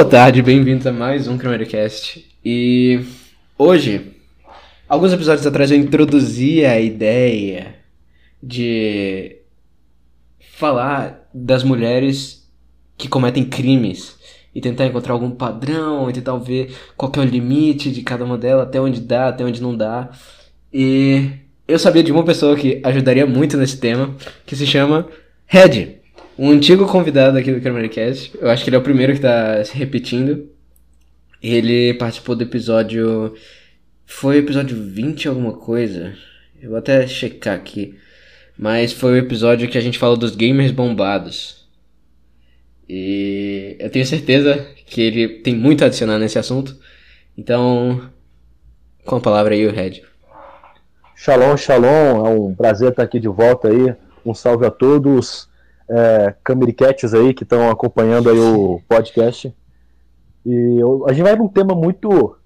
boa tarde, bem-vindos a mais um Cast. E hoje, alguns episódios atrás eu introduzi a ideia de falar das mulheres que cometem crimes e tentar encontrar algum padrão e tentar ver qual é o limite de cada uma delas, até onde dá, até onde não dá. E eu sabia de uma pessoa que ajudaria muito nesse tema, que se chama Red um antigo convidado aqui do Cast. Eu acho que ele é o primeiro que tá se repetindo. Ele participou do episódio. Foi episódio 20 alguma coisa? Eu vou até checar aqui. Mas foi o episódio que a gente falou dos gamers bombados. E eu tenho certeza que ele tem muito a adicionar nesse assunto. Então, com a palavra aí, o Red. Shalom, shalom. É um prazer estar aqui de volta aí. Um salve a todos é, Cameriquetes aí que estão acompanhando aí o podcast. E eu, a gente vai para um tema muito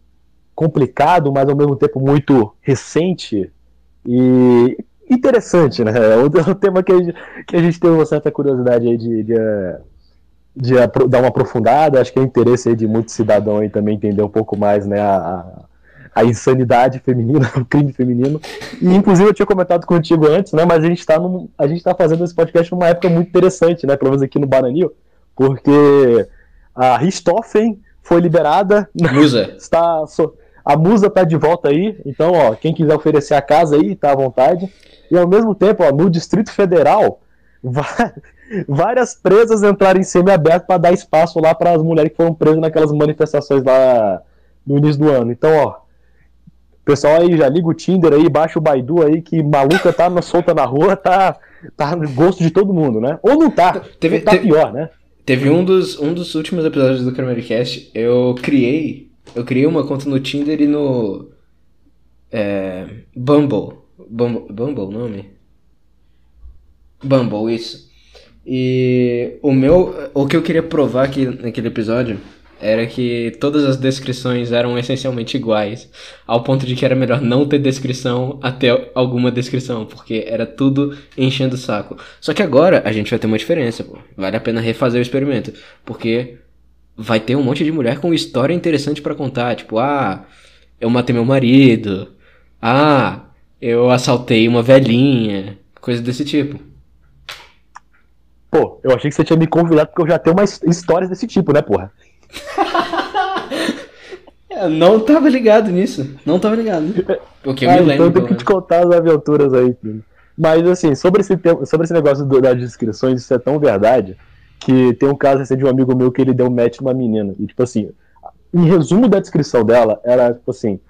complicado, mas ao mesmo tempo muito recente e interessante, né? É um, é tema que a, gente, que a gente tem uma certa curiosidade aí de, de, de, de dar uma aprofundada. Acho que é interesse aí de muito cidadão aí também entender um pouco mais, né? A, a insanidade feminina, o crime feminino. E inclusive eu tinha comentado contigo antes, né? Mas a gente está a gente tá fazendo esse podcast numa época muito interessante, né? Pelo menos aqui no Bananil, porque a Richthofen foi liberada. Musa. está, a Musa tá de volta aí, então, ó, quem quiser oferecer a casa aí, tá à vontade. E ao mesmo tempo, ó, no Distrito Federal, várias presas entraram em semi-aberto para dar espaço lá para as mulheres que foram presas naquelas manifestações lá no início do ano. Então, ó, Pessoal aí, já liga o Tinder aí, baixa o Baidu aí, que maluca tá na, solta na rua, tá, tá no gosto de todo mundo, né? Ou não tá, teve, tá teve, pior, né? Teve um dos, um dos últimos episódios do Cast, eu criei, eu criei uma conta no Tinder e no é, Bumble, Bumble, Bumble nome? Bumble, isso. E o meu, o que eu queria provar aqui naquele episódio era que todas as descrições eram essencialmente iguais, ao ponto de que era melhor não ter descrição até alguma descrição, porque era tudo enchendo o saco. Só que agora a gente vai ter uma diferença, pô. Vale a pena refazer o experimento, porque vai ter um monte de mulher com história interessante para contar, tipo, ah, eu matei meu marido. Ah, eu assaltei uma velhinha, coisa desse tipo. Pô, eu achei que você tinha me convidado porque eu já tenho umas histórias desse tipo, né, porra? Eu não tava ligado nisso. Não tava ligado. Porque eu é, me lembro. Então tem que te contar as aventuras aí, filho. Mas assim, sobre esse, sobre esse negócio do, das descrições, isso é tão verdade que tem um caso assim, de um amigo meu que ele deu match numa menina. E tipo assim, em resumo da descrição dela, era tipo assim,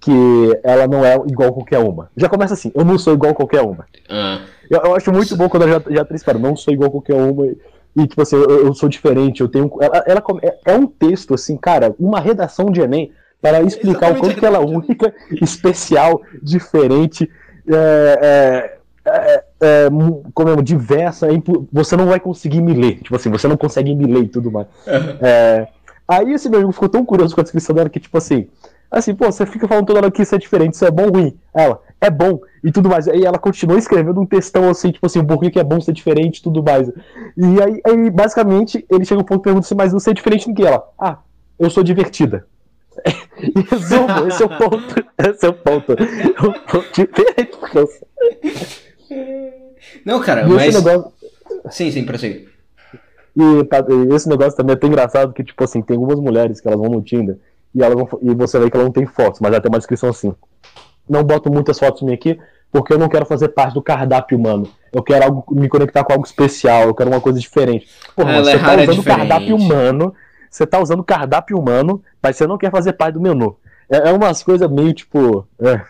que ela não é igual qualquer uma. Já começa assim, eu não sou igual qualquer uma. Ah. Eu, eu, acho muito bom quando ela já, já transparece, não sou igual qualquer uma. E, tipo assim, eu, eu sou diferente, eu tenho. Ela, ela, é, é um texto, assim, cara, uma redação de Enem para explicar o quanto que ela é única, especial, diferente, é, é, é, é como é, diversa, você não vai conseguir me ler. Tipo assim, você não consegue me ler e tudo mais. É, aí esse meu amigo ficou tão curioso com a descrição dela que, tipo assim, assim, pô, você fica falando toda hora que isso é diferente, isso é bom ou ruim. Ela, é bom e tudo mais. Aí ela continuou escrevendo um textão assim, tipo assim, por que é bom ser diferente e tudo mais. E aí, aí, basicamente, ele chega um ponto e pergunta assim, mas você é diferente do que ela? Ah, eu sou divertida. Resumo, esse é o ponto. Esse é o ponto. Ponto diferente Não, cara, e mas. Negócio... Sim, sim, prossiga. E esse negócio também é tão engraçado que, tipo assim, tem algumas mulheres que elas vão no Tinder e, elas vão, e você vê que ela não tem fotos, mas ela tem uma descrição assim não boto muitas fotos minhas aqui, porque eu não quero fazer parte do cardápio humano. Eu quero algo, me conectar com algo especial, eu quero uma coisa diferente. Porra, Ela você é tá usando diferente. cardápio humano, você tá usando cardápio humano, mas você não quer fazer parte do menu. É, é umas coisas meio tipo. É.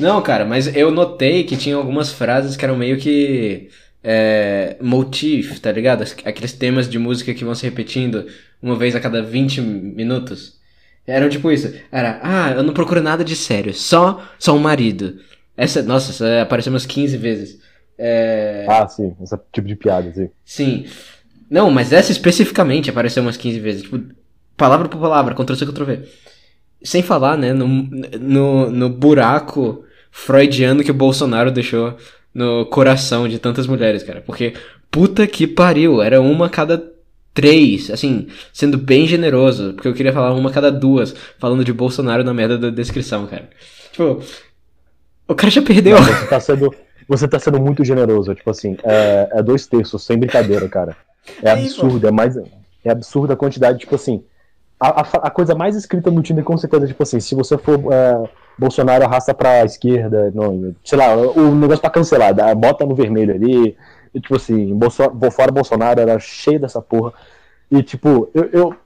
Não, cara, mas eu notei que tinha algumas frases que eram meio que. É, motif, tá ligado? Aqueles temas de música que vão se repetindo uma vez a cada 20 minutos. Eram tipo isso. Era, ah, eu não procuro nada de sério. Só, só um marido. Essa, nossa, essa apareceu umas 15 vezes. É... Ah, sim. Esse tipo de piada, sim. Sim. Não, mas essa especificamente apareceu umas 15 vezes. Tipo, palavra por palavra, Ctrl-C, Ctrl-V. Sem falar, né, no, no, no buraco freudiano que o Bolsonaro deixou no coração de tantas mulheres, cara. Porque, puta que pariu, era uma a cada três, assim, sendo bem generoso, porque eu queria falar uma cada duas, falando de Bolsonaro na merda da descrição, cara. Tipo, o cara já perdeu. Não, você tá sendo, você tá sendo muito generoso, tipo assim, é, é dois terços, sem brincadeira, cara. É absurdo, é mais. É absurda a quantidade, tipo assim. A, a, a, coisa mais escrita no Tinder, com certeza, tipo assim, se você for é, Bolsonaro arrasta pra esquerda, não, sei lá, o negócio tá cancelado, bota no vermelho ali, e, tipo assim, Bolso, fora Bolsonaro era cheio dessa porra. E, tipo, eu, eu,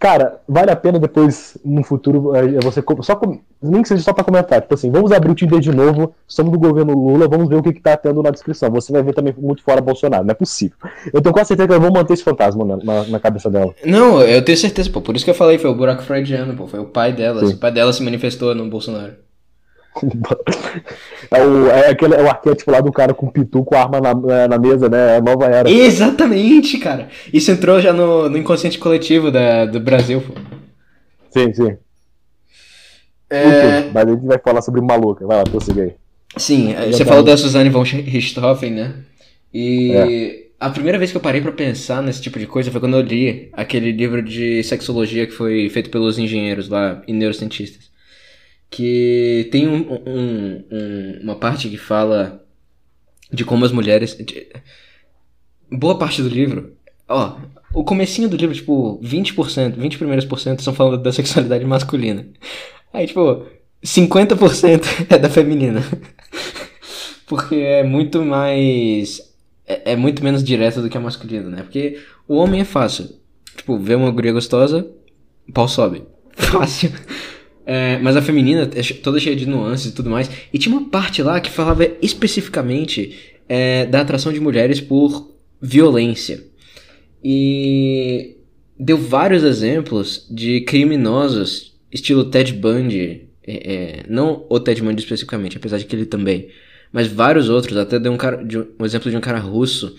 Cara, vale a pena depois, no futuro, é, é você só nem que seja só pra comentar. Tipo assim, vamos abrir o Tinder de novo, estamos no governo Lula, vamos ver o que, que tá tendo na descrição. Você vai ver também muito fora Bolsonaro, não é possível. Eu tenho quase certeza que eu vou manter esse fantasma na, na, na, cabeça dela. Não, eu tenho certeza, pô. Por isso que eu falei, foi o buraco freudiano, pô. Foi o pai dela. O pai dela se manifestou no Bolsonaro. É, o, é, aquele, é o arquétipo lá do cara com pitu com arma na, na mesa, né? É a nova era. Exatamente, cara. Isso entrou já no, no inconsciente coletivo da, do Brasil, pô. Sim, sim. É... Mas a gente vai falar sobre maluca. Vai lá, prossiga aí. Sim, você falou da Suzanne von Richthofen, né? E é. a primeira vez que eu parei para pensar nesse tipo de coisa foi quando eu li aquele livro de sexologia que foi feito pelos engenheiros lá e neurocientistas que tem um, um, um, uma parte que fala de como as mulheres. De, boa parte do livro. Ó, o comecinho do livro, tipo, 20%, 20 primeiros por cento são falando da sexualidade masculina. Aí, tipo, 50% é da feminina. Porque é muito mais. É, é, muito menos direto do que a masculina, né? Porque o homem é fácil. Tipo, vê uma guria gostosa, pau sobe. Fácil. É, mas a feminina é toda cheia de nuances e tudo mais. E tinha uma parte lá que falava especificamente é, da atração de mulheres por violência. E deu vários exemplos de criminosos, estilo Ted Bundy. É, é, não o Ted Bundy especificamente, apesar de que ele também. Mas vários outros, até deu um, cara, de, um exemplo de um cara russo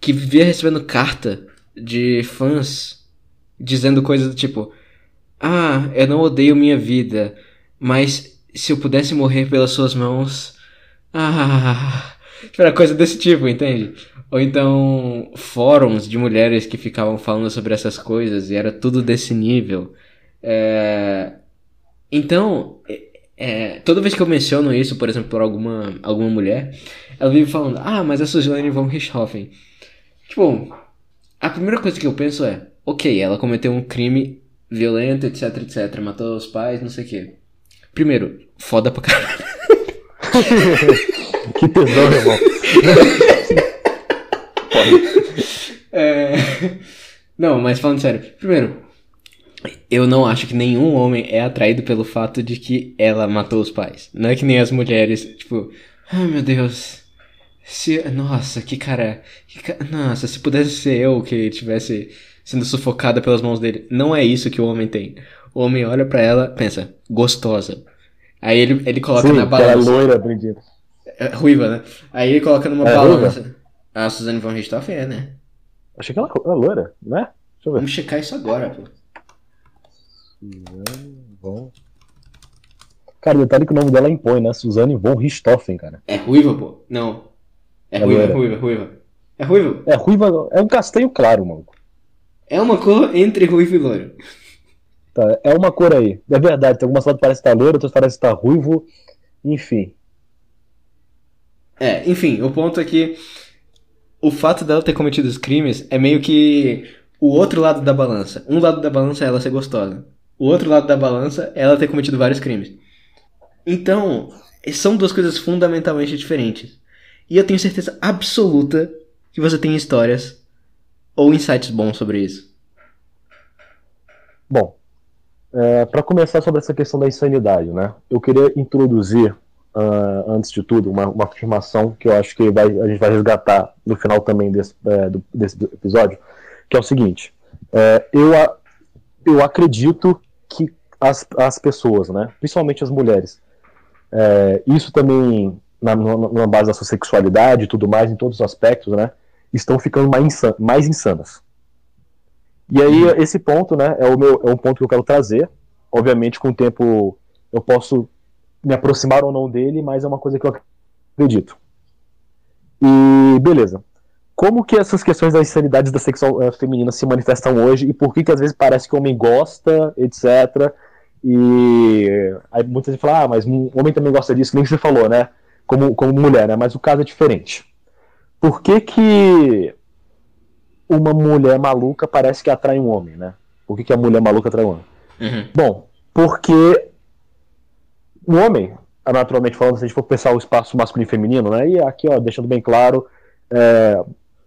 que vivia recebendo carta de fãs dizendo coisas do tipo ah, eu não odeio minha vida, mas se eu pudesse morrer pelas suas mãos. Ah. Era coisa desse tipo, entende? Ou então fóruns de mulheres que ficavam falando sobre essas coisas e era tudo desse nível. É... Então, é, é toda vez que eu menciono isso, por exemplo, por alguma, alguma mulher, ela vive falando: Ah, mas a Suzanne von Richthofen. Tipo, a primeira coisa que eu penso é: Ok, ela cometeu um crime violento, etc, etc. Matou os pais, não sei o quê. Primeiro, foda pra caralho. que tesão, irmão. é... Não, mas falando sério. Primeiro, eu não acho que nenhum homem é atraído pelo fato de que ela matou os pais. Não é que nem as mulheres, tipo, ai meu Deus. Se, nossa, que cara, que ca... Nossa, se pudesse ser eu que tivesse sendo sufocada pelas mãos dele. Não é isso que o homem tem. O homem olha para ela, pensa, gostosa. Aí ele, ele coloca Sim, na balança. É loira, bendita. É, ruiva, né? Aí ele coloca numa é, balança. Ruiva? A Suzane von Richthofen é, né? Achei que ela é loira, né? Deixa eu ver. Vamos checar isso agora, pô. Suzane von... Cara, detalhe que o nome dela impõe, né? Suzane von Richthofen, cara. É ruiva, pô? Não. É, é ruiva, loira. ruiva, ruiva. É ruiva? É ruiva, é um castanho claro, mano. É uma cor entre ruivo e loiro. Tá, é uma cor aí. É verdade, tem algumas fotos que parece estar tá loiro, outras parece estar tá ruivo, enfim. É, enfim, o ponto é que o fato dela ter cometido os crimes é meio que o outro lado da balança. Um lado da balança é ela ser gostosa. O outro lado da balança é ela ter cometido vários crimes. Então, são duas coisas fundamentalmente diferentes. E eu tenho certeza absoluta que você tem histórias ou insights bons sobre isso? Bom, é, para começar sobre essa questão da insanidade, né? Eu queria introduzir, uh, antes de tudo, uma, uma, afirmação que eu acho que vai, a gente vai resgatar no final também desse, é, do, desse episódio, que é o seguinte: é, eu, eu acredito que as, as pessoas, né, principalmente as mulheres, é, isso também na, na, base da sua sexualidade e tudo mais, em todos os aspectos, né? Estão ficando mais, insan mais insanas. E aí, uhum. esse ponto, né, é, o meu, é um ponto que eu quero trazer. Obviamente, com o tempo, eu posso me aproximar ou não dele, mas é uma coisa que eu acredito. E beleza. como que essas questões das insanidades da sexual uh, feminina se manifestam hoje e por que que às vezes parece que o homem gosta, etc. E aí muitas vezes falam, ah, mas o homem também gosta disso, que nem você falou, né? Como, como mulher, né? Mas o caso é diferente. Por que que uma mulher maluca parece que atrai um homem, né? Por que, que a mulher maluca atrai um homem? Uhum. Bom, porque o homem, naturalmente falando, se a gente for pensar o espaço masculino e feminino, né? E aqui, ó, deixando bem claro, é,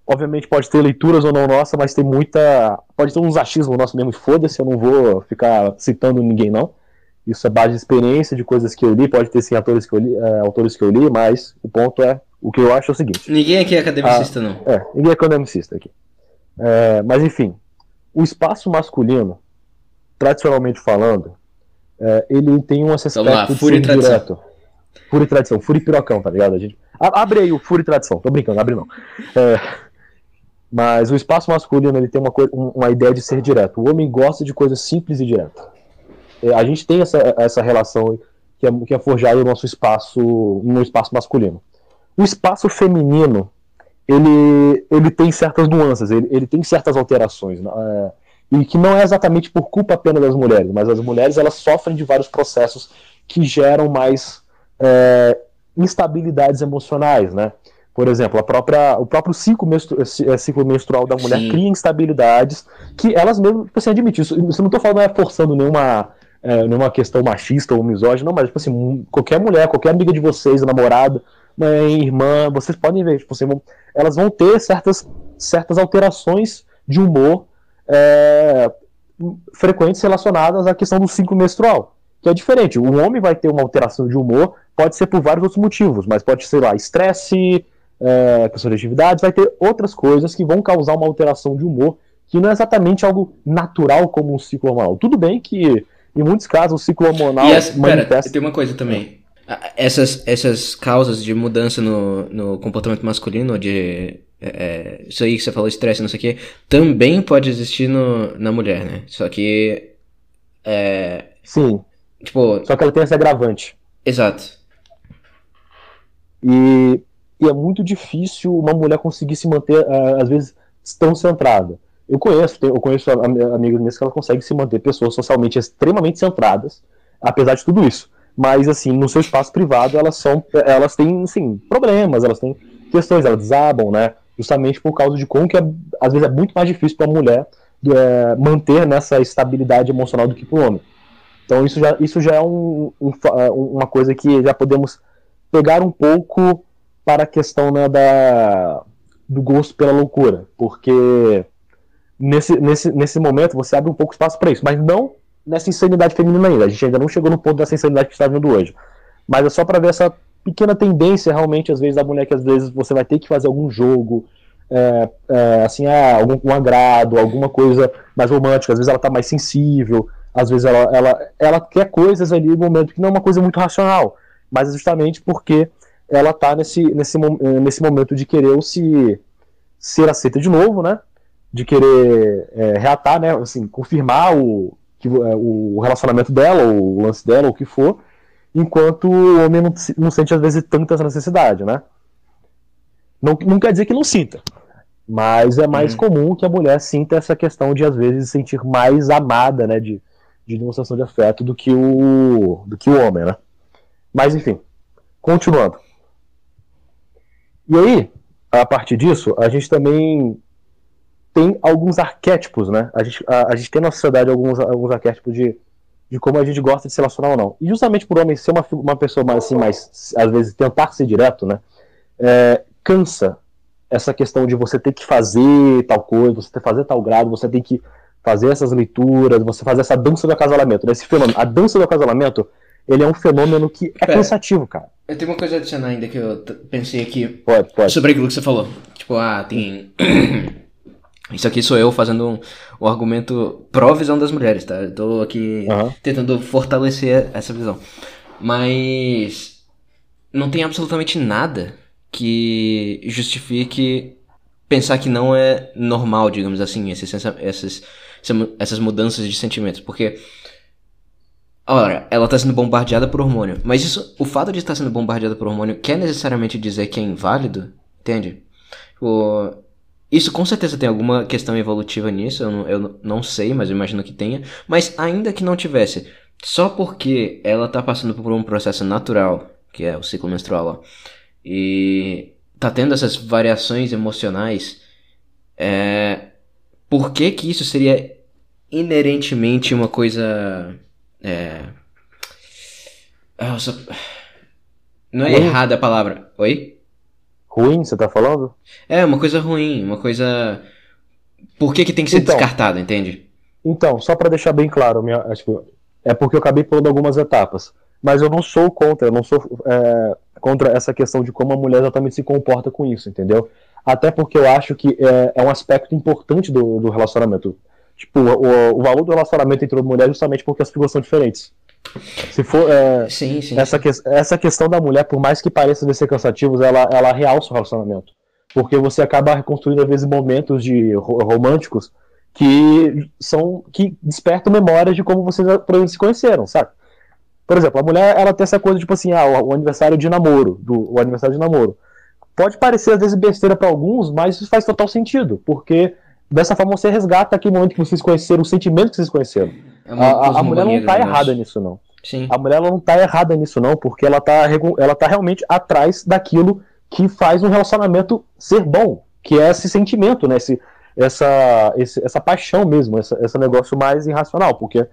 obviamente pode ter leituras ou não nossa, mas tem muita. Pode ter uns achismos nosso mesmo, foda-se, eu não vou ficar citando ninguém, não. Isso é base de experiência, de coisas que eu li, pode ter sim autores que eu li, é, autores que eu li, mas o ponto é, o que eu acho é o seguinte. Ninguém aqui é academicista, ah, não. É, ninguém é academicista aqui. É, mas enfim, o espaço masculino, tradicionalmente falando, é, ele tem um aspecto Vamos lá, fúria de direto. Fúria e tradição, fúria e pirocão, tá ligado? A gente... Abre aí o fúria e tradição, tô brincando, abre não. É, mas o espaço masculino ele tem uma, coisa, uma ideia de ser direto. O homem gosta de coisas simples e diretas. É, a gente tem essa, essa relação que é, que é forjada no nosso espaço, no espaço masculino. O espaço feminino, ele, ele tem certas nuances, ele, ele tem certas alterações. Né? É, e que não é exatamente por culpa apenas das mulheres, mas as mulheres elas sofrem de vários processos que geram mais é, instabilidades emocionais, né? Por exemplo, a própria, o próprio ciclo, menstru, é, ciclo menstrual da mulher Sim. cria instabilidades que elas mesmas tipo assim, admitem. Isso, isso não estou falando é forçando nenhuma, é, nenhuma questão machista ou misógina, não, mas tipo assim, qualquer mulher, qualquer amiga de vocês, namorada, mãe, irmã, vocês podem ver, tipo, assim, elas vão ter certas, certas alterações de humor é, frequentes relacionadas à questão do ciclo menstrual, que é diferente. O homem vai ter uma alteração de humor, pode ser por vários outros motivos, mas pode ser lá estresse, é, questão de atividades, vai ter outras coisas que vão causar uma alteração de humor que não é exatamente algo natural como um ciclo hormonal. Tudo bem que em muitos casos o ciclo hormonal e essa, manifesta... Pera, tem uma coisa também. Essas, essas causas de mudança no, no comportamento masculino, de é, é, isso aí que você falou, estresse, não sei o que, também pode existir no, na mulher, né? Só que. É, Sim. Tipo. Só que ela tem esse agravante. Exato. E e é muito difícil uma mulher conseguir se manter, uh, às vezes, tão centrada. Eu conheço, eu conheço amigos meus que ela consegue se manter pessoas socialmente extremamente centradas, apesar de tudo isso. Mas, assim, no seu espaço privado, elas são, elas têm, assim, problemas, elas têm questões, elas desabam, né? Justamente por causa de como que, é, às vezes, é muito mais difícil para a mulher é, manter nessa estabilidade emocional do que para o homem. Então, isso já, isso já é um, um, uma coisa que já podemos pegar um pouco para a questão né, da, do gosto pela loucura, porque nesse, nesse, nesse momento você abre um pouco espaço para isso, mas não nessa insanidade feminina ainda. A gente ainda não chegou no ponto dessa insanidade que está vendo hoje. Mas é só para ver essa pequena tendência realmente, às vezes, da mulher que às vezes você vai ter que fazer algum jogo, é, é, assim, ah, algum um agrado, alguma coisa mais romântica, às vezes ela está mais sensível, às vezes ela, ela, ela quer coisas ali no momento que não é uma coisa muito racional, mas é justamente porque ela tá nesse, nesse, eh, nesse momento de querer se ser aceita de novo, né? De querer é, reatar, né? Assim, confirmar o, que, é, o relacionamento dela, o lance dela, o que for, enquanto o homem não, não sente, às vezes, tanta essa necessidade, né? Não, não quer dizer que não sinta, mas é mais uhum. comum que a mulher sinta essa questão de, às vezes, sentir mais amada, né? De, de demonstração de afeto do que o, do que o homem, né? Mas, enfim, continuando. E aí, a partir disso, a gente também tem alguns arquétipos, né? A gente, a, a gente tem na sociedade alguns, alguns arquétipos de, de como a gente gosta de se relacionar ou não. E justamente por homem ser uma, uma pessoa mais, assim, mais, às vezes, tentar ser direto, né? É, cansa essa questão de você ter que fazer tal coisa, você ter que fazer tal grado, você tem que fazer essas leituras, você fazer essa dança do acasalamento. Né? Esse fenômeno, a dança do acasalamento, ele é um fenômeno que é Pera, cansativo, cara. Eu tenho uma coisa a adicionar ainda que eu pensei aqui. Pode, pode. Sobre aquilo que você falou. Tipo, ah, tem. Isso aqui sou eu fazendo um, um argumento pró-visão das mulheres, tá? Eu tô aqui uhum. tentando fortalecer essa visão. Mas. Não tem absolutamente nada que justifique pensar que não é normal, digamos assim, esses, essas, essas mudanças de sentimentos. Porque Ora, ela está sendo bombardeada por hormônio. Mas isso, o fato de estar sendo bombardeada por hormônio quer necessariamente dizer que é inválido? Entende? O, isso com certeza tem alguma questão evolutiva nisso, eu não, eu não sei, mas eu imagino que tenha. Mas ainda que não tivesse, só porque ela tá passando por um processo natural, que é o ciclo menstrual lá, e tá tendo essas variações emocionais, é, por que que isso seria inerentemente uma coisa. É, só, não é errada a palavra. Oi? Ruim, você tá falando? É, uma coisa ruim, uma coisa. Por que, que tem que ser então, descartada, entende? Então, só para deixar bem claro, minha, tipo, é porque eu acabei pulando algumas etapas. Mas eu não sou contra, eu não sou é, contra essa questão de como a mulher exatamente se comporta com isso, entendeu? Até porque eu acho que é, é um aspecto importante do, do relacionamento. Tipo, o, o, valor do relacionamento entre mulher é justamente porque as figuras são diferentes. Se for é, sim, sim, essa. Que, essa questão da mulher, por mais que pareça ser cansativos, ela, ela realça o relacionamento. Porque você acaba reconstruindo, às vezes, momentos de românticos que são que despertam memórias de como vocês se conheceram, sabe? Por exemplo, a mulher ela tem essa coisa tipo assim, ah, o, aniversário de namoro, do o aniversário de namoro. Pode parecer às vezes besteira para alguns, mas isso faz total sentido, porque dessa forma você resgata aquele momento que vocês conheceram, o sentimento que vocês conheceram. É a, a mulher não tá errada nisso, não. Sim. A mulher não tá errada nisso, não, porque ela tá, ela tá realmente atrás daquilo que faz um relacionamento ser bom, que é esse sentimento, né? Esse, essa, esse, essa paixão mesmo, essa, esse negócio mais irracional, porque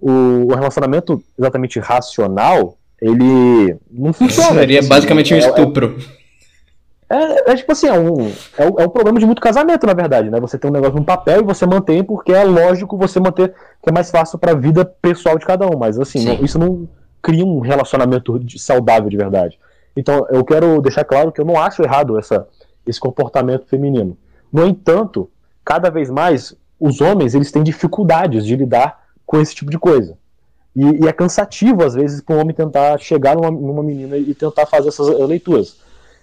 o, o relacionamento exatamente racional, ele não funciona. Seria assim, basicamente um é, é estupro. É, é, é, tipo assim, é um, é, um, é um problema de muito casamento, na verdade, né? Você tem um negócio no papel e você mantém porque é lógico você manter, que é mais fácil para a vida pessoal de cada um. Mas assim, não, isso não cria um relacionamento de, saudável de verdade. Então, eu quero deixar claro que eu não acho errado essa, esse comportamento feminino. No entanto, cada vez mais, os homens eles têm dificuldades de lidar com esse tipo de coisa. E, e é cansativo, às vezes, para um homem tentar chegar numa, numa menina e tentar fazer essas leituras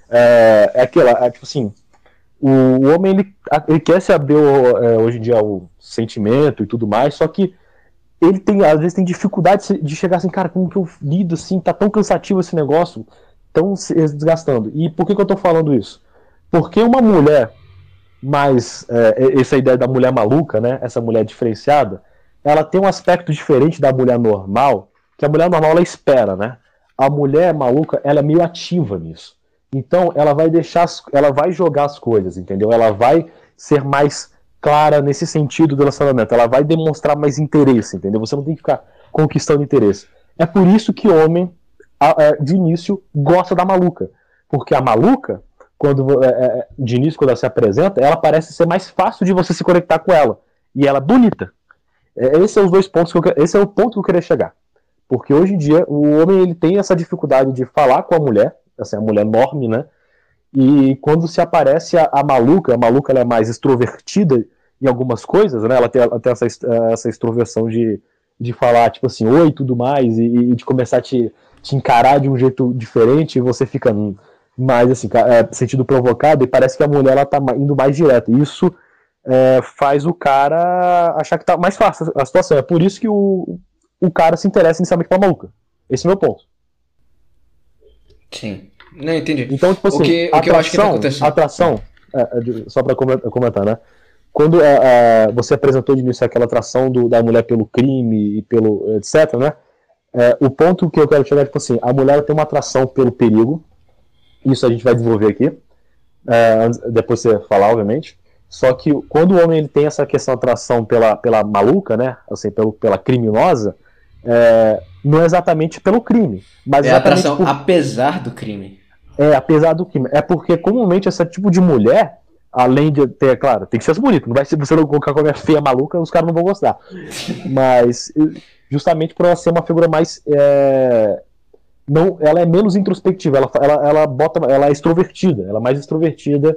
é, é aquilo, é, tipo assim, o, o homem ele, ele quer se abrir é, hoje em dia ao sentimento e tudo mais, só que ele tem, às vezes tem dificuldade de chegar assim, cara, como que eu lido assim, tá tão cansativo esse negócio, tão se desgastando. E por que, que eu tô falando isso? Porque uma mulher mais, é, essa ideia da mulher maluca, né, essa mulher diferenciada, ela tem um aspecto diferente da mulher normal, que a mulher normal ela espera, né? A mulher maluca, ela é meio ativa nisso. Então ela vai deixar, ela vai jogar as coisas, entendeu? Ela vai ser mais clara nesse sentido do relacionamento. Ela vai demonstrar mais interesse, entendeu? Você não tem que ficar conquistando interesse. É por isso que homem, é, de início, gosta da maluca. Porque a maluca, quando é, é, de início, quando ela se apresenta, ela parece ser mais fácil de você se conectar com ela. E ela é bonita. Esse é os dois pontos que eu, esse é o ponto que eu queria chegar. Porque hoje em dia o homem ele tem essa dificuldade de falar com a mulher, assim, a mulher enorme, né? E quando se aparece a, a maluca, a maluca é mais extrovertida em algumas coisas, né? Ela tem, ela tem essa, essa extroversão de, de falar, tipo assim, oi tudo mais, e, e, de começar a te, te encarar de um jeito diferente, e você fica mais, assim, é, sentido provocado, e parece que a mulher, ela tá indo mais direto. Isso é, faz o cara achar que tá mais fácil a situação. É por isso que o, o cara se interessa inicialmente pela maluca. Esse é o meu ponto. Sim. Não, entendi. Então, tipo assim, o que, atração, o que eu acho que tá acontecendo. Atração, é, é só pra comentar, né? Quando é, é, você apresentou de início aquela atração do, da mulher pelo crime e pelo etc, né? É, o ponto que eu quero chegar é tipo assim, a mulher tem uma atração pelo perigo, isso a gente vai desenvolver aqui, é, depois você falar, obviamente. Só que quando o homem ele tem essa questão de atração pela, pela maluca, né? Assim, pelo, pela criminosa, é, não é exatamente pelo crime. Mas é atração por... apesar do crime. É, apesar do crime. É porque comumente esse tipo de mulher, além de ter, claro, tem que ser bonito. Não vai ser você não colocar com a minha feia maluca, os caras não vão gostar. Mas justamente por ela ser uma figura mais. É... Não, ela é menos introspectiva, ela, ela, ela bota, ela é extrovertida, ela é mais extrovertida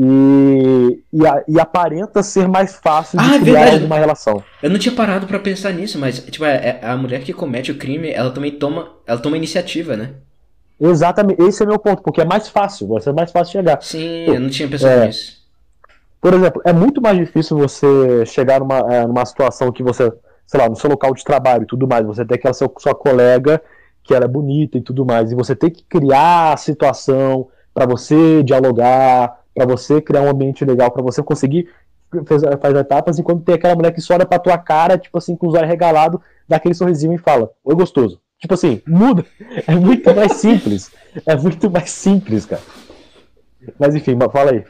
e, e, a, e, aparenta ser mais fácil de ah, criar verdade. alguma relação. Eu não tinha parado para pensar nisso, mas tipo, é, é, a mulher que comete o crime, ela também toma, ela toma iniciativa, né? Exatamente, esse é meu ponto, porque é mais fácil, vai ser mais fácil chegar. Sim, eu não tinha pensado é, nisso. Por exemplo, é muito mais difícil você chegar numa, é, numa situação que você, sei lá, no seu local de trabalho e tudo mais, você tem aquela sua, sua colega que era é bonita e tudo mais, e você tem que criar a situação para você dialogar, para você criar um ambiente legal, para você conseguir fazer etapas, enquanto tem aquela mulher que só olha pra tua cara, tipo assim, com os olhos regalados, dá aquele sorrisinho e fala, oi gostoso. Tipo assim, muda. É muito mais simples. É muito mais simples, cara. Mas enfim, fala aí.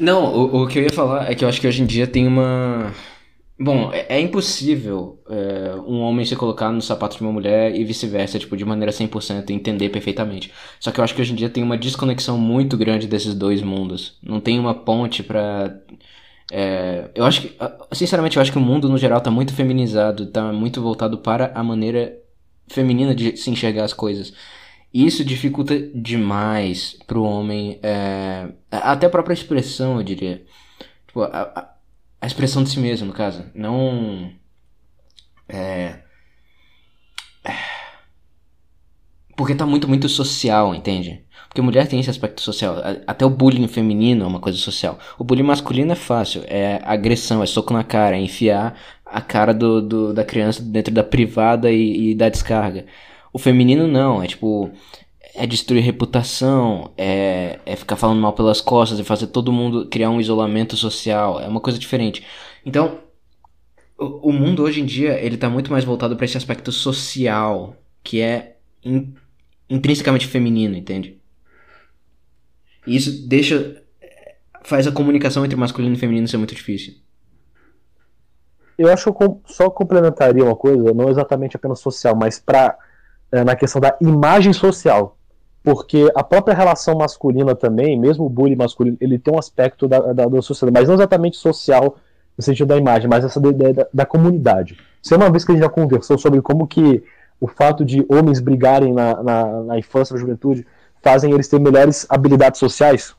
Não, o, o que eu ia falar é que eu acho que hoje em dia tem uma. Bom, é, é impossível é, um homem se colocar no sapato de uma mulher e vice-versa, tipo, de maneira 100% entender perfeitamente. Só que eu acho que hoje em dia tem uma desconexão muito grande desses dois mundos. Não tem uma ponte pra. É, eu acho que, sinceramente, eu acho que o mundo no geral tá muito feminizado, tá muito voltado para a maneira feminina de se enxergar as coisas. E isso dificulta demais pro homem, é, até a própria expressão, eu diria. Tipo, a, a expressão de si mesmo, no caso. Não. É. Porque tá muito, muito social, entende? Porque mulher tem esse aspecto social. Até o bullying feminino é uma coisa social. O bullying masculino é fácil. É agressão, é soco na cara, é enfiar a cara do, do da criança dentro da privada e, e dar descarga. O feminino não, é tipo é destruir reputação, é, é ficar falando mal pelas costas, é fazer todo mundo criar um isolamento social, é uma coisa diferente. Então, o, o mundo hoje em dia, ele tá muito mais voltado para esse aspecto social, que é in, intrinsecamente feminino, entende? E isso deixa faz a comunicação entre masculino e feminino ser muito difícil. Eu acho que eu só complementaria uma coisa, não exatamente apenas social, mas para é, na questão da imagem social porque a própria relação masculina também, mesmo o bullying masculino, ele tem um aspecto da, da, da sociedade, mas não exatamente social no sentido da imagem, mas essa ideia da, da, comunidade. Isso é uma vez que a gente já conversou sobre como que o fato de homens brigarem na, na, na infância, na juventude, fazem eles ter melhores habilidades sociais?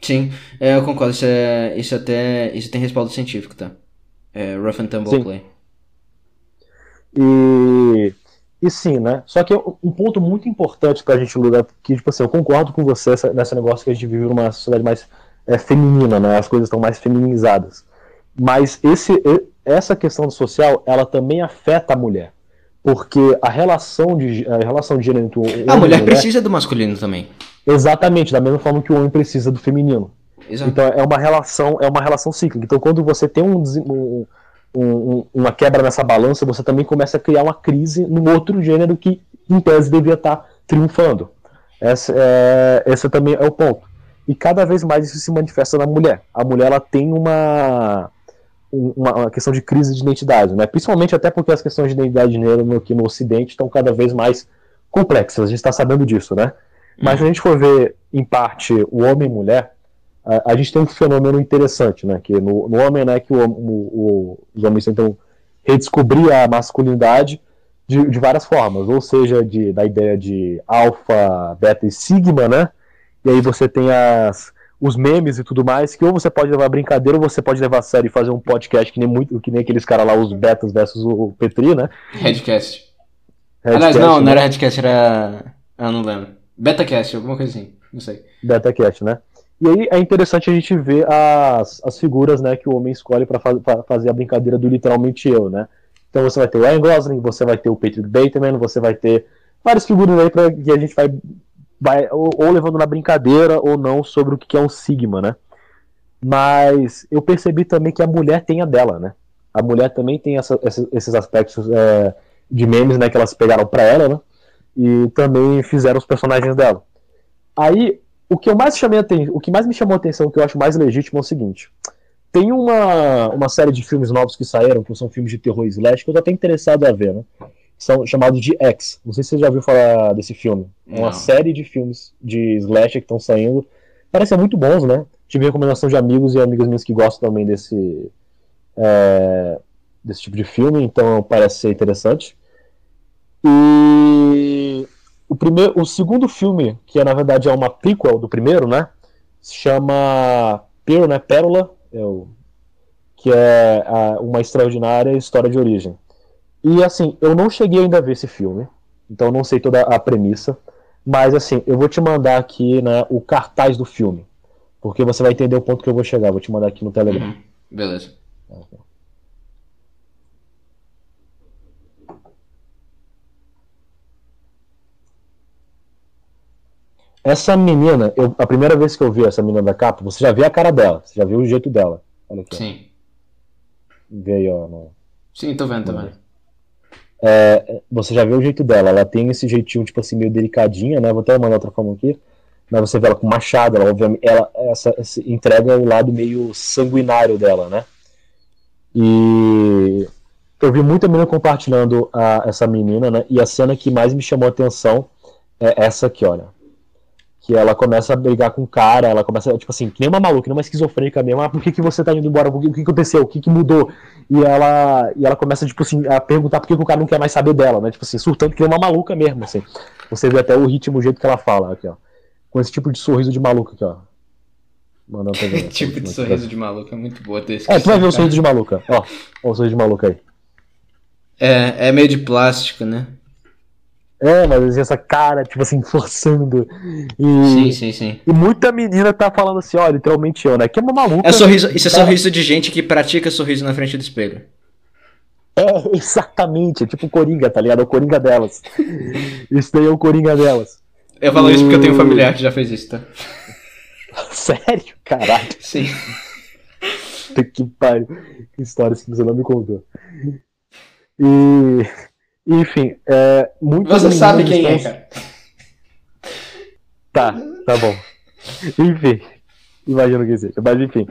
Sim, é, eu concordo. Isso, é, isso até isso tem respaldo científico, tá? É, rough and tumble Sim. play. E e sim, né? Só que um ponto muito importante pra gente lutar, que, tipo assim, eu concordo com você nesse negócio que a gente vive numa sociedade mais é, feminina, né? As coisas estão mais feminizadas. Mas esse, essa questão social, ela também afeta a mulher. Porque a relação de, a relação de gênero entre o homem A mulher, mulher precisa do masculino também. Exatamente, da mesma forma que o homem precisa do feminino. Exato. Então é uma relação, é uma relação cíclica. Então quando você tem um, um um, uma quebra nessa balança, você também começa a criar uma crise no outro gênero que, em tese, devia estar triunfando. Essa, é, esse também é o ponto. E cada vez mais isso se manifesta na mulher. A mulher ela tem uma, uma, questão de crise de identidade, né? principalmente até porque as questões de identidade de gênero aqui no Ocidente estão cada vez mais complexas, a gente está sabendo disso, né? Mas uhum. se a gente for ver, em parte, o homem e mulher, a, a, gente tem um fenômeno interessante, né? Que no, no homem, né, que o, o, os homens tentam redescobrir a masculinidade de, de várias formas, ou seja, de, da ideia de alfa, beta e sigma, né? E aí você tem as, os memes e tudo mais, que ou você pode levar brincadeira, ou você pode levar a sério e fazer um podcast que nem, muito, que nem aqueles caras lá, os betas versus o Petri, né? Redcast. Aliás, não, né? não era Redcast, era. Ah, não lembro. Betacast, alguma coisa assim, não sei. Betacast, né? E aí é interessante a gente ver as, as figuras né, que o homem escolhe para faz, fazer a brincadeira do literalmente eu, né? Então você vai ter o Ryan Gosling, você vai ter o Patrick Bateman, você vai ter várias figuras aí pra, que a gente vai, vai ou, ou, levando na brincadeira ou não sobre o que é um Sigma, né? Mas eu percebi também que a mulher tem a dela, né? A mulher também tem essa, esses aspectos é, de memes né, que elas pegaram para ela, né? E também fizeram os personagens dela. Aí o que eu mais chamei o que mais me chamou a atenção, que eu acho mais legítimo é o seguinte. Tem uma, uma série de filmes novos que saíram, que são filmes de terror slash, que eu tô até interessado a ver, né? São chamados de X. Não sei se você já ouviu falar desse filme. É uma série de filmes de slash que estão saindo. Parecem muito bons, né? Tive recomendação de amigos e amigas minhas que gostam também desse, é, desse tipo de filme, então parece ser interessante. E o, primeiro, o segundo filme, que é, na verdade é uma prequel do primeiro, né? Se chama Pearl, né? Pérola, é o, que é a, uma extraordinária história de origem. E assim, eu não cheguei ainda a ver esse filme, então não sei toda a premissa, mas assim, eu vou te mandar aqui né, o cartaz do filme, porque você vai entender o ponto que eu vou chegar. Vou te mandar aqui no Telegram. Uhum. Beleza. Essa menina, eu, a primeira vez que eu vi essa menina da capa, você já viu a cara dela, você já viu o jeito dela. Olha aqui. Sim. Vê aí, ó. no- Sim, tô vendo, vendo. É, você já vê o jeito dela. Ela tem esse jeitinho, tipo assim, meio delicadinha, né? Vou até mandar outra forma aqui. Mas você vê ela com machado, ela obviamente. Ela essa, esse- entrega o lado meio sanguinário dela, né? E eu vi muita menina compartilhando a- essa menina, né? E a cena que mais me chamou a atenção é essa aqui, olha. Que ela começa a brigar com o cara, ela começa, tipo assim, que nem uma maluca, que nem uma esquizofrênica mesmo. Ah, por que, que você tá indo embora? Por que, o que aconteceu? O que, que mudou? E ela, e ela começa, tipo assim, a perguntar por que, que o cara não quer mais saber dela, né? Tipo assim, surtando que nem uma maluca mesmo, assim. Você vê até o ritmo, o jeito que ela fala, aqui, ó. Com esse tipo de sorriso de maluca aqui, ó. Mandando pra ver. tipo de sorriso de maluco é muito boa. É, tu vai ver o sorriso de maluca. Ó, ó o sorriso de maluca aí. É, é meio de plástico, né? É, mas assim, essa cara, tipo assim, forçando. E, Sim, sim, sim. e muita menina tá falando assim, ó, literalmente eu, né? Que é uma maluca. É sorriso, isso é Cara- sorriso de gente que pratica sorriso na frente do espelho. É, exatamente. É tipo o Coringa, tá ligado? É o Coringa delas. Isso daí é o Coringa delas. Eu falo isso porque eu tenho um familiar que já fez isso, tá? Sério? Caralho, Sim. que pariu. Que histórias que você não me contou. E. Enfim, é. Muitas Você sabe quem é, estão- cara. Tá, tá bom. Enfim, imagino que seja. Mas enfim.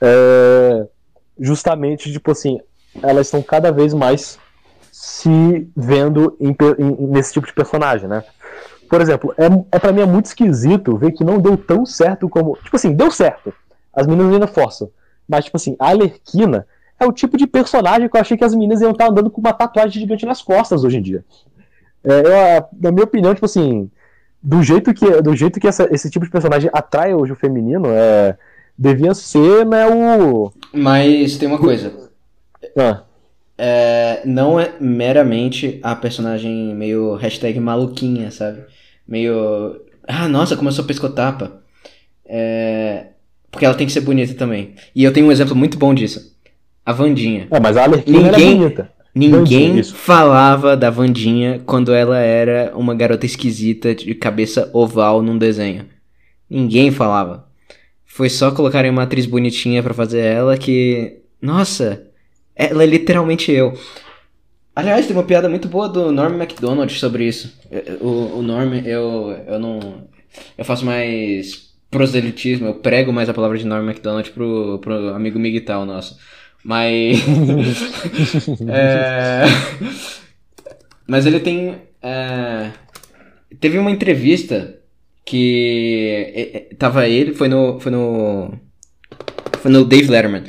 É, justamente, tipo assim, elas estão cada vez mais se vendo em em- nesse tipo de personagem, né? Por exemplo, é, é para mim é muito esquisito ver que não deu tão certo como. Tipo assim, deu certo. As meninas ainda forçam. Mas, tipo assim, a Alerquina é o tipo de personagem que eu achei que as meninas iam estar andando com uma tatuagem gigante nas costas hoje em dia. É, eu, na minha opinião, tipo assim, do jeito que, do jeito que essa- esse tipo de personagem atrai hoje o feminino, é, devia ser, né, o. Mas tem uma coisa. Ah, É, não é meramente a personagem meio hashtag maluquinha, sabe? Meio. Ah, nossa, começou a pescotapa. É. Porque ela tem que ser bonita também. E eu tenho um exemplo muito bom disso. A Vandinha. é, mas a Alerquina era Ninguém- bonita. Ninguém Vandinha, falava da Vandinha quando ela era uma garota esquisita de cabeça oval num desenho. Ninguém falava. Foi só colocarem uma atriz bonitinha pra fazer ela que. Nossa! Ela é literalmente eu. Aliás, tem uma piada muito boa do Norm MacDonald sobre isso. O, o Norm, eu, eu não. Eu faço mais proselitismo, eu prego mais a palavra de Norm MacDonald pro, pro amigo Miguel nosso. Mas. É, Mas ele tem. é, Teve uma entrevista que é, é, tava ele, foi no. Foi no. Foi no Dave Letterman.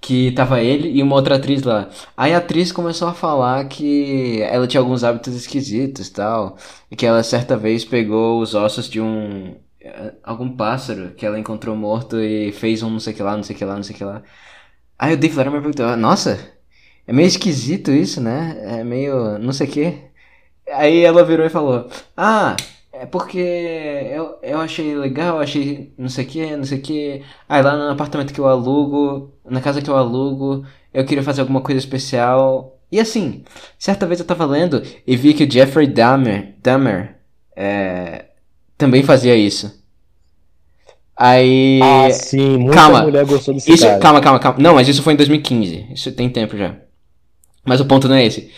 Que tava ele e uma outra atriz lá. Aí a atriz começou a falar que ela tinha alguns hábitos esquisitos e tal. E que ela certa vez pegou os ossos de um. eh, algum pássaro que ela encontrou morto e fez um não sei que lá, não sei o que lá, não sei o que lá. Aí o Dave Letterman perguntou: "Ah, Nossa, é meio esquisito isso, né? É meio. não sei o que. Aí ela virou e falou: Ah, é porque eu, eu achei legal, achei não sei o que, não sei o que. Aí lá no apartamento que eu alugo, na casa que eu alugo, eu queria fazer alguma coisa especial. E assim, certa vez eu tava lendo e vi que o Jeffrey Dahmer, Dahmer é, também fazia isso. Aí. Ah, sim, muita calma. mulher gostou desse Isso, cara. calma, calma, calma. Não, mas isso foi em 2015. Isso tem tempo já. Mas o ponto não é esse.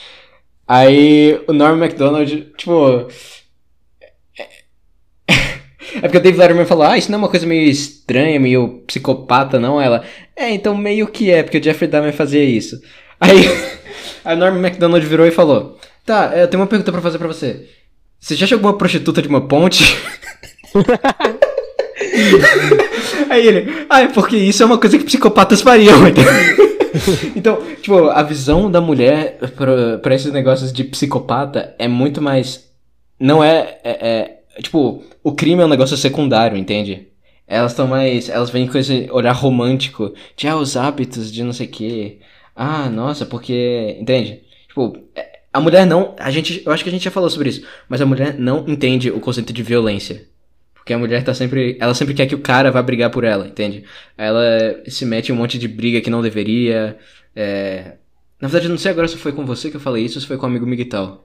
Aí o Norm MacDonald, tipo. É porque o Dave Letterman falou, ah, isso não é uma coisa meio estranha, meio psicopata, não? Ela, é, então meio que é, porque o Jeffrey Dahmer fazia isso. Aí, aí o Norm MacDonald virou e falou, tá, eu tenho uma pergunta pra fazer pra você. Você já jogou uma prostituta de uma ponte? Aí ele, ah, é porque isso é uma coisa que psicopatas fariam. então, tipo, a visão da mulher pra esses negócios de psicopata é muito mais. Não é, é, é- Tipo, o crime é um negócio secundário, entende? Elas estão mais. Elas vêm com esse olhar romântico de, ah, os hábitos de não sei o quê. Ah, nossa, porque. Entende? Tipo, é- a mulher não. A gente, eu acho que a gente já falou sobre isso, mas a mulher não entende o conceito de violência. Porque a mulher tá sempre. Ela sempre quer que o cara vá brigar por ela, entende? Ela se mete em um monte de briga que não deveria. é, Na verdade, eu não sei agora se foi com você que eu falei isso ou se foi com o amigo Miguel.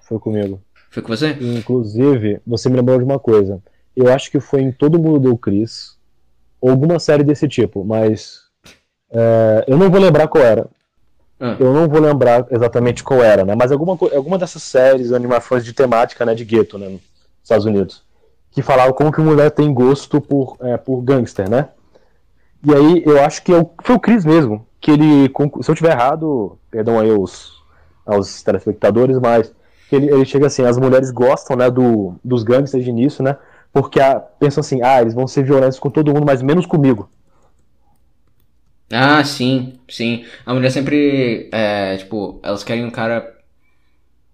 Foi comigo. Foi com você? Inclusive, você me lembrou de uma coisa. eu acho que foi em Todo Mundo Deu Chris, ou alguma série desse tipo, mas é, eu não vou lembrar qual era. Ah. Eu não vou lembrar exatamente qual era, né? Mas alguma, alguma dessas séries, animações de temática, né, de gueto, né, nos Estados Unidos, que falavam como que mulher tem gosto por, é, por gangster, né? E aí eu acho que é o- foi o Chris mesmo, que ele, se eu tiver errado, perdão aí aos, aos telespectadores, mas ele, ele chega assim, as mulheres gostam, né, do, dos gangsters de início, né? Porque a, pensam assim, ah, eles vão ser violentos com todo mundo, mas menos comigo. Ah, sim, sim. A mulher sempre, é, tipo, elas querem um cara.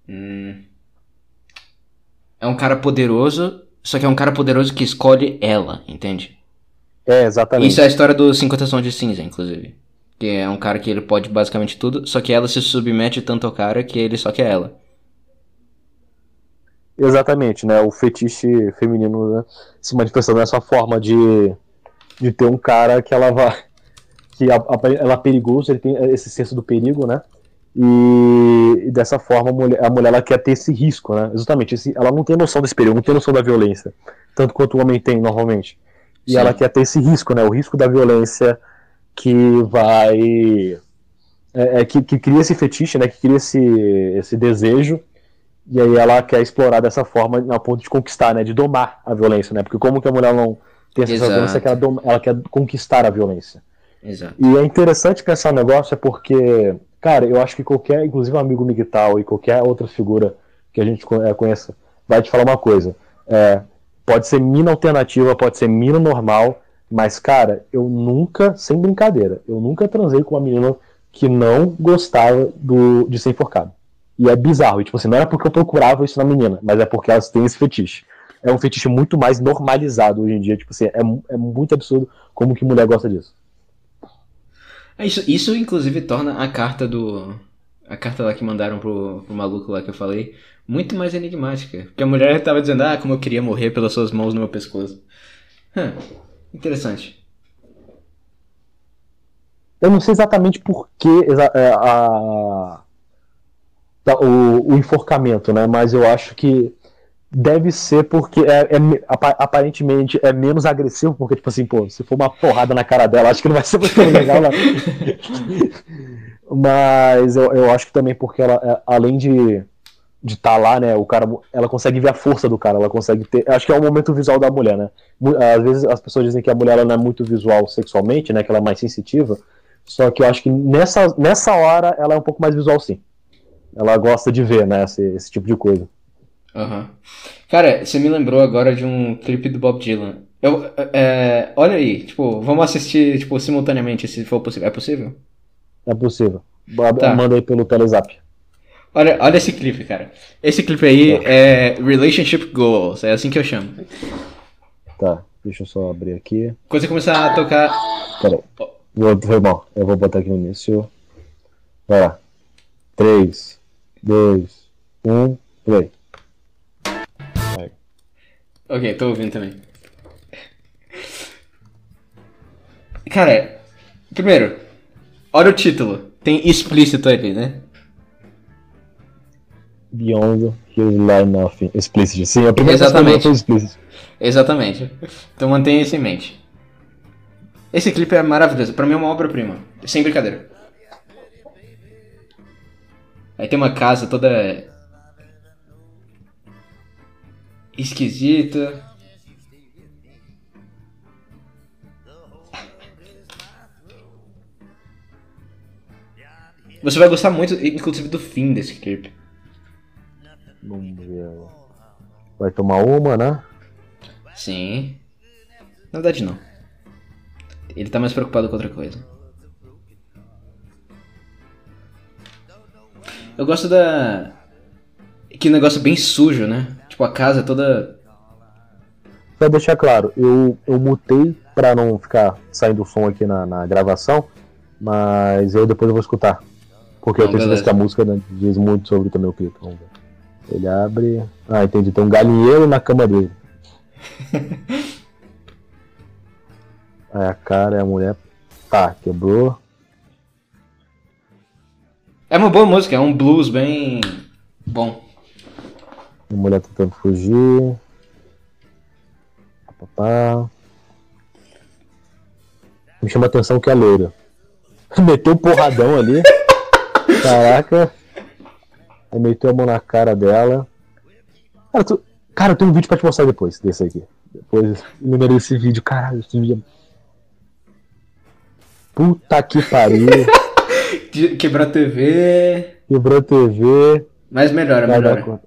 Hum, é um cara poderoso, só que é um cara poderoso que escolhe ela, entende? É, exatamente. Isso é a história do 50 Tons de Cinza, inclusive. Que é um cara que ele pode basicamente tudo, só que ela se submete tanto ao cara que ele só quer ela. Exatamente, né? O fetiche feminino né, se manifestando nessa forma de, de ter um cara que ela vai. que a- a- ela é perigoso, ele tem esse senso do perigo, né? E, e dessa forma a mulher, a mulher ela quer ter esse risco, né? Exatamente, esse, ela não tem noção desse perigo, não tem noção da violência, tanto quanto o homem tem normalmente. E Sim. ela quer ter esse risco, né? O risco da violência que vai. É, é, que, que cria esse fetiche, né? Que cria esse, esse desejo e aí ela quer explorar dessa forma a ponto de conquistar, né? De domar a violência, né? Porque como que a mulher não tem essa Exato. violência que ela, doma- ela quer conquistar a violência. Exato. E é interessante pensar no negócio é porque, cara, eu acho que qualquer, inclusive um amigo Miguel e qualquer outra figura que a gente eh, conheça, vai te falar uma coisa. É, pode ser mina alternativa, pode ser mina normal, mas, cara, eu nunca, sem brincadeira, eu nunca transei com uma menina que não gostava do, de ser enforcado. E é bizarro, e, tipo assim, não era porque eu procurava isso na menina, mas é porque elas têm esse fetiche. É um fetiche muito mais normalizado hoje em dia, tipo assim, é, é muito absurdo como que mulher gosta disso. É Isso, isso inclusive torna a carta do. A carta lá que mandaram pro, pro maluco lá que eu falei muito mais enigmática. Porque a mulher tava dizendo, ah, como eu queria morrer pelas suas mãos no meu pescoço. Hum, interessante. Eu não sei exatamente por que é, a- tá, o, o enforcamento, né? Mas eu acho que deve ser porque é, é me- apa- aparentemente é menos agressivo, porque, tipo assim, pô, se for uma porrada na cara dela, acho que não vai ser muito legal, não. Mas eu, eu acho que também porque ela, é, além de de estar lá, né, o cara, ela consegue ver a força do cara, ela consegue ter, acho que é o momento visual da mulher, né? Às vezes as pessoas dizem que a mulher ela não é muito visual sexualmente, né, que ela é mais sensitiva, só que eu acho que nessa, nessa hora ela é um pouco mais visual sim. Ela gosta de ver, né, esse, esse tipo de coisa. Aham. Cara, você me lembrou agora de um clipe do Bob Dylan. Eu, é, olha aí, tipo, vamos assistir, tipo, simultaneamente, se for possível. É possível? É possível. Tá. Manda aí pelo Telezap. Olha, olha esse clipe, cara. Esse clipe aí é Relationship Goals, é assim que eu chamo. Tá, deixa eu só abrir aqui. Quando você começar a tocar. Pera aí. Vou, foi mal. Eu vou botar aqui no início. Vai lá. 3, 2, 1, play. Ok, tô ouvindo também. Cara, primeiro, olha o título. Tem explícito ali, né? Beyond Here's Line Nothing. Explicit. Sim, a primeira Exatamente. foi explicit. Exatamente. Então mantenha isso em mente. Esse clipe é maravilhoso. Pra mim é uma obra-prima. Sem brincadeira. Aí tem uma casa toda. Esquisita. Você vai gostar muito, inclusive, do fim desse clipe. Vamos ver. Vai tomar uma, né? Sim. Na verdade, não. Ele tá mais preocupado com outra coisa. Eu gosto da. Que negócio bem sujo, né? Tipo, a casa toda. Pra deixar claro, eu, eu mutei pra não ficar saindo o som aqui na, na gravação, mas eu depois eu vou escutar. Porque eu Não, tenho certeza que a música né, diz muito sobre também o clipe. Vamos ver. Ele abre. Ah, entendi. Tem um galinheiro na cama dele. Aí a cara é a mulher. Tá, quebrou. É uma boa música, é um blues bem. bom. A mulher tentando fugir. pá, pá. Me chama a atenção que é loira. Meteu um porradão ali. Caraca. Aí meteu a mão na cara dela. Cara, tu... cara, eu tenho um vídeo pra te mostrar depois desse aqui. Depois lembrei desse vídeo. Caralho, esse vídeo. é- Puta que pariu. Quebrou a TV. Quebrou a TV. Mas melhora, melhora.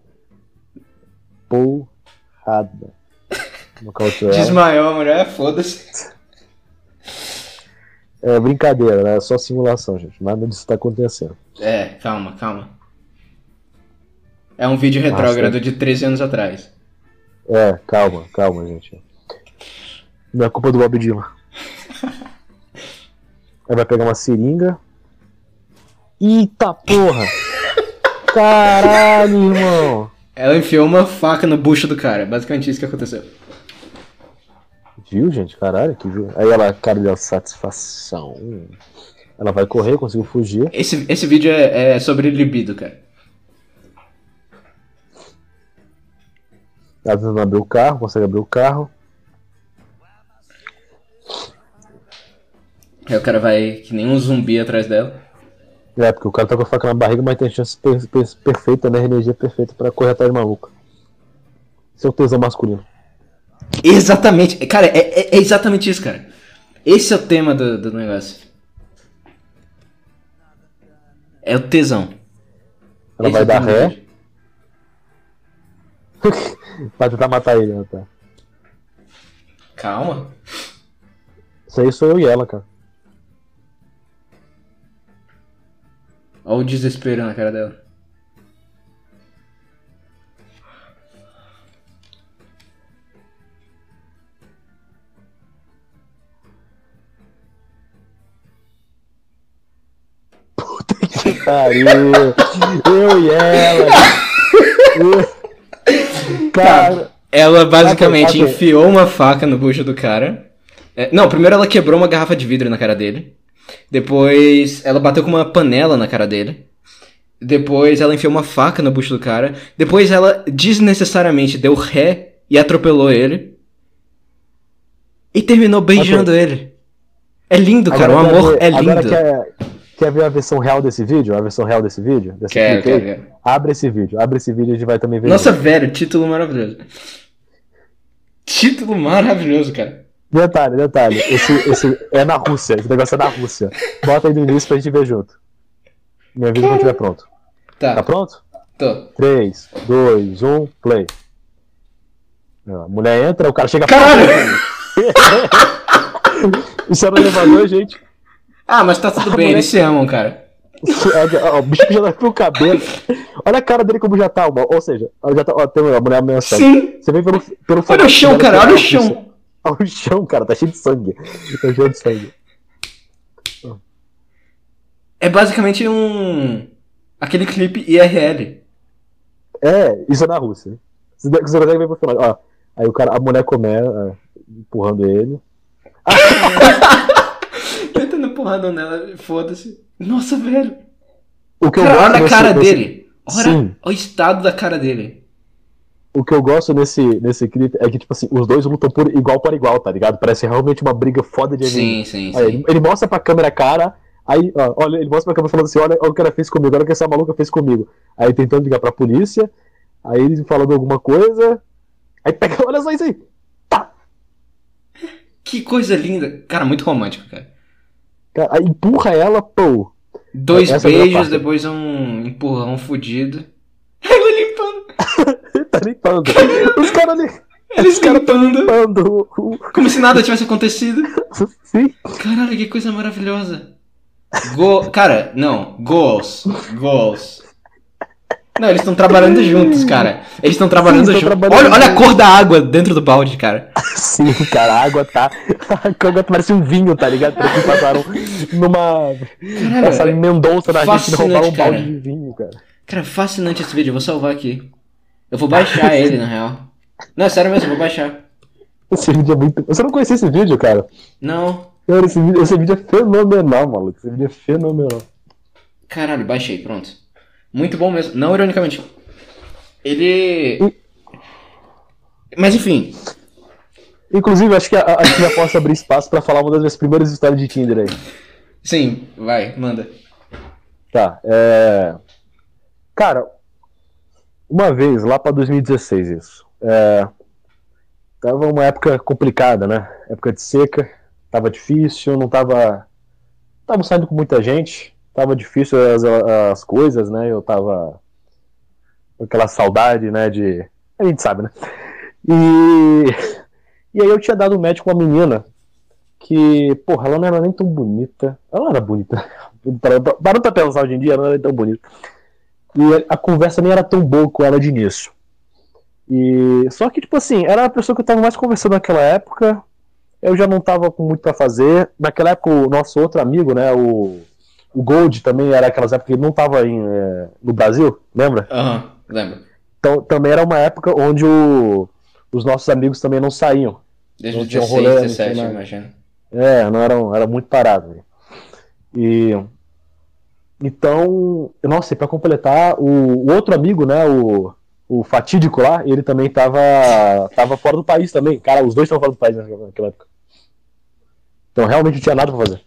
Porrada. Ela. Desmaiou a mulher, foda-se. É brincadeira, né? É só simulação, gente. Nada disso tá acontecendo. É, calma, calma. É um vídeo retrógrado de 13 anos atrás. É, calma, calma, gente. Não é culpa do Bob Dylan. Aí vai pegar uma seringa. Eita porra! Caralho, irmão! Ela enfiou uma faca no bucho do cara. Basicamente isso que aconteceu. Viu, gente? Caralho, que viu. Aí ela, cara de satisfação. Ela vai correr, conseguiu fugir. Esse, esse vídeo é, é sobre libido, cara. Ela tentando abrir o carro, consegue abrir o carro. Aí o cara vai que nem um zumbi atrás dela. É, porque o cara tá com a faca na barriga, mas tem chance per- per- perfeita, né? Energia perfeita pra correr atrás de maluco. Esse é o tesão masculino. Exatamente. Cara, é, é- é exatamente isso, cara. Esse é o tema do, do negócio. É o tesão. Ela Esse vai é dar ré. Vai tentar matar ele, né, tá? Calma. Isso aí sou eu e ela, cara. Olha o desespero na cara dela. Que pariu! Eu e ela! Eu- Cara, Ela basicamente Ok, ok. enfiou uma faca no bucho do cara. É, não, primeiro ela quebrou uma garrafa de vidro na cara dele. Depois ela bateu com uma panela na cara dele. Depois ela enfiou uma faca no bucho do cara. Depois ela desnecessariamente deu ré e atropelou ele. E terminou beijando ele. É lindo, cara. O agora amor quer é ver- Agora lindo. quer, quer ver a versão real desse vídeo? A versão real desse vídeo? Desse quero, quero. Abre esse vídeo, abre esse vídeo e a gente vai também ver. Nossa, velho, título maravilhoso. Título maravilhoso, cara. Detalhe, detalhe. Esse, esse é na Rússia. Esse negócio é na Rússia. Bota aí no início pra gente ver junto. Minha vida quando estiver pronto. Tá Tá, pronto? tô. 3, 2, 1, play. A mulher entra, o cara chega. Caralho! Isso era no elevador, gente. Ah, mas tá tudo bem, mulher- eles se amam, cara. É, o bicho já tá com o cabelo. Olha a cara dele como já tá, ou seja, já tá, ó, tem a mulher ameaçando. Sim! Você vê pelo, pelo Olha o chão, cara, olha o chão! Olha o chão, cara, tá cheio de sangue. Tá cheio de sangue. É basicamente um. aquele clipe IRL. É, isso é na Rússia. Você consegue ver pro final. Ó, aí o cara, a mulher começa, é, empurrando ele. Tentando porrada nela, foda-se. Nossa, velho. O que eu Cara, gosto olha a cara dele. Olha Sim. o estado da cara dele. O que eu gosto nesse, nesse clipe é que, tipo assim, os dois lutam por igual para igual, tá ligado? Parece realmente uma briga foda de anime. Sim, sim, Aí, sim. ele, ele mostra pra câmera a cara, aí, ó, olha, ele mostra pra câmera falando assim, olha, olha o que ela fez comigo, olha o que essa maluca fez comigo. Aí tentando ligar pra polícia, aí ele falando alguma coisa, aí pega, olha só isso aí. Que coisa linda. Cara, muito romântico, cara. Cara, Aí empurra ela, pô. Dois Essa é beijos, parte. depois um empurrão fudido. Tá limpando. Os caras. Eles limpando. limpando. Como se nada tivesse acontecido. Sim. Caralho, que coisa maravilhosa. Go... Cara, não. Goals. Goals. Não, eles estão trabalhando juntos, cara. Eles estão trabalhando juntos. Olha, olha a cor da água dentro do balde, cara. Sim, cara, a água tá. A água parece um vinho, tá ligado? Que passaram numa. Passaram em Mendonça na Argentina fascinante, roubaram um balde de vinho, cara. Cara, fascinante esse vídeo. Eu vou salvar aqui. Eu vou baixar ele, na real. Não, é sério mesmo, eu vou baixar. Esse vídeo é muito. Você não conhecia esse vídeo, cara? Não. Cara, esse vídeo, esse vídeo é fenomenal, maluco. Esse vídeo é fenomenal. Caralho, baixei, pronto. Muito bom mesmo. Não ironicamente. Ele. Mas enfim. Inclusive, acho que a, acho que já posso abrir espaço pra falar uma das minhas primeiras histórias de Tinder aí. Sim, vai, manda. Tá, é. Cara, uma vez, lá pra 2016, isso. É... Tava uma época complicada, né? Época de seca, tava difícil, não tava. Tava saindo com muita gente, tava difícil as, as coisas, né? Eu tava. com aquela saudade, né? De. A gente sabe, né? E. E aí eu tinha dado um com uma menina que, porra, ela não era nem tão bonita. Ela era bonita. Parando pra pensar hoje em dia, ela não era tão bonita. E a conversa nem era tão boa com ela de início. E só que tipo assim, era a pessoa que eu tava mais conversando naquela época. Eu já não tava com muito para fazer. Naquela época o nosso outro amigo, né, o, o Gold também era aquelas épocas que ele não tava em, é, no Brasil, lembra? Aham, uhum, lembro. Então também era uma época onde o, os nossos amigos também não saíam. Desde os 16, rolê, 17, eu imagino. É, não eram, era muito parado. E então, nossa, e pra completar, o, o, outro amigo, né, o, o fatídico lá, ele também tava, tava fora do país também. Cara, os dois estavam fora do país naquela época. Então realmente não tinha nada pra fazer.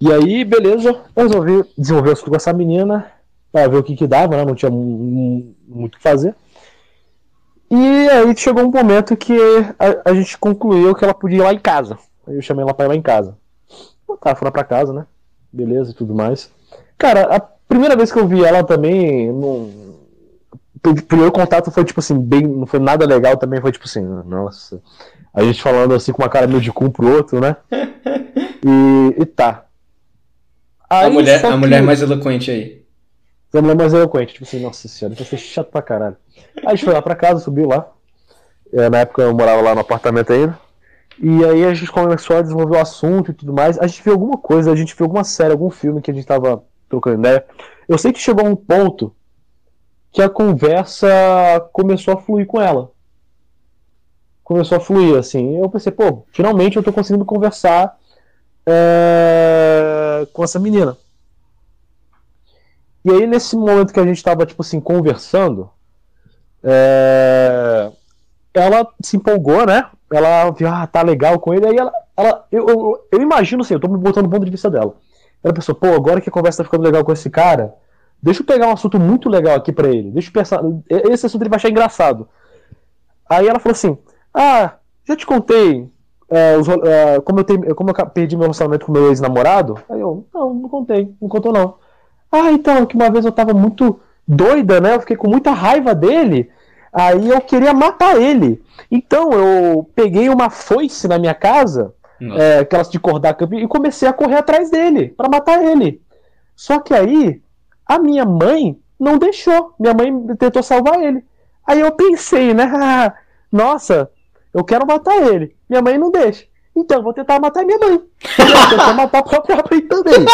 E aí, beleza, resolvi desenvolver assunto com essa menina pra ver o que que dava, né? Não tinha muito o que fazer. E aí chegou um momento que a, a, gente concluiu que ela podia ir lá em casa. Aí eu chamei ela pra ir lá em casa. Tava fora pra casa, né? Beleza e tudo mais. Cara, a primeira vez que eu vi ela também, não... o primeiro contato foi tipo assim, bem, não foi nada legal também, foi tipo assim, nossa. A gente falando assim com uma cara meio de cu pro outro, né? E, e tá. Aí, a mulher, a mulher mais eloquente aí. A mulher mais eloquente, tipo assim, nossa senhora, isso foi chato pra caralho. Aí a gente foi lá pra casa, subiu lá. É, na época eu morava lá no apartamento ainda. E aí a gente começou a desenvolver o assunto e tudo mais. A gente viu alguma coisa, a gente viu alguma série, algum filme que a gente tava trocando ideia. Eu sei que chegou a um ponto que a conversa começou a fluir com ela. Começou a fluir, assim. Eu pensei, pô, finalmente eu tô conseguindo conversar é, com essa menina. E aí, nesse momento que a gente tava, tipo assim, conversando, é, ela se empolgou, né? Ela viu, ah, tá legal com ele. Aí ela, ela eu, eu, eu imagino assim, eu tô me botando no ponto de vista dela. Ela pensou, pô, agora que a conversa tá ficando legal com esse cara, deixa eu pegar um assunto muito legal aqui para ele. Deixa eu pensar. Esse assunto ele vai achar engraçado. Aí ela falou assim: Ah, já te contei é, os, é, como, eu como eu perdi meu relacionamento com meu ex-namorado. Aí eu, não, não contei, não contou não. Ah, então, que uma vez eu tava muito doida, né? Eu fiquei com muita raiva dele. Aí eu queria matar ele. Então eu peguei uma foice na minha casa é, aquelas de cordar e comecei a correr atrás dele para matar ele. Só que aí a minha mãe não deixou. Minha mãe tentou salvar ele. Aí eu pensei, né? Nossa, eu quero matar ele. Minha mãe não deixa. Então eu vou tentar matar minha mãe. Eu tentar matar a própria mãe também.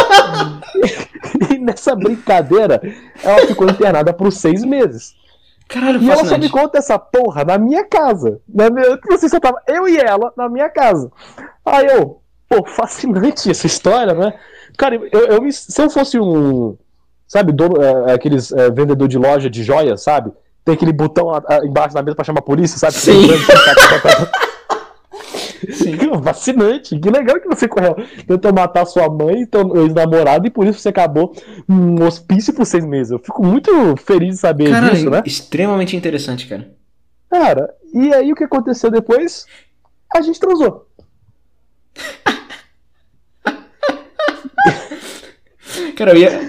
e nessa brincadeira, ela ficou internada por seis meses. Caralho, e ela só me conta essa porra na minha casa. Na minha, assim, só tava eu e ela na minha casa. Aí eu, pô, fascinante essa história, né? Cara, eu, eu se eu fosse um, sabe, dono, é, aqueles é, vendedor de loja de joias, sabe? Tem aquele botão a, a, embaixo da mesa pra chamar a polícia, sabe? Sim. Sim. Fascinante. Que legal que você correu. Tentou matar sua mãe, teu ex-namorado, e por isso você acabou num hospício por seis meses. Eu fico muito feliz de saber cara, disso, né? Extremamente interessante, cara. Cara, e aí o que aconteceu depois? A gente transou. cara, eu ia.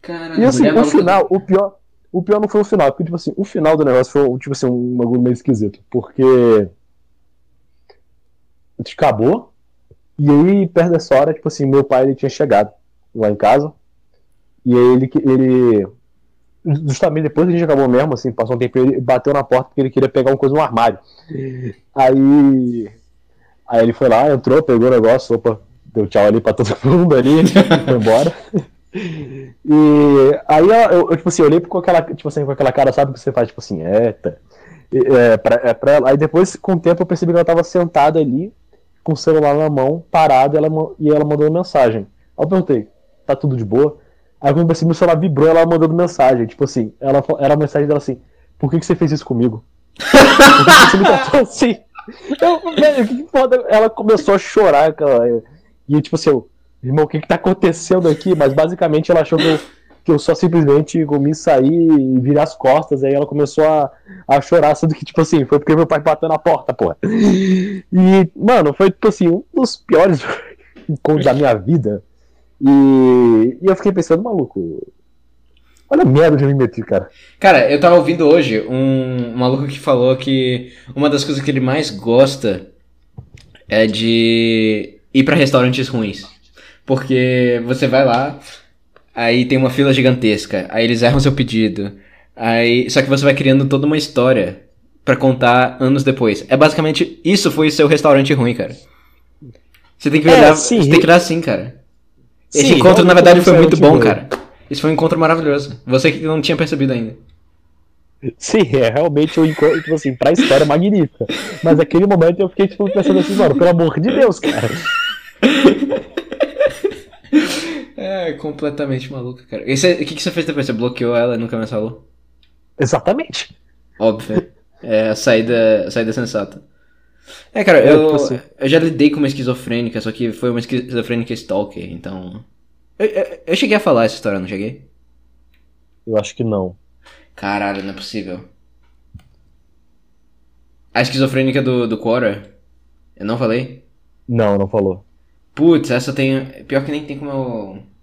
Caralho, e assim, o final, o pior. O pior não foi o final, porque, tipo assim, o final do negócio foi, tipo assim, um bagulho meio esquisito. Porque acabou. E aí, perto dessa hora, tipo assim, meu pai ele tinha chegado lá em casa. E aí ele, ele justamente depois que a gente acabou mesmo, assim, passou um tempo, ele bateu na porta porque ele queria pegar uma coisa no armário. Aí. Aí ele foi lá, entrou, pegou o negócio, opa, deu tchau ali pra todo mundo ali, foi embora. E aí eu, eu, tipo assim, olhei com aquela, tipo assim, com aquela cara, sabe que você faz, tipo assim, eita. É, pra, é pra ela. Aí depois, com o tempo, eu percebi que ela tava sentada ali, com o celular na mão, parado, ela, e ela mandou uma mensagem. Aí eu perguntei, tá tudo de boa? Aí quando eu percebi, meu celular vibrou, ela mandando mensagem. Tipo assim, ela, era a mensagem dela assim, por que, que você fez isso comigo? Por que, que você me tratou assim? Eu, velho, que foda. Ela começou a chorar, cara. E tipo assim, eu, irmão, o que que tá acontecendo aqui? Mas basicamente ela achou que eu, que eu só simplesmente comi sair e virar as costas. Aí ela começou a, a chorar, sendo que, tipo assim, foi porque meu pai bateu na porta, porra. E, mano, foi, tipo assim, um dos piores encontros da minha vida. E, e eu fiquei pensando, maluco, Olha a merda de eu me meti, cara. Cara, eu tava ouvindo hoje um maluco que falou que uma das coisas que ele mais gosta é de ir pra restaurantes ruins. Porque você vai lá, aí tem uma fila gigantesca, aí eles erram seu pedido. Aí, só que você vai criando toda uma história para contar anos depois. É basicamente isso foi seu restaurante ruim, cara. Você tem que olhar, é, sim, você tem que olhar assim, cara. Esse sim, encontro na verdade foi muito bom, ruim. cara. Isso foi um encontro maravilhoso. Você que não tinha percebido ainda. Sim, é realmente um encontro, tipo assim, pra história magnífica. Mas naquele momento eu fiquei, tipo, pensando assim, mano, pelo amor de Deus, cara. É, completamente maluco, cara. E o que, que você fez depois? Você bloqueou ela e nunca mais falou? Exatamente. Óbvio. É a saída, a saída sensata. É, cara, é, eu, eu já lidei com uma esquizofrênica, só que foi uma esquizofrênica stalker, então. Eu, eu, eu, cheguei a falar essa história, não cheguei? Eu acho que não. Caralho, não é possível. A esquizofrênica do, do Quora? Eu não falei? Não, não falou. Putz, essa tem. Pior que nem tem como eu.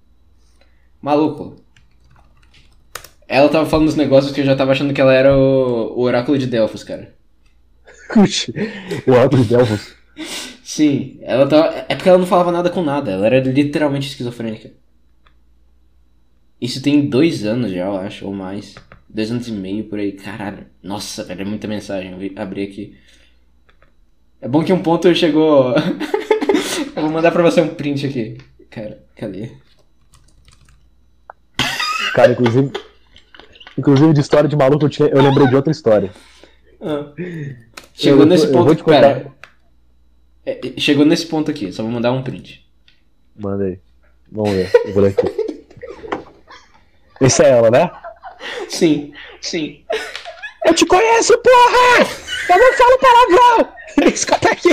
Maluco. Ela tava falando dos negócios que eu já tava achando que ela era o, o oráculo de Delfos, cara. o oráculo de Delfos? Sim, ela tava. É porque ela não falava nada com nada, ela era literalmente esquizofrênica. Isso tem dois anos já, eu acho, ou mais. Dois anos e meio por aí. Caralho. Nossa, velho, é muita mensagem. Eu abri aqui. É bom que um ponto chegou. eu vou mandar pra você um print aqui. Cara, cadê? Cara, inclusive. Inclusive de história de maluco, eu, tinha, eu lembrei de outra história. Ah. Chegou eu, nesse eu, ponto. Eu. Pera, é, chegou nesse ponto aqui, só vou mandar um print. Manda aí. Vamos ver. Eu vou ler aqui. Essa é ela, né? Sim, sim. Eu te conheço, porra! Eu não falo palavrão! Escuta aqui!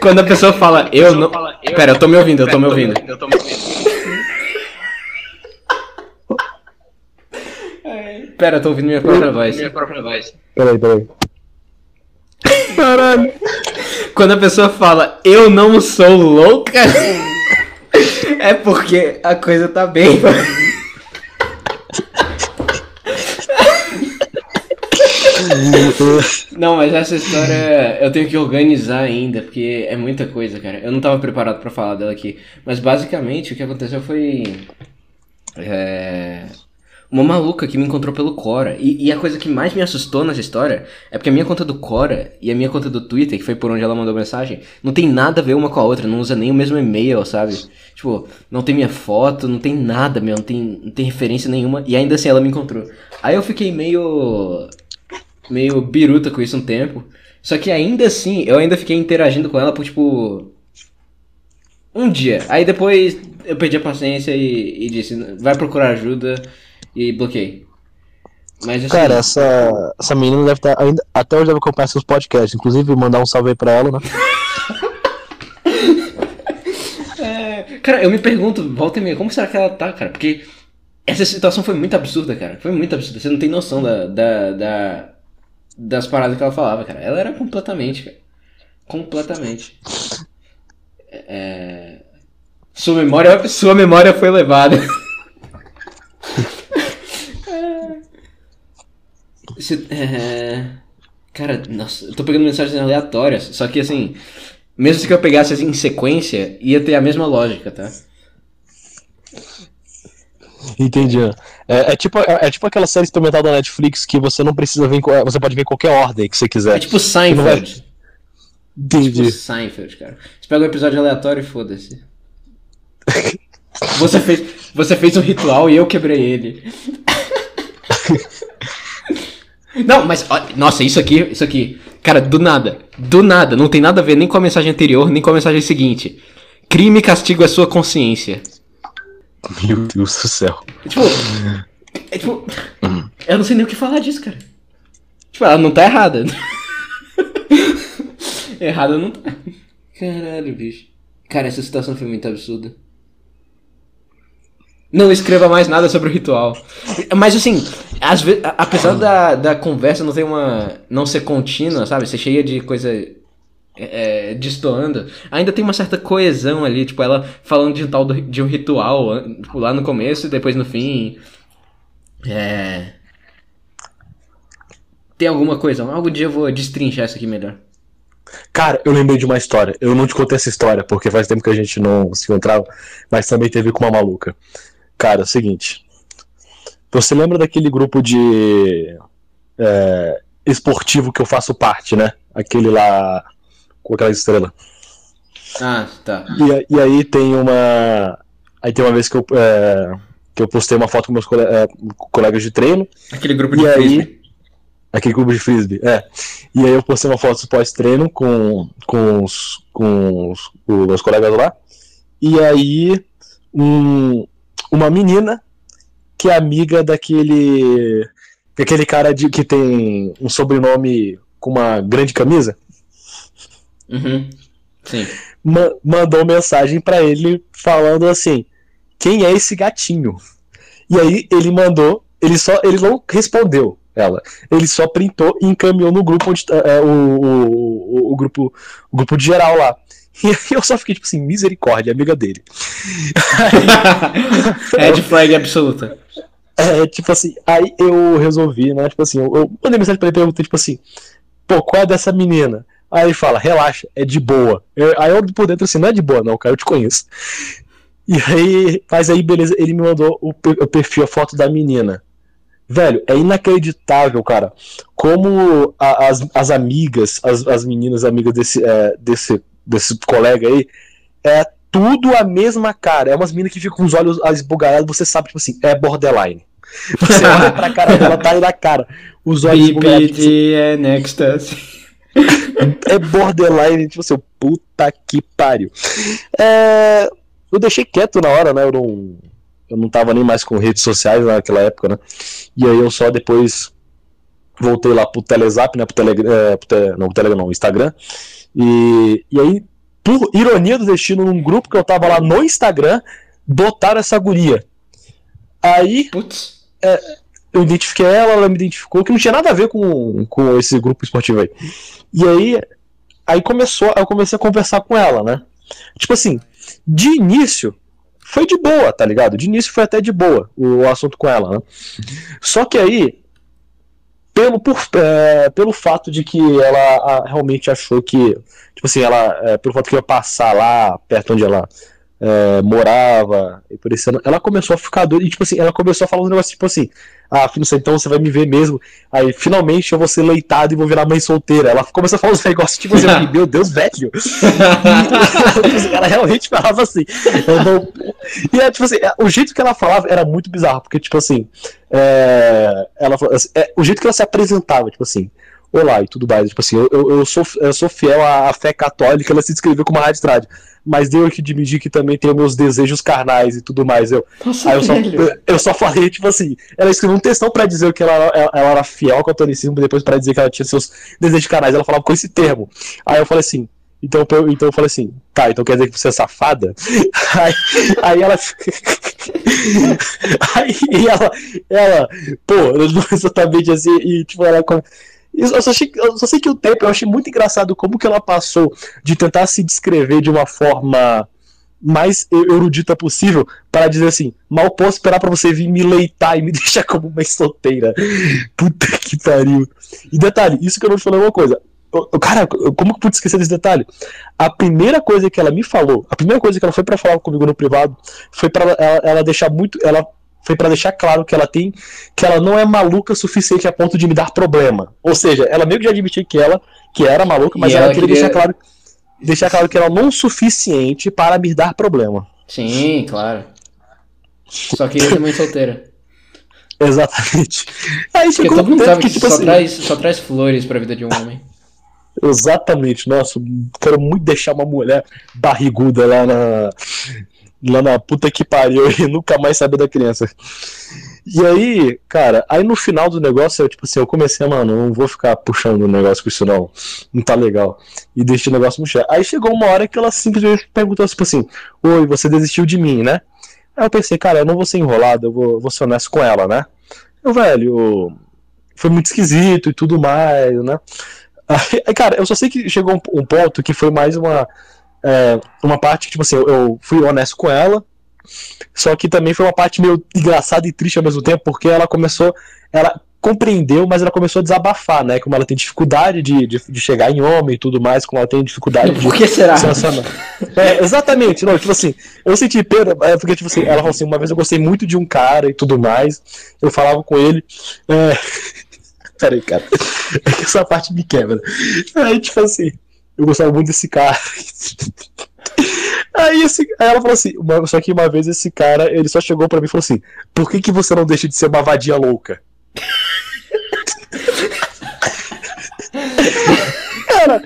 Quando a pessoa fala, eu não. Fala, eu... Pera, eu tô me ouvindo, eu tô me ouvindo. Eu tô me ouvindo. Pera, eu tô ouvindo minha própria voz. Minha própria voz. Peraí, peraí. Caralho. Quando a pessoa fala, eu não sou louca. É porque a coisa tá bem. Não, mas essa história eu tenho que organizar ainda, porque é muita coisa, cara. Eu não tava preparado para falar dela aqui. Mas basicamente o que aconteceu foi. É, uma maluca que me encontrou pelo Cora. E, e, a coisa que mais me assustou nessa história é porque a minha conta do Cora e a minha conta do Twitter, que foi por onde ela mandou mensagem, não tem nada a ver uma com a outra, não usa nem o mesmo e-mail, sabe? Tipo, não tem minha foto, não tem nada, meu, não tem, não tem referência nenhuma, e ainda assim ela me encontrou. Aí eu fiquei meio. meio biruta com isso um tempo. Só que ainda assim, eu ainda fiquei interagindo com ela por tipo. Um dia. Aí depois eu perdi a paciência e, e disse: vai procurar ajuda e bloqueei. Mas, assim, Cara, essa, essa menina deve estar. Ainda, até hoje deve acompanhar seus podcasts. Inclusive, mandar um salve aí pra ela, né? é, cara, eu me pergunto, volta e meia, como será que ela tá, cara? Porque essa situação foi muito absurda, cara. Foi muito absurda. Você não tem noção da, da, da das paradas que ela falava, cara. Ela era completamente, cara. Completamente. É... Sua memória, sua memória foi levada. Você, é... Cara, nossa, eu tô pegando mensagens aleatórias, só que assim, mesmo que eu pegasse assim, em sequência, ia ter a mesma lógica, tá? Entendi. É, é, tipo, é, é, tipo aquela série experimental da Netflix que você não precisa ver, você pode ver em qualquer ordem que você quiser. É tipo Seinfeld. Entendi. É tipo Seinfeld, cara. Você pega um episódio aleatório e foda-se. você, fez, você fez um ritual e eu quebrei ele. Não, mas nossa, isso aqui, isso aqui, cara, do nada, do nada, não tem nada a ver nem com a mensagem anterior, nem com a mensagem seguinte. Crime e castigo é sua consciência. Meu Deus do céu. É, tipo, é, tipo, eu não sei nem o que falar disso, cara. Tipo, ela não tá errada. Errado não tá. Caralho, bicho. Cara, essa situação foi muito absurda. Não escreva mais nada sobre o ritual. Mas assim, às vezes, apesar da, da conversa não ter uma. não ser contínua, sabe? Ser cheia de coisa. É, destoando, ainda tem uma certa coesão ali, tipo, ela falando de um tal do, de um ritual tipo, lá no começo e depois no fim. É. Tem alguma coisa? Algum dia eu vou destrinchar isso aqui melhor. Cara, eu lembrei de uma história. Eu não te contei essa história, porque faz tempo que a gente não se encontrava, mas também teve com uma maluca. Cara, é o seguinte. Você lembra daquele grupo de é, esportivo que eu faço parte, né? Aquele lá com aquela estrela. Ah, tá. E, e aí tem uma. Aí tem uma vez que eu, é, que eu postei uma foto com meus colega, é, colegas de treino. Aquele grupo de frisbee. aí, Aquele grupo de frisbee, é. E aí eu postei uma foto pós-treino com, com, os, com os, os meus colegas lá. E aí um, uma menina que é amiga daquele. daquele cara de, que tem um sobrenome com uma grande camisa. Uhum. Sim. ma- mandou mensagem pra ele falando assim: quem é esse gatinho? E aí ele mandou, ele só, ele não respondeu ela, ele só printou e encaminhou no grupo onde tá, é, o, o, o, o grupo, o grupo de geral lá. E aí eu só fiquei tipo assim, misericórdia, amiga dele. Red flag absoluta. É, tipo assim, aí eu resolvi, né? Tipo assim, eu, eu mandei mensagem pra ele e perguntei, tipo assim, pô, qual é dessa menina? Aí ele fala, relaxa, é de boa. Eu- aí eu por dentro assim, não é de boa, não, cara, eu te conheço. E aí, mas aí, beleza, ele me mandou o, o perfil, a foto da menina. Velho, é inacreditável, cara, como a- as, as amigas, as, as meninas amigas desse, é, desse, desse colega aí, é tudo a mesma cara. É umas meninas que ficam com os olhos esbugalhados, você sabe, tipo assim, é borderline. Você olha pra cara dela, tá aí na cara. Os olhos esbugalhados, tipo assim, BPD and ecstasy. é borderline, tipo assim, puta que pariu. É, eu deixei quieto na hora, né? Eu não, eu não tava nem mais com redes sociais naquela época, né? E aí eu só depois voltei lá pro Telezap, né? Pro Telegram, é, pro te- não, pro Telegram não, Instagram. E, e aí, por ironia do destino, num grupo que eu tava lá no Instagram, botaram essa guria. Aí Putz. eu identifiquei ela, ela me identificou, que não tinha nada a ver com, com esse grupo esportivo aí. E aí, aí começou, eu comecei a conversar com ela, né? Tipo assim, de início foi de boa, tá ligado? De início foi até de boa o, o assunto com ela, né? Só que aí, pelo, por, é, pelo fato de que ela ah, realmente achou que, tipo assim, ela, é, pelo fato que ia passar lá perto onde ela é, morava, e por isso ela, ela começou a ficar doida, e tipo assim, ela começou a falar um negócio tipo assim, ah, filho, então você vai me ver mesmo, aí finalmente eu vou ser leitado e vou virar mãe solteira. Ela começou a falar uns negócios tipo assim, meu Deus, velho. E ela realmente falava assim. não- E é, tipo assim, é, o jeito que ela falava era muito bizarro, porque, tipo assim, é, ela, assim, é, o jeito que ela se apresentava, tipo assim, olá e tudo mais, tipo assim, eu, eu, sou, eu sou fiel à, fé católica, ela se descreveu como uma rádio mas deu que admitir que também tenho meus desejos carnais e tudo mais. Eu, Nossa, Aí eu só, eu, eu só falei, tipo assim, ela escreveu um textão pra dizer que ela, ela, ela era fiel ao catolicismo, depois pra dizer que ela tinha seus desejos canais, ela falava com esse termo. Aí eu falei assim, então, eu- então eu falei assim, tá, então quer dizer que você é safada? Aí, aí ela. aí ela, ela, pô, não exatamente assim, e tipo, ela. Eu só, achei, eu só sei que o tempo, eu achei muito engraçado como que ela passou de tentar se descrever de uma forma mais erudita possível para dizer assim, mal posso esperar pra você vir me leitar e me deixar como uma solteira. Puta que pariu. E detalhe, isso que eu não te falei uma coisa. Eu- eu- Cara, eu- como que eu pude esquecer desse detalhe? A primeira coisa que ela me falou, a primeira coisa que ela foi pra falar comigo no privado, foi pra ela, ela deixar muito, ela foi pra deixar claro que ela tem, que ela não é maluca o suficiente a ponto de me dar problema. Ou seja, ela meio que já admitiu que ela, que era maluca, mas ela, ela queria queria- deixar claro, deixar claro que ela não é o suficiente para me dar problema. Sim, claro. Só queria ser mãe solteira. Exatamente. Aí Porque todo mundo sabe que, tipo só, assim. traz, só traz flores pra vida de um homem. Exatamente, nossa, quero muito deixar uma mulher barriguda lá na. Lá na puta que pariu e nunca mais saber da criança. E aí, cara, aí no final do negócio, eu, tipo assim, eu comecei, mano, não vou ficar puxando o negócio com isso não, não tá legal. E deixei o negócio murchar. Aí chegou uma hora que ela simplesmente perguntou, tipo assim, oi, você desistiu de mim, né? Aí eu pensei, cara, eu não vou ser enrolado, eu vou, vou ser honesto com ela, né? Eu, velho, foi muito esquisito e tudo mais, né? Aí, cara, eu só sei que chegou um ponto que foi mais uma, é, uma parte que, tipo assim, eu, eu fui honesto com ela, só que também foi uma parte meio engraçada e triste ao mesmo tempo, porque ela começou. Ela compreendeu, mas ela começou a desabafar, né? Como ela tem dificuldade de, de, de chegar em homem e tudo mais, como ela tem dificuldade Por que será? É, exatamente, não, tipo assim, eu senti pena, é porque, tipo assim, ela falou assim, uma vez eu gostei muito de um cara e tudo mais, eu falava com ele. É... Peraí, cara. É que essa parte me quebra. Aí, tipo assim, eu gostava muito desse cara. Aí, esse, aí ela falou assim, uma, só que uma vez esse cara, ele só chegou pra mim e falou assim, por que, que você não deixa de ser uma vadia louca? cara...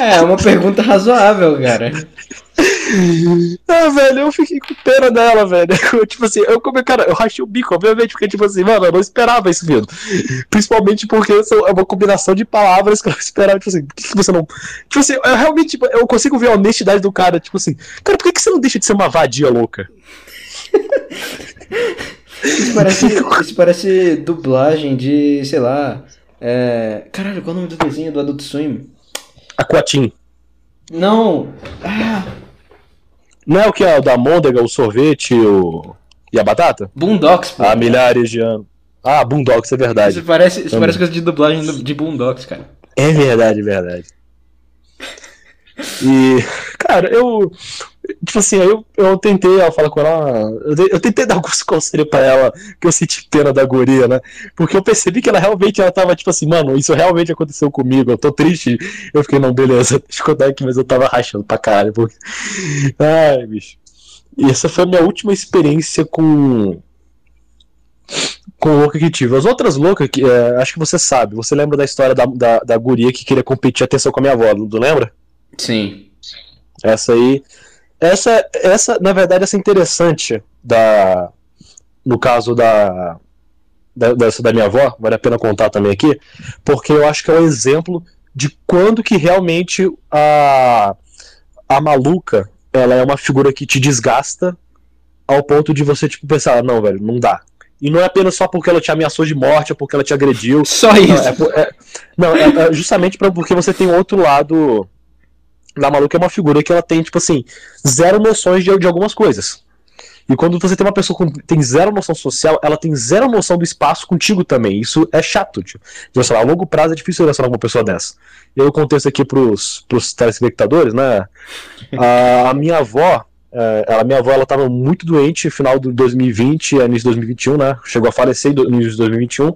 É, uma pergunta razoável, cara. Ah, velho, eu fiquei com pena dela, velho. Eu, tipo assim, eu come, cara, eu rachei o bico, obviamente, porque, tipo assim, mano, eu não esperava isso vindo. Principalmente porque é uma combinação de palavras que eu esperava, tipo assim, por que, que você não. Tipo assim, eu realmente, tipo, eu consigo ver a honestidade do cara, tipo assim, cara, por que, que você não deixa de ser uma vadia louca? Isso parece, isso parece dublagem de, sei lá. É... Caralho, qual é o nome do desenho do Adult Swim? Aquatim. Não! Ah! Não é o que é o da Môndega, o sorvete o... e a batata? Boondocks, pô. Há milhares de anos. Ah, Boondocks, é verdade. Isso parece, isso parece coisa de dublagem de Boondocks, cara. É verdade, é verdade. E, cara, eu. Tipo assim, eu, eu tentei ela falar com ela. Eu, eu tentei dar alguns conselhos pra ela, que eu senti pena da guria, né? Porque eu percebi que ela realmente ela tava, tipo assim, mano, isso realmente aconteceu comigo, eu tô triste. Eu fiquei, não, beleza, deixa eu contar aqui, mas eu tava rachando pra caralho. Porque... Ai, bicho. E essa foi a minha última experiência com. Com louca que tive. As outras loucas, que, é, acho que você sabe. Você lembra da história da, da, da guria que queria competir atenção com a minha avó, não lembra? Sim. Essa aí. Essa, essa, na verdade, essa é interessante da. No caso da. da dessa da minha avó, vale a pena contar também aqui, porque eu acho que é um exemplo de quando que realmente a. A maluca, ela é uma figura que te desgasta ao ponto de você, tipo, pensar, não, velho, não dá. E não é apenas só porque ela te ameaçou de morte ou porque ela te agrediu. Só isso. Não, é, é, não, é, é justamente pra, porque você tem outro lado da maluca é uma figura que ela tem, tipo assim, zero noções de, de algumas coisas. E quando você tem uma pessoa que tem zero noção social, ela tem zero noção do espaço contigo também. Isso é chato, tio. Lá, a longo prazo é difícil relacionar com uma pessoa dessa. E eu contei isso aqui pros, pros telespectadores, né? A, a minha avó, ela, minha avó, ela tava muito doente no final de 2020, início de 2021, né? Chegou a falecer no início de 2021.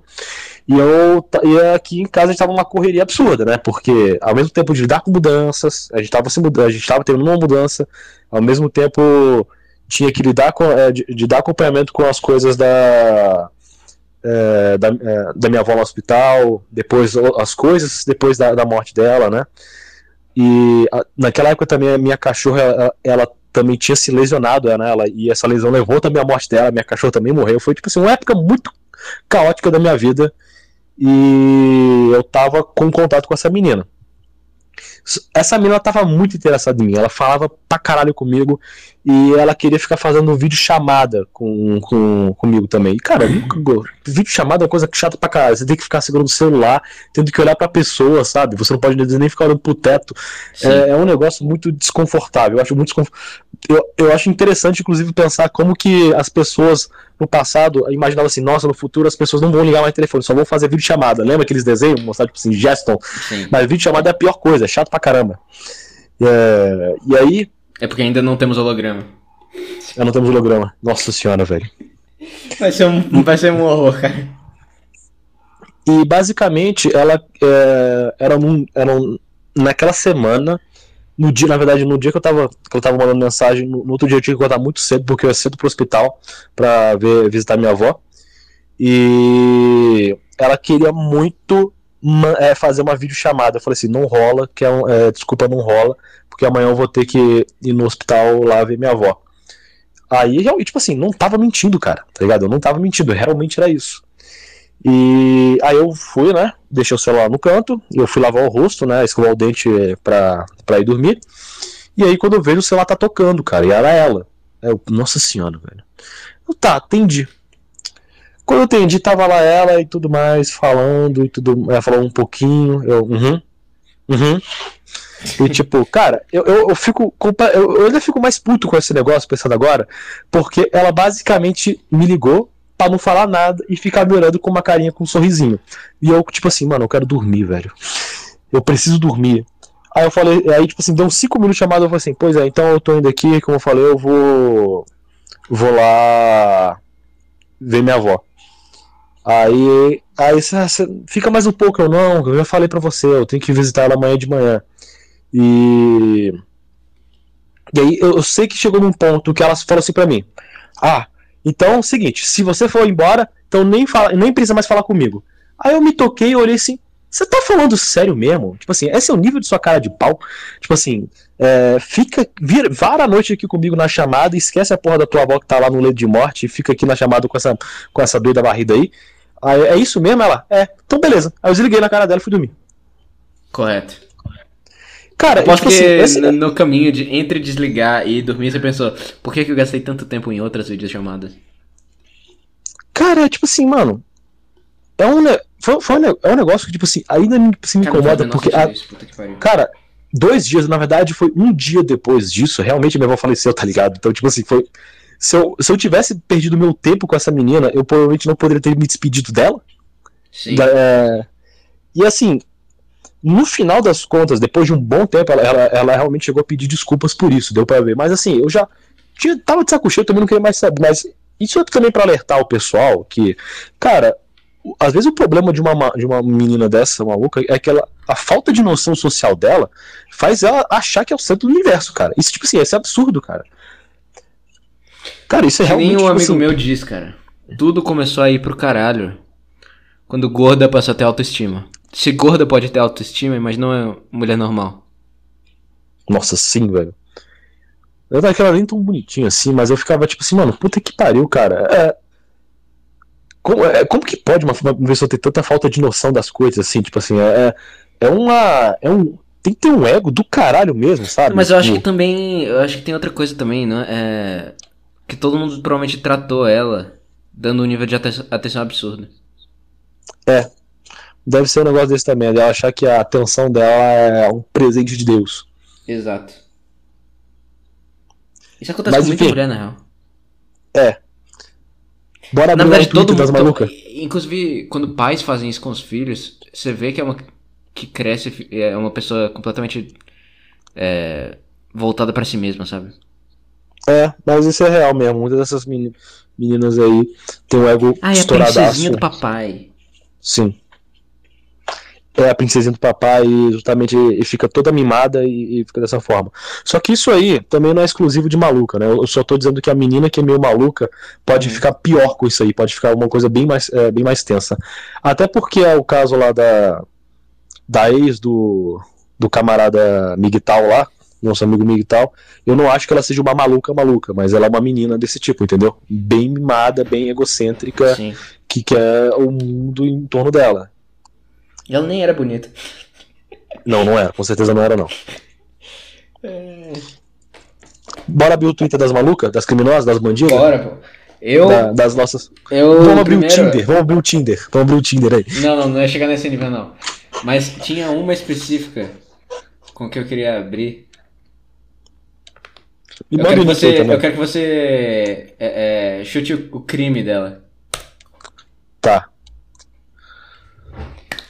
E eu e aqui em casa a gente tava numa correria absurda, né? Porque ao mesmo tempo de lidar com mudanças, a gente tava se mudando, a gente tava tendo uma mudança, ao mesmo tempo tinha que lidar com é, de, de, dar acompanhamento com as coisas da é, da, é, da, minha avó no hospital, depois as coisas depois da, da morte dela, né? E a, naquela época também a minha cachorra ela, ela também tinha se lesionado, né? Ela, e essa lesão levou também a morte dela, minha cachorra também morreu. Foi tipo assim, uma época muito caótica da minha vida e eu tava com contato com essa menina. Essa menina tava muito interessada em mim, ela falava pra caralho comigo e ela queria ficar fazendo vídeo chamada com, com, comigo também. E, cara, vídeo chamada é uma coisa chata pra caralho. Você tem que ficar segurando o celular, tendo que olhar pra pessoa, sabe? Você não pode nem ficar olhando pro teto. É, é, um negócio muito desconfortável. Eu acho muito desconfortável. Eu, eu acho interessante, inclusive, pensar como que as pessoas no passado imaginavam assim, nossa, no futuro as pessoas não vão ligar mais telefone, só vão fazer vídeo chamada. Lembra aqueles desenhos, mostrar tipo assim, Geston? Mas vídeo chamada é a pior coisa, é chato pra caramba. É, e aí é porque ainda não temos holograma. Eu não temos holograma. Nossa senhora, velho. Vai ser um, vai ser um horror, cara. E basicamente ela é, era, um, era um, naquela semana, no dia, na verdade, no dia que eu tava, que eu tava mandando mensagem, no, no outro dia eu tinha que acordar muito cedo, porque eu ia cedo pro hospital pra ver, visitar minha avó. E ela queria muito é, fazer uma videochamada. Eu falei assim, não rola, que é, um, é, desculpa, não rola porque amanhã eu vou ter que ir no hospital lá ver minha avó. Aí, tipo assim, não tava mentindo, cara, tá ligado? Eu não tava mentindo, realmente era isso. E aí eu fui, né? Deixei o celular no canto, eu fui lavar o rosto, né? Escovar o dente pra, pra ir dormir. E aí quando eu vejo o celular tá tocando, cara, e era ela. Eu, nossa senhora, velho. Eu, tá, atendi. Quando eu atendi, tava lá ela e tudo mais, falando e tudo. Ela falou um pouquinho, eu, uhum, uhum. E tipo, cara, eu, eu, eu fico. Eu, eu ainda fico mais puto com esse negócio, pensando agora, porque ela basicamente me ligou pra não falar nada e ficar me olhando com uma carinha com um sorrisinho. E eu, tipo assim, mano, eu quero dormir, velho. Eu preciso dormir. Aí eu falei, aí, tipo assim, deu uns 5 minutos de chamada, eu falei assim, pois é, então eu tô indo aqui, como eu falei, eu vou. Vou lá ver minha avó. Aí, aí cê, cê, fica mais um pouco, eu não, eu já falei pra você, eu tenho que visitar ela amanhã de manhã. E. E aí eu, eu sei que chegou num ponto que ela falou assim pra mim: Ah, então é seguinte, se você for embora, então nem, fala, nem precisa mais falar comigo. Aí eu me toquei e olhei assim, você tá falando sério mesmo? Tipo assim, esse é o nível de sua cara de pau? Tipo assim, é, fica, vira, vara a noite aqui comigo na chamada, esquece a porra da tua avó que tá lá no leito de morte e fica aqui na chamada com essa, com essa doida barrida aí. aí. É isso mesmo? Ela? É, então beleza. Aí eu desliguei na cara dela e fui dormir. Correto. Cara, Aposto tipo que assim, esse... no caminho de entre desligar e dormir, você pensou, por que, que eu gastei tanto tempo em outras videochamadas? Cara, tipo assim, mano. É um, foi, foi um, é um negócio que, tipo assim, ainda me, se me incomoda, porque. A, cara, dois dias, na verdade, foi um dia depois disso. Realmente minha avó faleceu, tá ligado? Então, tipo assim, foi. Se eu, se eu tivesse perdido meu tempo com essa menina, eu provavelmente não poderia ter me despedido dela. Sim. Da, é, e assim, no final das contas, depois de um bom tempo, ela, ela, ela realmente chegou a pedir desculpas por isso, deu para ver. Mas assim, eu já tinha, tava de saco cheio, também não queria mais saber. Mas isso é também para alertar o pessoal que, cara, às vezes o problema de uma, de uma menina dessa, maluca, é que ela, a falta de noção social dela faz ela achar que é o centro do universo, cara. Isso, tipo assim, é absurdo, cara. Cara, isso é realmente. Nem um tipo amigo assim... meu diz, cara. Tudo começou a ir pro caralho quando gorda passou a ter autoestima. Se gorda pode ter autoestima, mas não é mulher normal. Nossa, sim, velho. Eu daquela nem tão bonitinha assim, mas eu ficava tipo assim, mano, puta que pariu, cara. É. Como, é, como que pode uma, uma pessoa ter tanta falta de noção das coisas, assim, tipo assim, é, é uma. É um, tem que ter um ego do caralho mesmo, sabe? Mas eu acho tipo que também. Eu acho que tem outra coisa também, né? É. Que todo mundo provavelmente tratou ela dando um nível de atenção absurdo. É, deve ser um negócio desse também, ela achar que a atenção dela é um presente de Deus. Exato. Isso acontece Mas, com muita mulher, na real. É. Bora na verdade, todo mundo. Inclusive, quando pais fazem isso com os filhos, você vê que é uma. que cresce, é uma pessoa completamente. É, voltada para si mesma, sabe? É, mas isso é real mesmo. Muitas dessas meninas aí tem um ego ah, é a princesinha do papai. Sim é a princesinha do papai e justamente e fica toda mimada e, e, fica dessa forma. Só que isso aí também não é exclusivo de maluca, né? Eu só tô dizendo que a menina que é meio maluca pode uhum. ficar pior com isso aí, pode ficar uma coisa bem mais, é, bem mais tensa. Até porque é o caso lá da, da ex do, do camarada Miguel lá, nosso amigo Miguel, eu não acho que ela seja uma maluca maluca, mas ela é uma menina desse tipo, entendeu? Bem mimada, bem egocêntrica, Sim. que quer o mundo em torno dela. Ela nem era bonita. Não, não era. Com certeza não era, não. É... Bora abrir o Twitter das malucas, das criminosas, das bandidas? Bora, pô. Eu. Da, das nossas. Eu vamos abrir primeiro... o Tinder, vamos abrir o Tinder. Vamos abrir o Tinder aí. Não, não, não ia chegar nesse nível, não. Mas tinha uma específica com que eu queria abrir. Eu quero, você, eu quero, que você, é, é, chute o, o crime dela. Tá.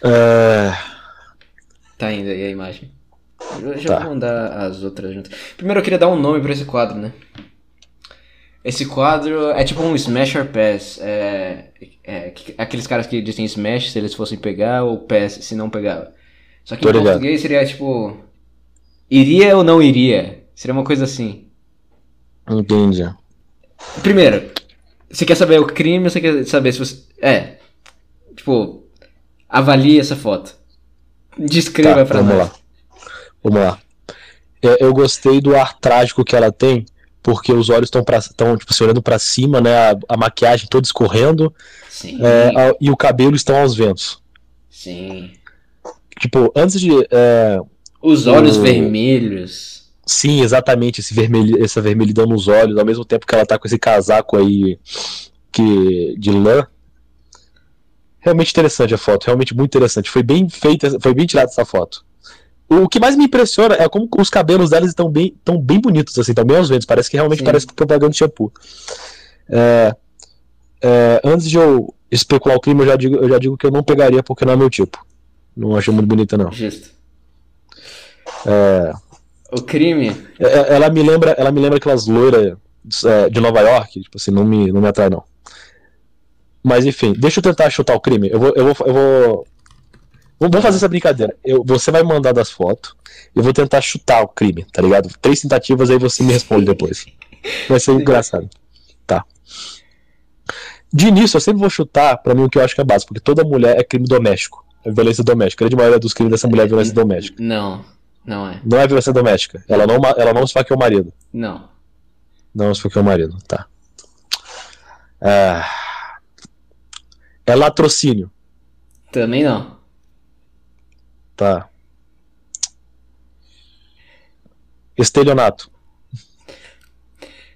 É... Tá indo aí a imagem. Eu já tá. vou mandar as outras juntas. Primeiro eu queria dar um nome pra esse quadro, né? Esse quadro é tipo um Smash or Pass. É, é, aqueles caras que dizem Smash se eles fossem pegar ou Pass se não pegava. Só que Tô em ligado. português seria tipo. Iria ou não iria? Seria uma coisa assim. Entendi. Primeiro, você quer saber o crime ou você quer saber se você. É. Tipo, Avalie essa foto. Descreva tá, pra vamos nós. Lá. Vamos lá. É, eu gostei do ar trágico que ela tem, porque os olhos estão estão tipo assim, olhando para cima, né? A, a, maquiagem toda escorrendo Sim. é, a, e o cabelo estão aos ventos. Sim. Tipo, antes de é, Os olhos o- vermelhos. Sim, exatamente, esse vermelho, essa vermelhidão nos olhos, ao mesmo tempo que ela tá com esse casaco aí que, de lã. Realmente interessante a foto, realmente muito interessante. Foi bem feita, foi bem tirada essa foto. O que mais me impressiona é como os cabelos delas estão bem, estão bem bonitos, assim, estão bem aos ventos. Parece que realmente Sim. parece que estão pagando shampoo. É, é, antes de eu especular o crime, eu já, digo, eu já digo que eu não pegaria porque não é meu tipo. Não achei muito bonita, não. Justo. É, O crime. É- é- Ela me lembra, ela me lembra aquelas loiras é, de Nova York, tipo assim, não me, não me atrai não. Mas enfim, deixa eu tentar chutar o crime. Eu vou, eu vou, eu vou, vamos fazer essa brincadeira. Eu, você vai mandar das fotos, eu vou tentar chutar o crime, tá ligado? Três tentativas aí você me responde depois. Vai ser engraçado. Tá. De início, eu sempre vou chutar pra mim o que eu acho que é básico, porque toda mulher é crime doméstico, é violência doméstica. A grande maioria dos crimes dessa mulher é violência doméstica. Não. Não é. Não é violência doméstica. Ela não, ela não esfaqueou o marido. Não. Não, foi o marido, tá. Ah, é latrocínio, Também não. tá. Estelionato.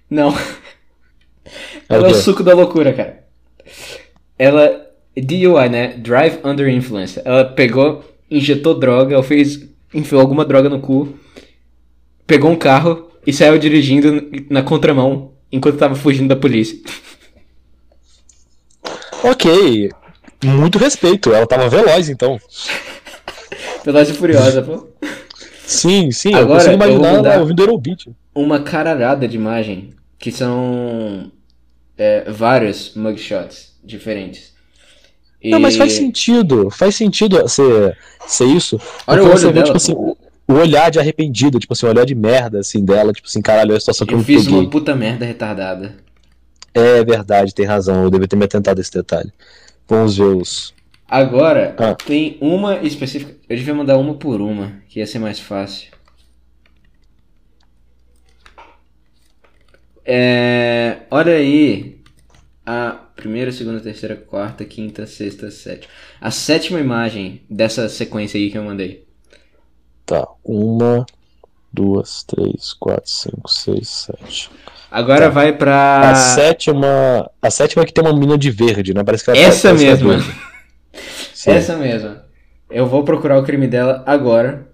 Não. É o Ela é o quê? suco da loucura, cara. Ela. DUI, né? Drive Under Influence. Ela pegou, injetou droga, ela fez. enfiou alguma droga no cu, pegou um carro e saiu dirigindo na contramão enquanto tava fugindo da polícia. Ok, muito respeito. Ela tava veloz, então. Veloz e Furiosa, pô. Sim, sim. Agora, consigo eu vou imaginar ela ouvindo Aerobeat. Uma caralhada de imagem que são é, vários mugshots diferentes. E... Não, mas faz sentido. Faz sentido ser, ser isso. Olha o você olho vê, dela. tipo assim, o olhar de arrependido, tipo assim, o olhar de merda, assim, dela, tipo assim, caralho, olha a situação que eu, Eu fiz peguei. uma puta merda retardada. É verdade, tem razão. Eu devia ter me atentado a esse detalhe. Vamos ver os. Agora, Ah. tem uma específica. Eu devia mandar uma por uma, que ia ser mais fácil. É, olha aí. A primeira, segunda, terceira, quarta, quinta, sexta, sétima. A sétima imagem dessa sequência aí que eu mandei. Tá. Uma, duas, três, quatro, cinco, seis, sete. Agora Tá. vai pra. A sétima. A sétima é que tem uma mina de verde, né? Parece que ela Essa ela é mesma. Essa mesma. Eu vou procurar o crime dela agora.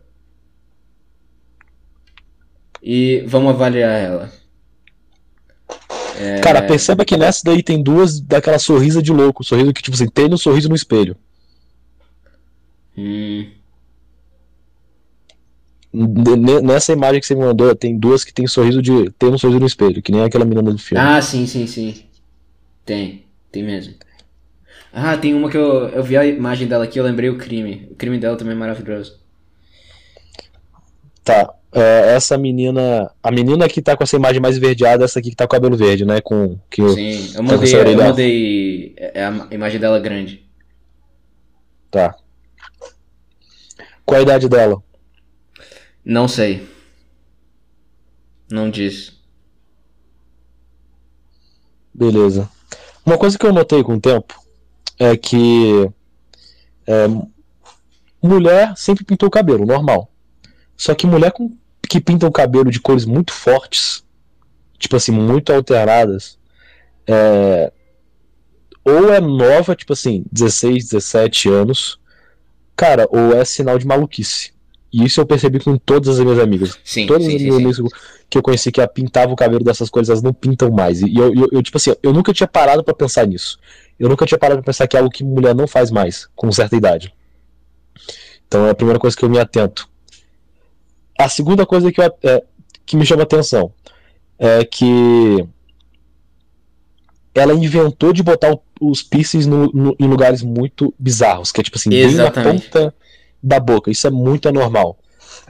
E vamos avaliar ela. É, Cara, perceba que nessa daí tem duas daquela sorrisa de louco. Sorriso que, tipo assim, tem no sorriso no espelho. hum, Nessa imagem que você me mandou, tem duas que tem sorriso de. Tem um sorriso no espelho, que nem aquela menina do filme. Ah, sim, sim, sim. Tem, tem mesmo. Ah, tem uma que eu, eu vi a imagem dela aqui, eu lembrei o crime. O crime dela também é maravilhoso. Tá. é, essa menina. A menina que tá com essa imagem mais verdeada, essa aqui que tá com cabelo verde, né? Com. Que, Sim, eu com mandei, essa eu mandei é, a imagem dela grande. Tá. Qual a idade dela? Não sei. Não diz. Beleza. Uma coisa que eu notei com o tempo é que é, mulher sempre pintou o cabelo, normal. Só que mulher com- que pinta o cabelo de cores muito fortes, tipo assim, muito alteradas, é, ou é nova, tipo assim, 16, 17 anos, cara, ou é sinal de maluquice. E isso eu percebi com todas as minhas amigas. Sim, Todas sim, as minhas amigas que eu conheci que pintavam o cabelo dessas cores, elas não pintam mais. E eu, eu, eu, tipo assim, eu nunca tinha parado pra pensar nisso. Eu nunca tinha parado pra pensar que é algo que mulher não faz mais, com certa idade. Então é a primeira coisa que eu me atento. A segunda coisa que, eu, é, que me chama atenção é que ela inventou de botar os piercings no- no- em lugares muito bizarros, que é tipo assim, bem na Exatamente. ponta da boca. Isso é muito anormal.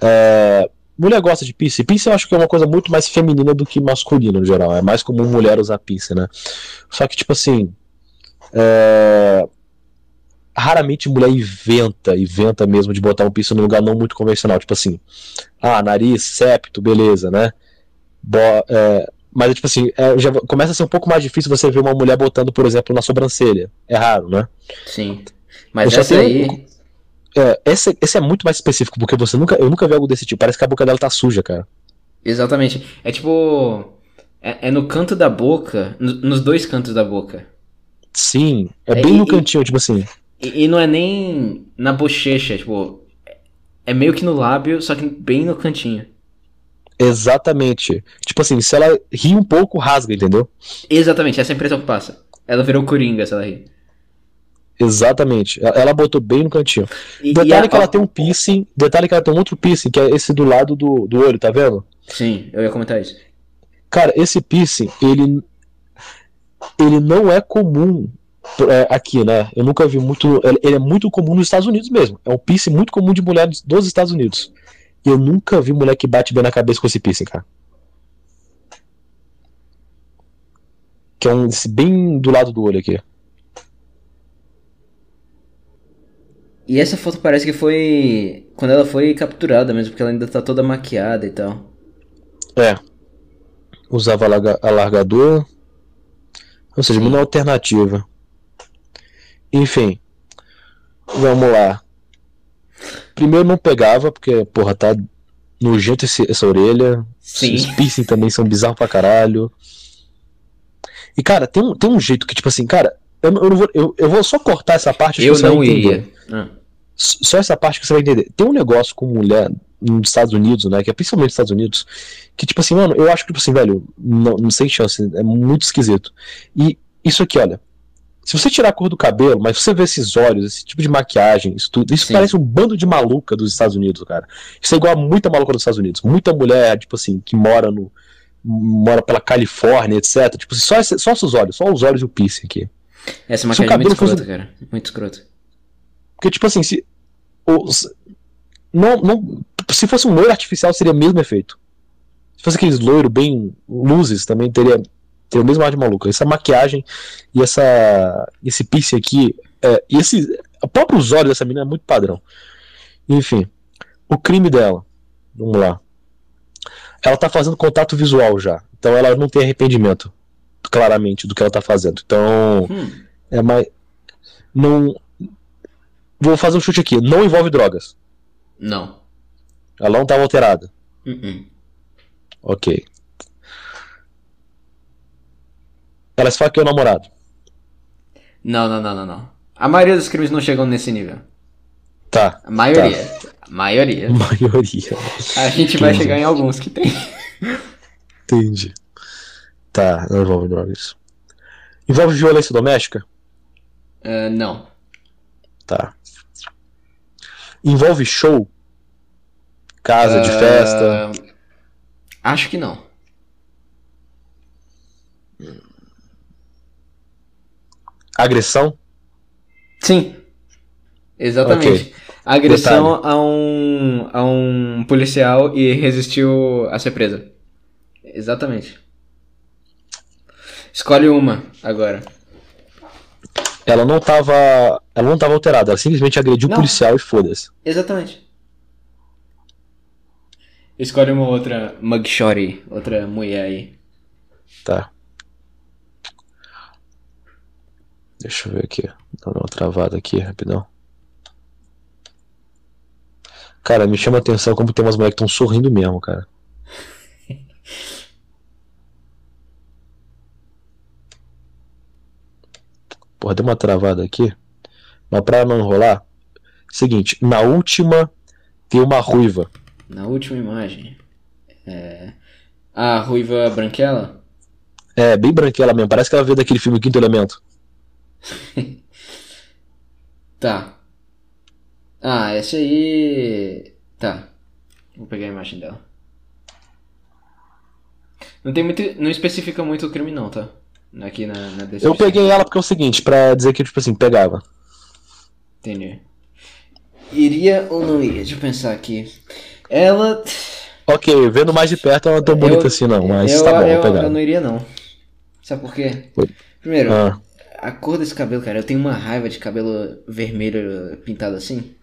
É, mulher gosta de piercing. Piercing eu acho que é uma coisa muito mais feminina do que masculina no geral. É mais comum mulher usar piercing, né? Só que, tipo assim. é, Raramente mulher inventa, inventa mesmo de botar um piercing num lugar não muito convencional. Tipo assim, ah, nariz, septo, beleza, né? Bo- é, Mas, tipo assim, é, já começa a ser um pouco mais difícil você ver uma mulher botando, por exemplo, na sobrancelha. É raro, né? Sim. Mas Eu essa aí. É, esse, esse é muito mais específico, porque você nunca, eu nunca vi algo desse tipo. Parece que a boca dela tá suja, cara. Exatamente. É tipo. É, é no canto da boca. no- nos dois cantos da boca. Sim, é É, bem e- no e- cantinho, tipo assim. E, e não é nem na bochecha, tipo. É meio que no lábio, só que bem no cantinho. Exatamente. Tipo assim, se ela ri um pouco, rasga, entendeu? Exatamente, essa é a impressão que passa. Ela virou coringa se ela rir. Exatamente. Ela- botou bem no cantinho. E, Detalhe e a- que ela tem um piercing. Detalhe que ela tem um outro piercing, que é esse do lado do, do olho, tá vendo? Sim, eu ia comentar isso. Cara, esse piercing, ele. Ele não é comum é, aqui, né? Eu nunca vi muito. Ele é muito comum nos Estados Unidos mesmo. É um piercing muito comum de mulheres dos Estados Unidos. Eu nunca vi mulher que bate bem na cabeça com esse piercing, cara. Que é um bem do lado do olho aqui. E essa foto parece que foi. Quando ela foi capturada mesmo, porque ela ainda tá toda maquiada e tal. É. Usava alarga- alargador. Ou seja, uma alternativa. Enfim. Vamos lá. Primeiro não pegava, porque, porra, tá nojento esse- essa orelha. Sim. Os piercing também são bizarros pra caralho. E, cara, tem um, tem um jeito que, tipo assim, cara, eu, não- eu, vou, eu, eu vou só cortar essa parte Eu não iria. Ah, Só essa parte que você vai entender. Tem um negócio com mulher nos Estados Unidos, né? Que é principalmente nos Estados Unidos. Que, tipo assim, mano, eu acho que, tipo assim, velho, não, não sem chance. É muito esquisito. E isso aqui, olha. Se você tirar a cor do cabelo, mas você vê esses olhos, esse tipo de maquiagem, isso tudo, isso Sim. parece um bando de maluca dos Estados Unidos, cara. Isso é igual a muita maluca dos Estados Unidos. Muita mulher, tipo assim, que mora no. mora pela Califórnia, etc. Tipo, só, esse- só esses olhos, só os olhos e o piercing aqui. essa maquiagem é muito cabelo fosse- escrota, cara. Muito escrota. Porque, tipo assim, se. Os- não, não, se fosse um loiro artificial, seria o mesmo efeito. Se fosse aqueles loiro bem luzes, também teria, teria o mesmo ar de maluco. Essa maquiagem e essa, esse piercing aqui, é, e esse, o próprio os olhos dessa menina é muito padrão. Enfim, o crime dela. Vamos lá. Ela tá fazendo contato visual já. Então ela não tem arrependimento, claramente, do que ela tá fazendo. Então. Hum, É mais. Não. Vou fazer um chute aqui. Não envolve drogas. não. Ela não estava alterada. Uh-uh. Ok. Ela esfaqueou o namorado. Não, não, não, não, não. A maioria dos crimes não chegam nesse nível. Tá. A maioria. A maioria. Maioria. A gente vai Entendi. chegar em alguns que tem. Entendi. Tá, não envolve drogas. Envolve violência doméstica? Ah, não. Tá. Envolve show? Casa de Ah, festa? Acho que não. Agressão? Sim. Exatamente. Agressão a um, a um policial e resistiu a ser presa. Exatamente. Escolhe uma agora. Ela não tava. Ela não tava alterada, ela simplesmente agrediu o policial e foda-se. Exatamente. Escolhe uma outra mugshot, outra mulher aí. Tá. Deixa eu ver aqui. Dá uma travada aqui, rapidão. Cara, me chama a atenção como tem umas mulheres que estão sorrindo mesmo, cara. Porra, deu uma travada aqui. Mas pra não enrolar, seguinte, na última tem uma ruiva. Na última imagem. É... A ruiva branquela? É, bem branquela mesmo, parece que ela veio daquele filme Quinto Elemento. Tá. Ah, essa aí. Tá. Vou pegar a imagem dela. Não tem muito. Não especifica muito o crime, não, tá? Aqui na, na descrição. Eu peguei ela porque é o seguinte, pra dizer que, tipo assim, pegava. Entendi. Iria ou não iria? Deixa eu pensar aqui. Ela. Ok, vendo mais de perto ela não é tão bonita assim não, mas eu, tá bom, eu, pegar. eu não iria, não. Sabe por quê? Primeiro, Ah, a cor desse cabelo, cara, eu tenho uma raiva de cabelo vermelho pintado assim.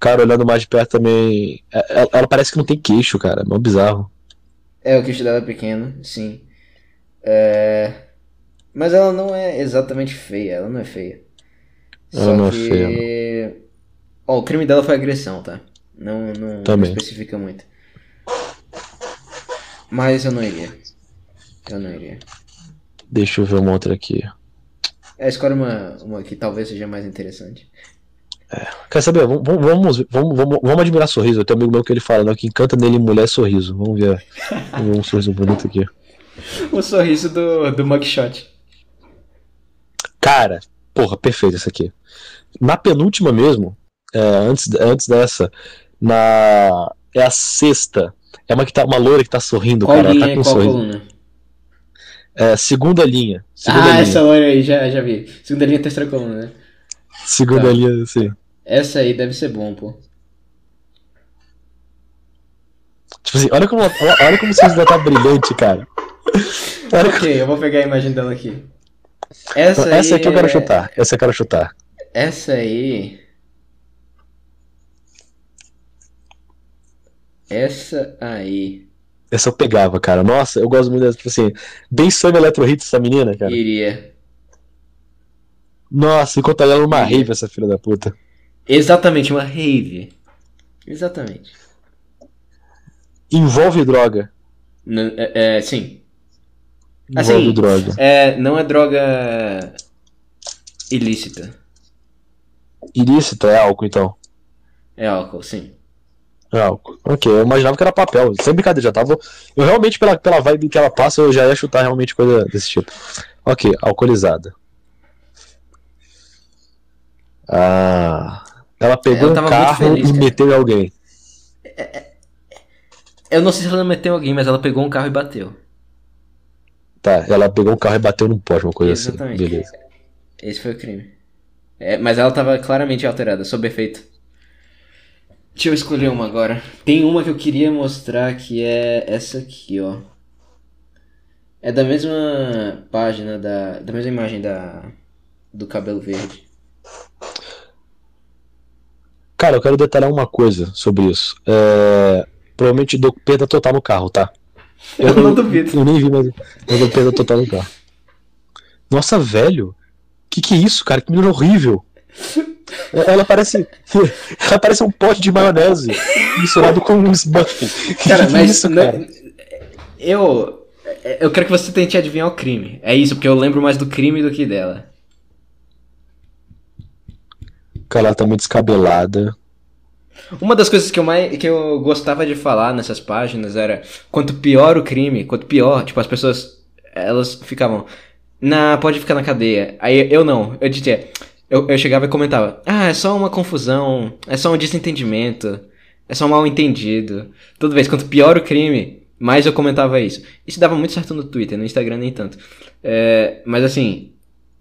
cara, olhando mais de perto também. é- Ela, ela parece que não tem queixo, cara. É bizarro. É, o queixo dela é pequeno, sim. É... Mas ela não é exatamente feia, ela não é feia. Ela Só não é que... feia, Ó, o crime dela foi agressão, tá? Não, não, não especifica muito. Mas eu não iria. Eu não iria. Deixa eu ver uma outra aqui. É, escolhe uma, uma que talvez seja mais interessante. Quer saber? Vamos, vamos, vamos, vamos, vamos, admirar sorriso. Tem um amigo meu que ele fala, né? O que encanta nele mulher é sorriso. Vamos ver. Vamos ver um sorriso bonito aqui. O sorriso do, do mugshot. Cara, porra, perfeito essa aqui. Na penúltima mesmo, é, antes, antes dessa, na. É a sexta. É uma, que tá, uma loira que tá sorrindo, Qual cara. Ela linha tá com um qual sorriso. coluna? É, segunda linha. Segunda ah, linha. essa loira aí, já, já vi. Segunda linha, terceira coluna, né? Segunda Tá. linha, sim. Essa aí deve ser bom, pô. Tipo assim, olha como, olha, olha como o sorriso dela tá brilhante, cara. Ok, eu vou pegar a imagem dela aqui. Essa, como- Essa aí aqui eu quero é- chutar. Essa eu quero chutar. Essa aí. Essa aí Essa eu pegava, cara. Nossa, eu gosto muito dessa. Tipo assim, bem sangue eletro hits essa menina, cara. iria. Nossa, enquanto ela numa rave, essa filha da puta. Exatamente, uma rave. Exatamente. Envolve droga. N- é, é, sim. Assim, droga. É, não é droga ilícita. Ilícito é álcool, então. É álcool, sim. É álcool. Ok, eu imaginava que era papel. Sem brincadeira, já tava. Eu realmente, pela, pela vibe que ela passa, eu já ia chutar realmente coisa desse tipo. Ok, alcoolizada. Ah. Ela pegou um carro feliz, e cara. meteu em alguém. Eu não sei se ela meteu alguém, mas ela pegou um carro e bateu. Tá, ela pegou um carro e bateu num poste, uma coisa Exatamente. assim. Beleza. Esse foi o crime. É, mas ela tava claramente alterada, sob efeito. Deixa eu escolher uma agora. Tem uma que eu queria mostrar que é essa aqui, ó. É da mesma página da. Da mesma imagem da. Do cabelo verde. Cara, eu quero detalhar uma coisa sobre isso. É... Provavelmente deu perda total no carro, tá? Eu não duvido. Eu nem vi, mas eu deu perda total no carro. Nossa, velho. Que que é isso, cara? Que menina horrível. Ela parece. Ela parece um pote de maionese misturado com um Smurf. Cara, que mas. isso, não- cara? Eu. Eu quero que você tente adivinhar o crime. É isso, porque eu lembro mais do crime do que dela. Cara, ela tá muito descabelada. Uma das coisas que eu mais que eu gostava de falar nessas páginas era quanto pior o crime, quanto pior, tipo, as pessoas elas ficavam, na pode ficar na cadeia. Aí eu não, eu dizia, eu, eu chegava e comentava, ah, é só uma confusão, é só um desentendimento, é só um mal entendido. Toda vez, quanto pior o crime, mais eu comentava isso. Isso dava muito certo no Twitter, no Instagram nem tanto. É, mas assim,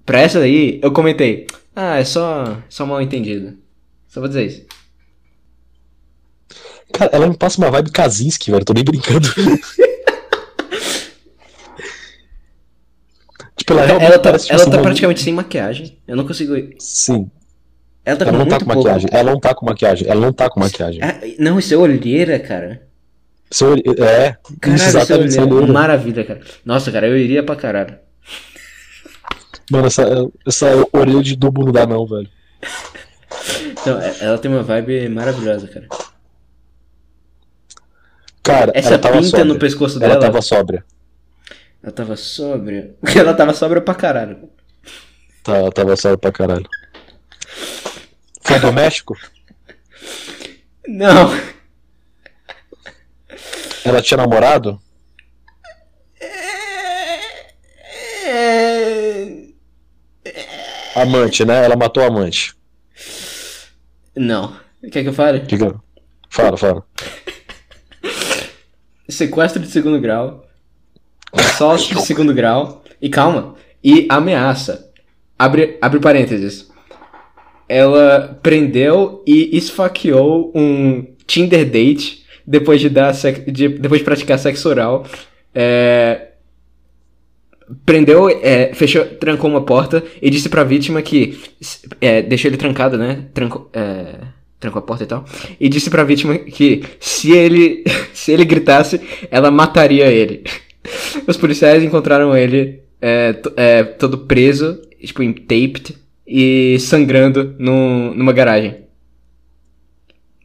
pra essa daí, eu comentei, ah, é só, só mal entendido. Só vou dizer isso. Cara, ela me passa uma vibe Kaczynski, velho. Tô nem brincando. tipo, ela Ela tá, parece tipo, ela assim, tá uma- praticamente sem maquiagem. Eu não consigo. Sim. Ela tá Ela não tá com pouco. maquiagem. Ela não tá com maquiagem. Ela não tá com maquiagem. Ah, não, isso é olheira, cara. Seu olhe- É, Caralho, isso isso é olheira. olho. Maravilha, cara. Nossa, cara, eu iria pra caralho. Mano, essa, essa orelha de dubo não dá, não, velho. Então, é- ela tem uma vibe maravilhosa, cara. Cara, Essa ela tava pinta sóbria. no pescoço Ela dela. tava sóbria. Ela tava sóbria. Ela tava sóbria pra caralho. Tá, ela tava sóbria pra caralho. Foi do México? Não. Ela tinha namorado? É... Amante, né? Ela matou a amante. Não. Quer que eu fale? Diga. Fala, fala. Sequestro de segundo grau. Assalto de segundo grau. E calma. E ameaça. Abre, abre parênteses. Ela prendeu e esfaqueou um Tinder date depois de dar de- depois de praticar sexo oral. É, prendeu, é, fechou, trancou uma porta e disse pra vítima que é, deixou ele trancado, né? Trancou, é, trancou a porta e tal, e disse pra vítima que se ele, se ele gritasse, ela mataria ele. Os policiais encontraram ele é, é, todo preso, tipo, em taped e sangrando no, numa garagem.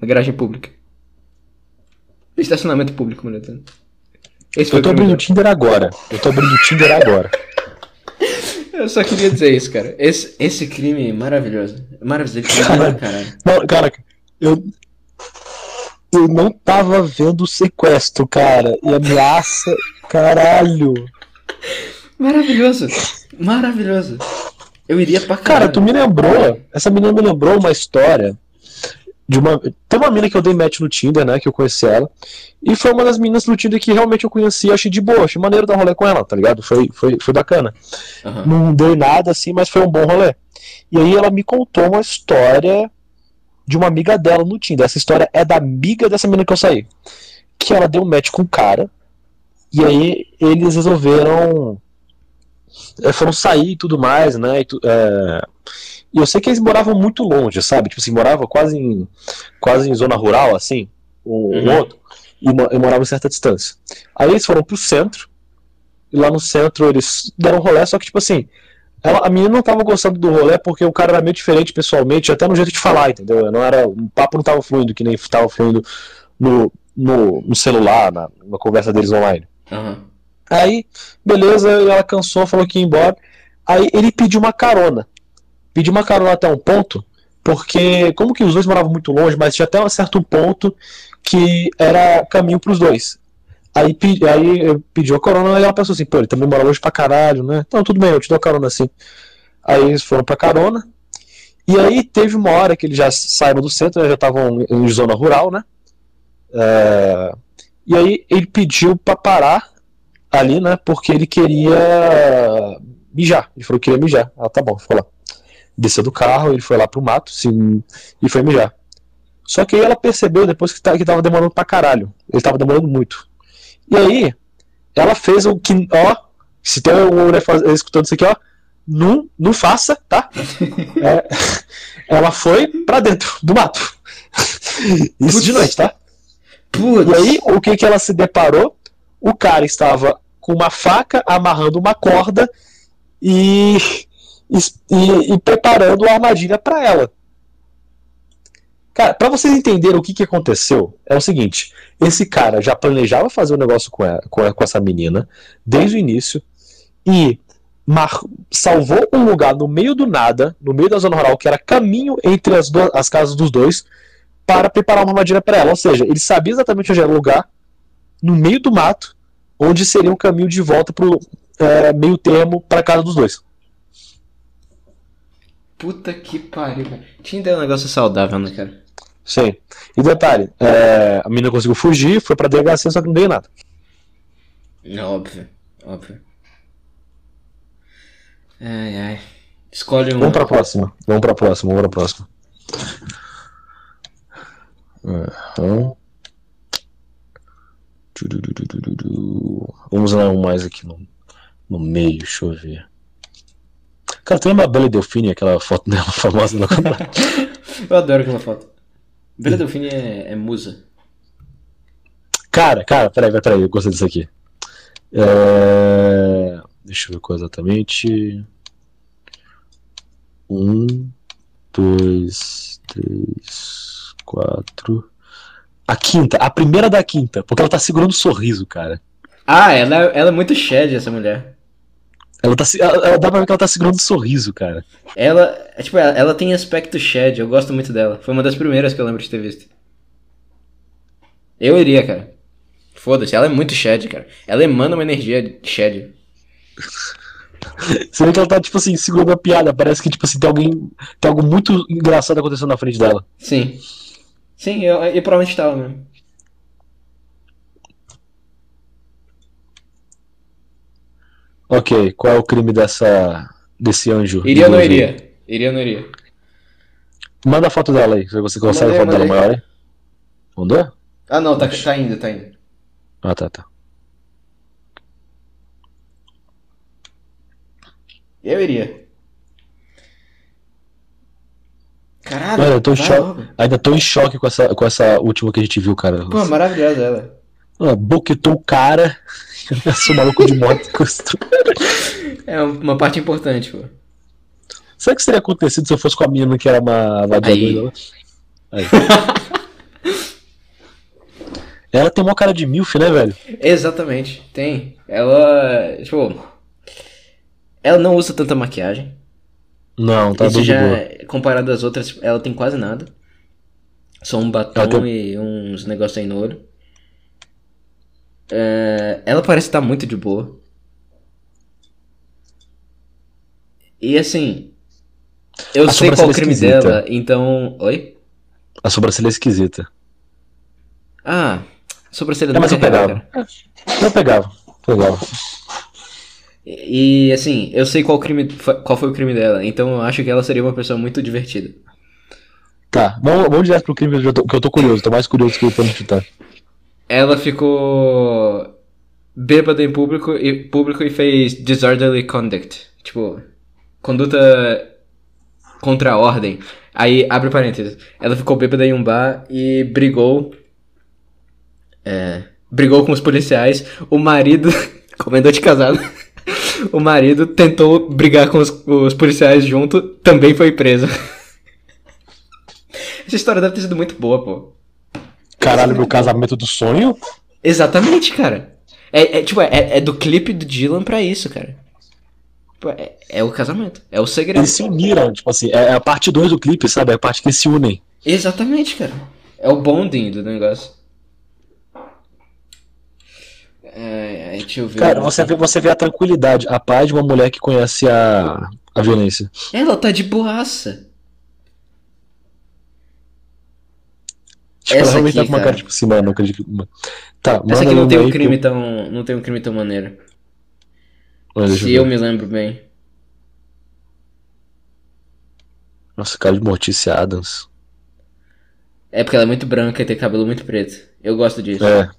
Uma garagem pública. Estacionamento público, mulher. Esse eu tô abrindo o Tinder agora. Eu tô abrindo o Tinder agora. Eu só queria dizer isso, cara. Esse, esse crime é maravilhoso. Maravilhoso. Cara, caralho. Não, cara, eu. Eu não tava vendo o sequestro, cara. E ameaça. Caralho. Maravilhoso. Maravilhoso. Eu iria pra caralho. Cara, tu me lembrou. Essa menina me lembrou uma história de uma. Tem uma mina que eu dei match no Tinder, né? Que eu conheci ela. E foi uma das meninas do Tinder que realmente eu conheci achei de boa, achei maneiro dar rolê com ela, tá ligado? Foi, foi, foi bacana. Uhum. Não deu nada assim, mas foi um bom rolê. E aí ela me contou uma história de uma amiga dela no Tinder. Essa história é da amiga dessa menina que eu saí. Que ela deu match com um cara. E aí eles resolveram. É, foram sair e tudo mais, né? E, tu, é, e eu sei que eles moravam muito longe, sabe? Tipo assim, moravam quase em, quase em zona rural, assim, um, uhum. um outro, e, e moravam em certa distância. Aí eles foram pro centro, e lá no centro eles deram um rolê, só que, tipo assim, ela, a menina não tava gostando do rolê porque o cara era meio diferente pessoalmente, até no jeito de falar, entendeu? Não era, o papo não tava fluindo, que nem tava fluindo no, no, no celular, na, na conversa deles online. Uhum. Aí, beleza, ela cansou, falou que ia embora. Aí ele pediu uma carona pedi uma carona até um ponto, porque como que os dois moravam muito longe, mas tinha até um certo ponto que era caminho para os dois. Aí, aí eu pedi a carona e ela pensou assim, pô, ele também mora longe pra caralho, né? Então tudo bem, eu te dou a carona assim. Aí eles foram pra carona. E aí teve uma hora que eles já saíram do centro, já estavam em zona rural, né? É... E aí ele pediu pra parar ali, né? Porque ele queria mijar. Ele falou que queria mijar. Ah, tá bom, ficou lá desceu do carro, ele foi lá pro mato sim, e foi mijar. Só que aí ela percebeu depois que, tá, que tava demorando pra caralho. Ele tava demorando muito. E aí, ela fez o que, ó, se tem um mulher escutando isso aqui, ó, não, não faça, tá? É, ela foi pra dentro do mato. Isso de noite, tá? Putz. E aí, o que que ela se deparou? O cara estava com uma faca amarrando uma corda e e, e, e preparando a armadilha para ela. Cara, pra vocês entenderem o que, que aconteceu, é o seguinte: esse cara já planejava fazer um negócio com, ela, com, com essa menina desde o início e mar, salvou um lugar no meio do nada, no meio da zona rural, que era caminho entre as, as casas dos dois, para preparar uma armadilha para ela. Ou seja, ele sabia exatamente onde era o lugar, no meio do mato, onde seria um caminho de volta pro é, meio termo para casa dos dois. Puta que pariu, cara. Tinder é um negócio saudável, né, cara? Sim. E detalhe, é, a menina conseguiu fugir, foi pra delegacia, só que não deu nada. É óbvio, óbvio. Ai, ai. Escolhe um. Vamos pra próxima. Vamos pra próxima, vamos pra próxima. Uhum. Vamos lá um mais aqui no, no meio, deixa eu ver. Cara, tu lembra a Bela Delfine, aquela foto dela famosa no Eu adoro aquela foto. Bela Delfine é, é musa. Cara, cara, peraí, peraí, eu gostei disso aqui. É... Deixa eu ver qual exatamente. Um, dois, três, quatro. A quinta, a primeira da quinta, porque ela tá segurando um sorriso, cara. Ah, ela, ela é muito shed, essa mulher. Ela, tá, ela, ela, dá pra ver que ela tá segurando um sorriso, cara. Ela, é, tipo, ela, ela tem aspecto shed, eu gosto muito dela. Foi uma das primeiras que eu lembro de ter visto. Eu iria, cara. Foda-se, ela é muito shed, cara. Ela emana uma energia shed. Você vê que ela tá, tipo assim, segurando a piada. Parece que, tipo assim, tem alguém. Tem algo muito engraçado acontecendo na frente dela. Sim. Sim, eu, eu provavelmente tava mesmo. Ok, qual é o crime dessa desse anjo? Iria ou não iria? Iria ou não iria? Manda a foto dela aí, se você consegue mandei, a foto mandei. dela maior aí. Mandou? Ah não, tá, tá indo, tá indo. Ah tá, tá. Eu iria. Caralho! Cara, Mano, eu tô logo. Ainda tô em choque com essa, com essa última que a gente viu, cara. Pô, maravilhosa ela. Ah, boquetou o cara. Sou maluco de moto. É uma parte importante, pô. O que teria acontecido se eu fosse com a menina que era uma vadiadora? Aí. Aí. Ela tem uma cara de milf, né, velho? Exatamente, tem. Ela, tipo, ela não usa tanta maquiagem. Não, tá Isso já, boa. comparado às outras, ela tem quase nada. Só um batom tem- e uns negócios aí no É, ela parece estar muito de boa. E assim, eu A sei qual o crime esquisita. dela, então. Oi? A sobrancelha é esquisita. Ah, sobrancelha É, mas eu é real, pegava. cara. Eu pegava. Pegava. E assim, eu sei qual crime, qual foi o crime dela, então eu acho que ela seria uma pessoa muito divertida. Tá, vamos, vamos direto pro crime que eu, tô, que eu tô curioso. Tô mais curioso que o me chutar. Ela ficou bêbada em público e, público e fez disorderly conduct. Tipo, conduta contra a ordem. Aí, abre parênteses. Ela ficou bêbada em um bar e brigou. É. Brigou com os policiais. O marido. Comendou de casado. O marido tentou brigar com os, os policiais junto, também foi preso. Essa história deve ter sido muito boa, pô. Caralho, meu casamento do sonho? Exatamente, cara. É, é, tipo, é, é do clipe do Dylan pra isso, cara. Tipo, É, é o casamento, é o segredo. Eles se uniram, tipo assim, é a parte 2 do clipe, sabe? É a parte que eles se unem. Exatamente, cara. É o bonding do negócio. É, é, deixa eu ver. Cara, você vê, você vê a tranquilidade, a paz de uma mulher que conhece a, a violência. Ela tá de boaça. Tipo, ela Essa tá aqui, com uma cara. cara, tipo assim, mano, não acredito. Tá, Essa aqui não tem um crime eu- tão. Não tem um crime tão maneiro. Olha, Se eu eu me lembro bem. Nossa, cara de Mortícia Adams. É porque ela é muito branca e tem cabelo muito preto. Eu gosto disso. É.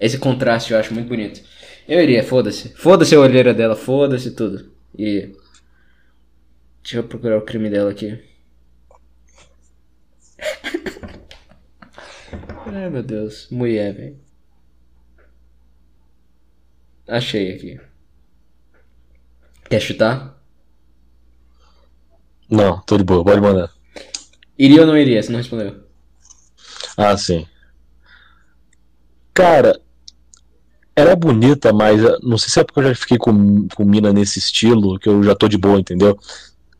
Esse contraste eu acho muito bonito. Eu iria, foda-se. Foda-se a olheira dela, foda-se tudo. E. Deixa eu procurar o crime dela aqui. Ai meu Deus, mulher, velho. Achei aqui. Quer chutar? Não, tô de boa, pode mandar. Iria ou não iria? Você não respondeu. Ah, sim. Cara, ela é bonita, mas eh, não sei se é porque eu já fiquei com, com mina nesse estilo, que eu já tô de boa, entendeu?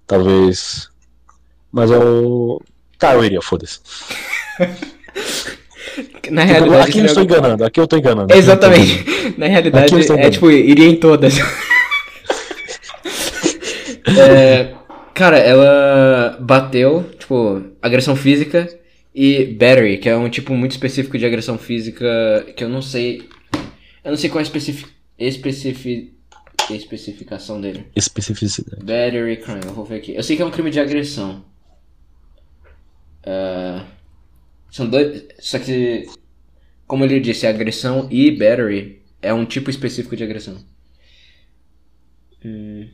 Talvez. Mas eu. Tá, eu iria, foda-se. Na realidade. Aqui eu estou algo- enganando, aqui eu tô enganando. tô enganando. Exatamente. Na realidade, é tipo, iria em todas. É, cara, ela bateu, tipo, agressão física e battery, que é um tipo muito específico de agressão física que eu não sei. Eu não sei qual é a especifi, especifi, especificação dele. Especificidade. Battery crime, eu vou ver aqui. Eu sei que é um crime de agressão. Ah, são dois. Só que, como ele disse, agressão e battery é um tipo específico de agressão. Hum.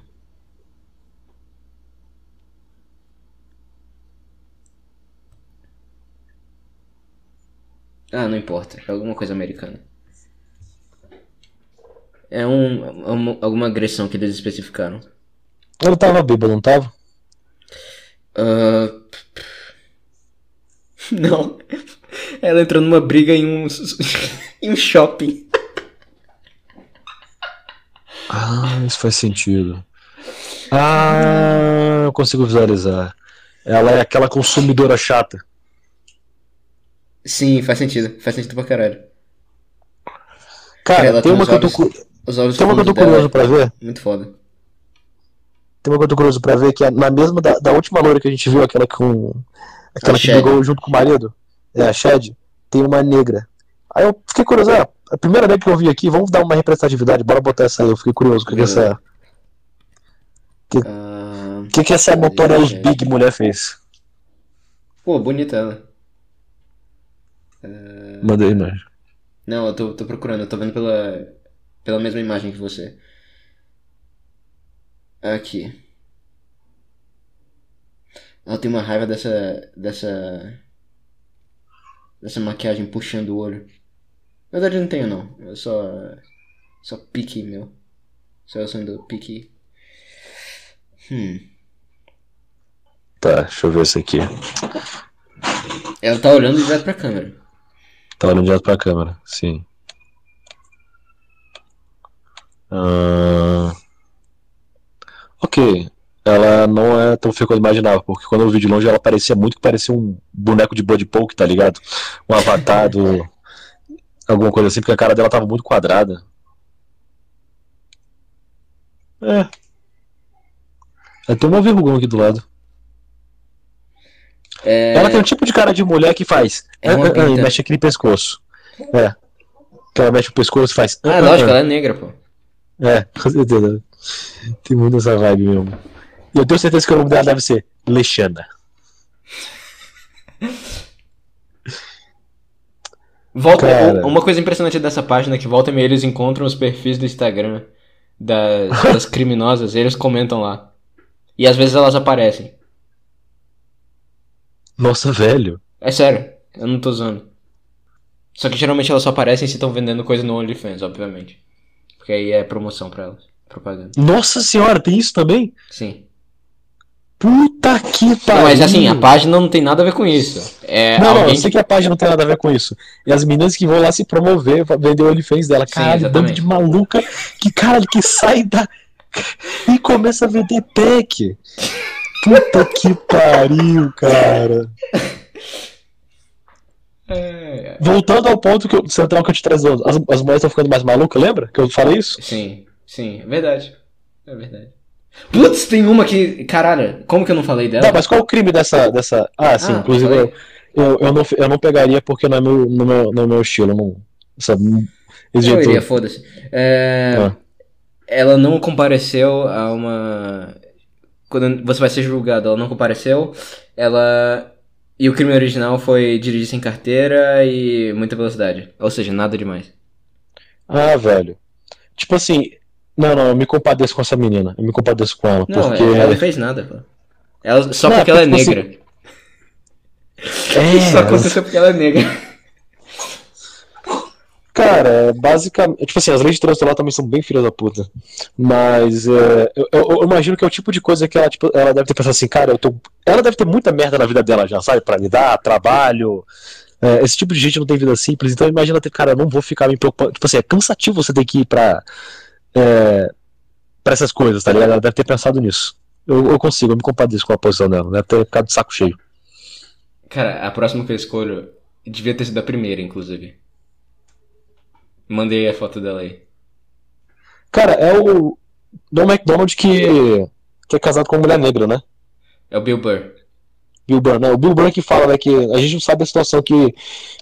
Ah, não importa. É alguma coisa americana. É um, uma- alguma agressão que eles especificaram. Ela tava bêbada, não tava? Ah, Não. Ela entrou numa briga em um, em um shopping. Ah, isso faz sentido. Ah, eu consigo visualizar. Ela é aquela consumidora chata. Sim, faz sentido. Faz sentido pra caralho. Cara, Ela tem tem uma que eu tô, cu- tem uma que eu tô dela, curioso pra ver. Muito foda. Tem uma que eu tô curioso pra ver, que é na mesma da, da última loira que a gente viu, aquela com. Aquela A que Shed. brigou junto com o marido. É, a Shed. Tem uma negra. Aí eu fiquei curioso, ah, a primeira negra que eu vi aqui, vamos dar uma representatividade, bora botar essa aí. Eu fiquei curioso, o que, que essa. Ah, O que, que essa Notorious Big mulher fez? Pô, bonita ela. Mandei a imagem. Não, eu tô, tô procurando. Eu tô vendo pela, pela mesma imagem que você. Aqui. Ela tem uma raiva dessa. dessa. dessa maquiagem puxando o olho. Na verdade, não tenho, não. Eu só. só pique meu. Só eu sendo pique. Hum. Tá, deixa eu ver isso aqui. Ela tá olhando direto pra câmera. Tá olhando direto pra câmera, sim. Ah, Ok. Ela não é tão feia quanto eu imaginava, porque quando eu vi de longe ela parecia muito que parecia um boneco de body poke, tá ligado? Um avatar do. Alguma coisa assim, porque a cara dela tava muito quadrada. É. Tem uma vergonha aqui do lado. É. Ela tem um tipo de cara de mulher que faz. É uma "Ah, ah, ah", e pinta. mexe aqui no pescoço. É. Que ela mexe o pescoço e faz. Ah, "Ah, lógico, ah". ela é negra, pô. É, com certeza. Tem muito essa vibe mesmo. E eu tenho certeza que o nome dela deve ser Lexana. Volta, Cara. uma coisa impressionante dessa página é que volta e meia eles encontram os perfis do Instagram das, das criminosas e eles comentam lá. E às vezes elas aparecem. Nossa, velho. É sério, eu não tô zoando. Só que geralmente elas só aparecem se estão vendendo coisa no OnlyFans, obviamente. Porque aí é promoção pra elas. Propaganda. Nossa senhora, tem isso também? Sim. Puta que pariu. Não, mas assim, a página não tem nada a ver com isso. É Não, não, alguém eu sei que a página não tem nada a ver com isso. E as meninas que vão lá se promover, pra vender o OnlyFans dela. Sim, Caralho, bando exatamente. de maluca que, cara, que sai da. e começa a vender pack. Puta que pariu, cara. É, Voltando ao ponto que eu, central que eu te trazer, as, as mulheres estão ficando mais malucas, lembra? Que eu falei isso? Sim, sim, é verdade. É verdade. Putz, tem uma que. Caralho, como que eu não falei dela? Não, mas qual o crime dessa. dessa... Ah, sim, Ah, inclusive eu, eu, eu, não, eu não pegaria porque não é meu, no, meu, no meu estilo. Não, essa, Eu iria, foda-se. É, Ah. Ela não compareceu a uma. Quando você vai ser julgado, ela não compareceu. Ela. E o crime original foi dirigir sem carteira e muita velocidade. Ou seja, nada demais. Ah, velho. Tipo assim. Não, não, eu me compadeço com essa menina. Eu me compadeço com ela. Não, porque. ela não fez nada, pô. Ela, só Não, porque ela é tipo negra. É, Só aconteceu porque ela é negra. Cara, basicamente. Tipo assim, as leis de trânsito lá também são bem filhas da puta. Mas é, eu, eu- eu imagino que é o tipo de coisa que ela, tipo, ela deve ter pensado assim, cara, eu tô. Ela deve ter muita merda na vida dela já, sabe? Pra lidar, trabalho. É, esse tipo de gente não tem vida simples, então imagina ter, cara, eu não vou ficar me preocupando. Tipo assim, é cansativo você ter que ir pra. É, pra essas coisas, tá ligado? Ela deve ter pensado nisso. Eu, eu consigo, eu me compadeço com a posição dela. Deve ter ficado de saco cheio. Cara, a próxima que eu escolho devia ter sido a primeira, inclusive. Mandei a foto dela aí. Cara, é o Don McDonald que, que é casado com uma mulher negra, né? É o Bill Burr. Burr, né? O Bill Burr que fala, né, que a gente não sabe a situação que,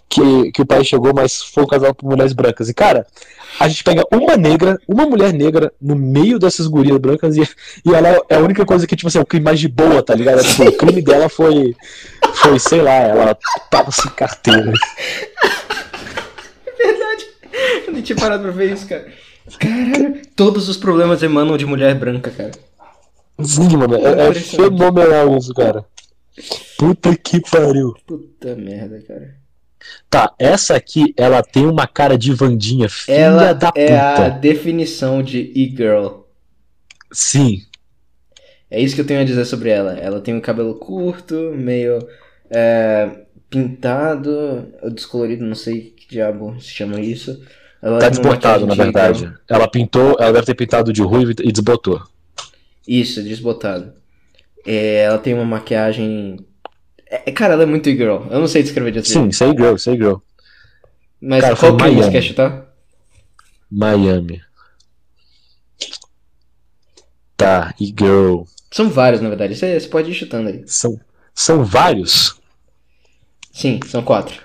que, que o país chegou, mas foi casado por mulheres brancas. E, cara, a gente pega uma negra, uma mulher negra no meio dessas gurias brancas e, e ela é a única coisa que, tipo assim, é o crime mais de boa, tá ligado? Tipo, o crime dela foi, foi, sei lá, ela tava sem carteira. Verdade. Eu nem tinha parado pra ver isso, cara. Caralho. Todos os problemas emanam de mulher branca, cara. Sim, mano, é, é fenomenal isso, cara. Puta que pariu. Puta merda, cara. Tá, essa aqui, ela tem uma cara de Vandinha, filha Ela da é puta. a definição de e-girl. Sim. É isso que eu tenho a dizer sobre ela. Ela tem um cabelo curto, meio é, pintado, ou descolorido, não sei que diabo se chama isso. Ela Tá desbotado, na verdade. Ela pintou, ela deve ter pintado de ruivo e desbotou. Isso, desbotado. É, ela tem uma maquiagem. É, cara, ela é muito e-girl. Eu não sei descrever desse Sim, say girl, say girl. Mas cara, qual crime você Miami. quer chutar? Miami. Tá, e girl. São vários, na verdade. Você, você pode ir chutando aí. São, são vários. Sim, são quatro.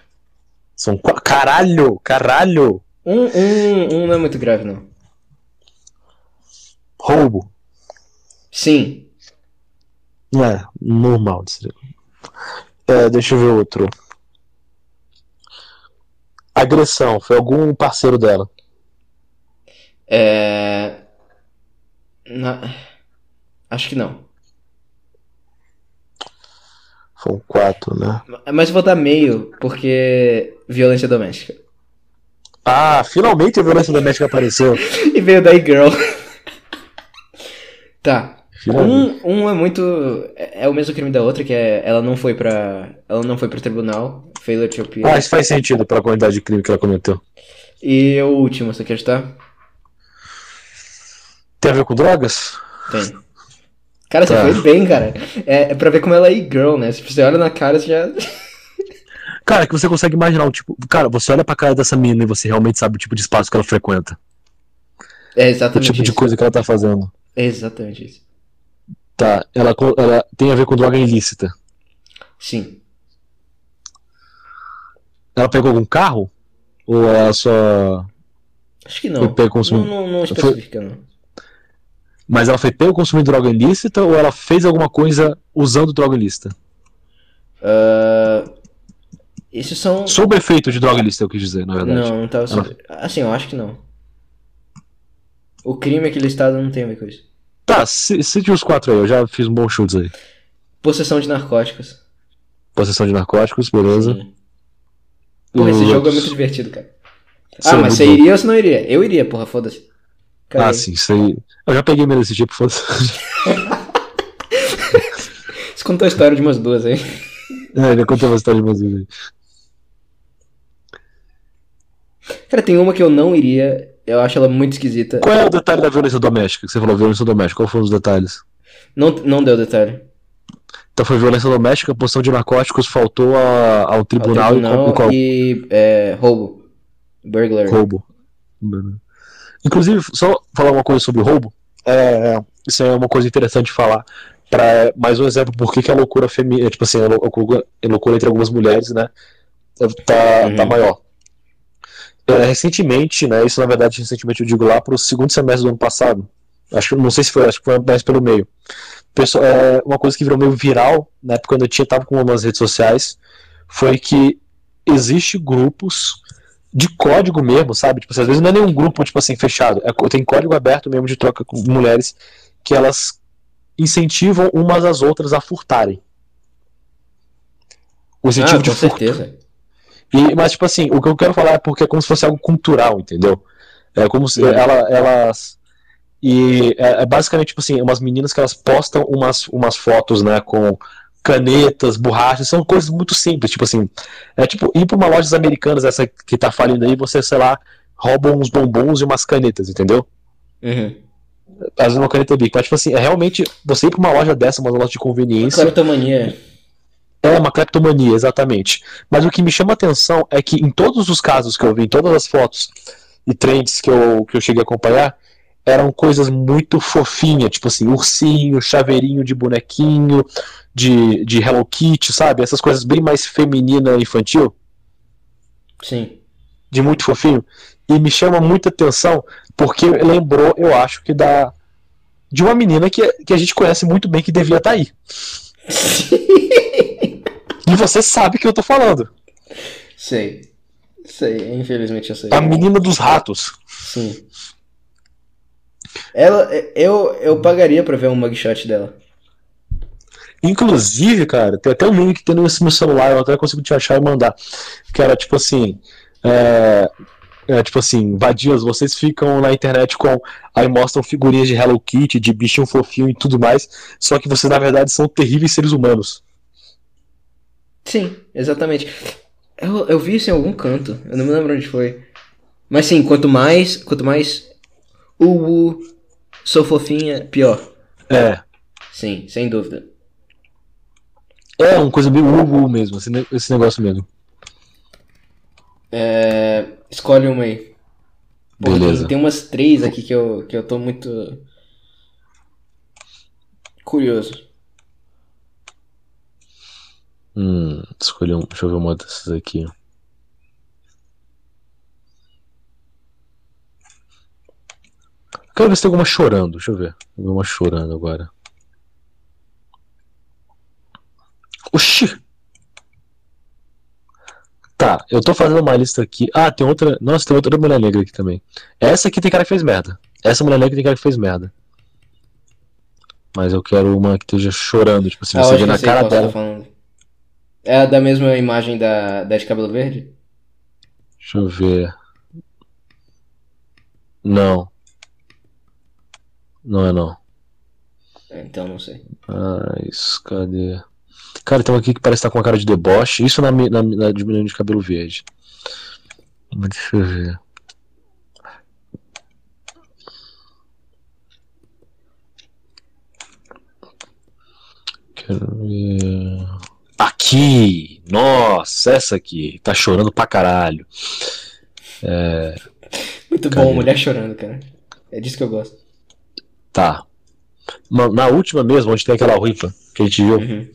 São qua- Caralho! Caralho! Um, um, um não é muito grave, não. Roubo. Sim. É, normal. de ser. É, deixa eu ver outro. Agressão. Foi algum parceiro dela. É. na- Acho que não. São quatro, né? Mas vou dar meio, porque violência doméstica. Ah, finalmente a violência doméstica apareceu. E veio da E-Girl. tá. Um, um é muito. É é o mesmo crime da outra, que é. Ela não foi pra. Ela não foi pro tribunal. Failure to appear. Ah, isso faz sentido pela quantidade de crime que ela cometeu. E o último, você quer ajudar? Tem a ver com drogas? Tem. Cara, você Tá. foi bem, cara. É, é pra ver como ela é e-girl, né? Se você olha na cara, você já. Cara, que você consegue imaginar o tipo. Cara, você olha pra cara dessa menina e você realmente sabe o tipo de espaço que ela frequenta. É O exatamente tipo de isso. coisa que ela tá fazendo. É exatamente isso. Tá, ela, ela tem a ver com droga ilícita. Sim. Ela pegou algum carro? Ou ela só. Acho que não. Foi Não, não, não especifica, não. Mas ela foi pego consumindo droga ilícita ou ela fez alguma coisa usando droga ilícita? Ah, esses são. Sob efeito de droga ilícita, eu quis dizer, na verdade. Não, não tava sobre. Assim, eu acho que não. O crime aqui listado não tem a ver com isso. Tá, ci- cite os quatro aí, eu já fiz um bom chutes aí. Possessão de narcóticos. Possessão de narcóticos, beleza. Porra, esse jogo é muito divertido, cara. Ah, mas você iria ou você não iria? Eu iria, porra, foda-se. Ah, sim, isso aí. Eu já peguei meio desse tipo, foda-se. Você contou a história de umas duas aí. É, ele contou uma história de umas vezes aí. Cara, tem uma que eu não iria. Eu acho ela muito esquisita. Qual é o detalhe da violência doméstica? Que você falou violência doméstica, qual foram os detalhes? Não, não deu detalhe. Então foi violência doméstica, poção de narcóticos, faltou a- ao Ao tribunal, tribunal e qual, e é, roubo. Burglary. roubo. Inclusive, só falar uma coisa sobre roubo. É, isso é uma coisa interessante de falar. Pra, mais um exemplo por que a loucura feminina, tipo assim, a lou- a loucura, a loucura entre algumas mulheres, né, tá, Uhum. tá maior. É, recentemente, né, isso na verdade recentemente eu digo lá pro segundo semestre do ano passado. Acho que não sei se foi, acho que foi mais pelo meio. Pessoal, é, uma coisa que virou meio viral, na época quando eu tinha tava com umas redes sociais, foi que existe grupos de código mesmo, sabe? Tipo, assim, às vezes não é nenhum grupo, tipo assim, fechado. É, tem código aberto mesmo de troca com mulheres que elas incentivam umas às outras a furtarem. O Ah, incentivo de com furto. certeza. E, mas, tipo assim, o que eu quero falar é porque é como se fosse algo cultural, entendeu? É como se Uhum. ela, elas. E é, é basicamente, tipo assim, umas meninas que elas postam umas, umas fotos, né, com canetas, borrachas, são coisas muito simples, tipo assim, é tipo ir pra uma loja americanas, essa que tá falindo aí, você, sei lá, rouba uns bombons e umas canetas, entendeu? Uhum. Às vezes uma caneta bic, mas tipo assim, é realmente você ir pra uma loja dessa, uma loja de conveniência, Cleptomania. É uma cleptomania, exatamente. Mas o que me chama atenção é que em todos os casos que eu vi, em todas as fotos e trends que eu, que eu cheguei a acompanhar, eram coisas muito fofinhas, tipo assim, ursinho, chaveirinho de bonequinho, de, de Hello Kitty, sabe? Essas coisas bem mais feminina infantil, Sim. de muito fofinho. E me chama muita atenção porque lembrou, eu acho, que da. De uma menina que, que a gente conhece muito bem que devia estar aí. E você sabe que eu tô falando. sei. Sei, infelizmente eu sei. A menina dos ratos. Sim. Ela, eu, eu pagaria pra ver um mugshot dela. Inclusive, cara, tem até um meme que tem nesse meu celular, eu até consigo te achar e mandar. Que era tipo assim. É, é, tipo assim, vadias, vocês ficam na internet com. Aí mostram figurinhas de Hello Kitty, de bichinho fofinho e tudo mais. Só que vocês, na verdade, são terríveis seres humanos. Sim, exatamente. Eu, eu vi isso em algum canto. Eu não me lembro onde foi. Mas sim, quanto mais. Quanto mais. Uwu, sou fofinha, pior. É. Sim, sem dúvida. É uma coisa meio ubu mesmo, esse negócio mesmo. É, escolhe uma aí. Porra, Beleza. Tem, tem umas três aqui que eu, que eu tô muito. Curioso. Hum, escolhi um. Deixa eu ver uma dessas aqui. Quero ver se tem alguma chorando. Deixa eu ver. Vou ver uma chorando agora. Oxi! Tá, eu tô fazendo uma lista aqui. Ah, tem outra. Nossa, tem outra mulher negra aqui também. Essa aqui tem cara que fez merda. Essa mulher negra tem cara que fez merda. Mas eu quero uma que esteja chorando, tipo assim, Ah, você vê na cara você dela. tá. É a da mesma imagem da, da de cabelo verde? Deixa eu ver. Não. Não é não. É, então não sei. Mas, cadê? Cara, tem uma aqui que parece estar com uma cara de deboche. Isso na, na, na de cabelo verde. Deixa eu ver. Quero ver. Aqui! Nossa, essa aqui. Tá chorando pra caralho. Muito Cadê? bom, mulher chorando, cara. É disso que eu gosto. Tá. Na, na última mesmo, onde tem aquela ruiva que a gente viu, Uhum.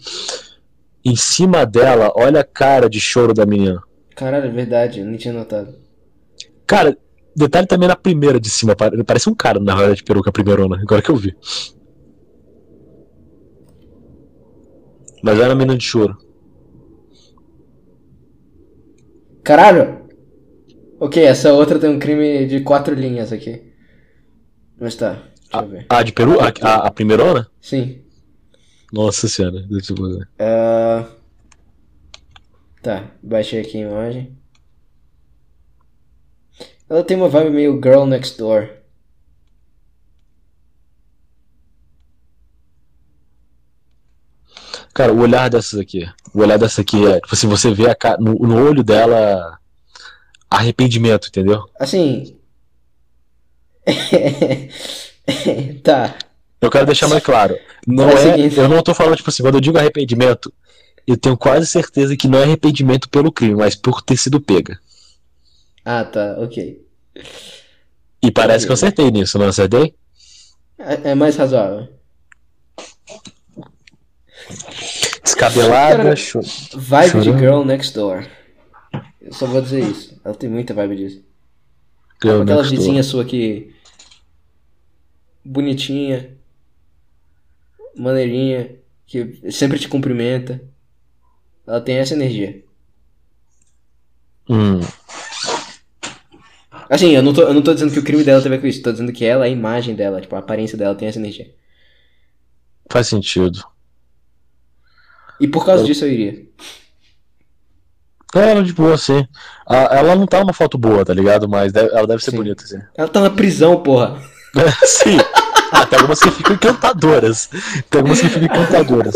Em cima dela, olha a cara de choro da menina. Caralho, é verdade, eu nem tinha notado. Cara, detalhe também na primeira de cima, pare- parece um cara na verdade de peruca primeirona, agora que eu vi. Mas era a menina de choro. Caralho! Ok, essa outra tem um crime de quatro linhas aqui. Mas tá, deixa eu ver. A de peru? A, a, a primeirona? Sim. Nossa senhora, deixa eu ver. ah, Tá, baixei aqui a imagem. Ela tem uma vibe meio Girl Next Door. Cara, o olhar dessas aqui. O olhar dessa aqui é, tipo assim, você vê a no, no olho dela arrependimento, entendeu? Assim. tá. Eu quero deixar mais claro. Não É é, eu não tô falando, tipo assim, quando eu digo arrependimento, eu tenho quase certeza que não é arrependimento pelo crime, mas por ter sido pega. Ah, tá, ok. E parece que eu acertei nisso, não acertei? É, é mais razoável. Descabelada, Cara, cho- Vibe de Chorando. Girl Next Door. Eu só vou dizer isso. Ela tem muita vibe disso. Girl Aquela next door. vizinha sua que. Bonitinha. Maneirinha. Que sempre te cumprimenta. Ela tem essa energia. Hum, Assim, eu não, tô, eu não tô dizendo que o crime dela tem a ver com isso. Tô dizendo que ela, a imagem dela, tipo, a aparência dela tem essa energia. faz sentido. E por causa disso eu iria. É, ela de boa, sim. Ela não tá uma foto boa, tá ligado? Mas deve- ela deve ser Sim. bonita, sim. Ela tá na prisão, porra. sim. Ah, tem algumas que ficam encantadoras. Tem algumas que ficam encantadoras.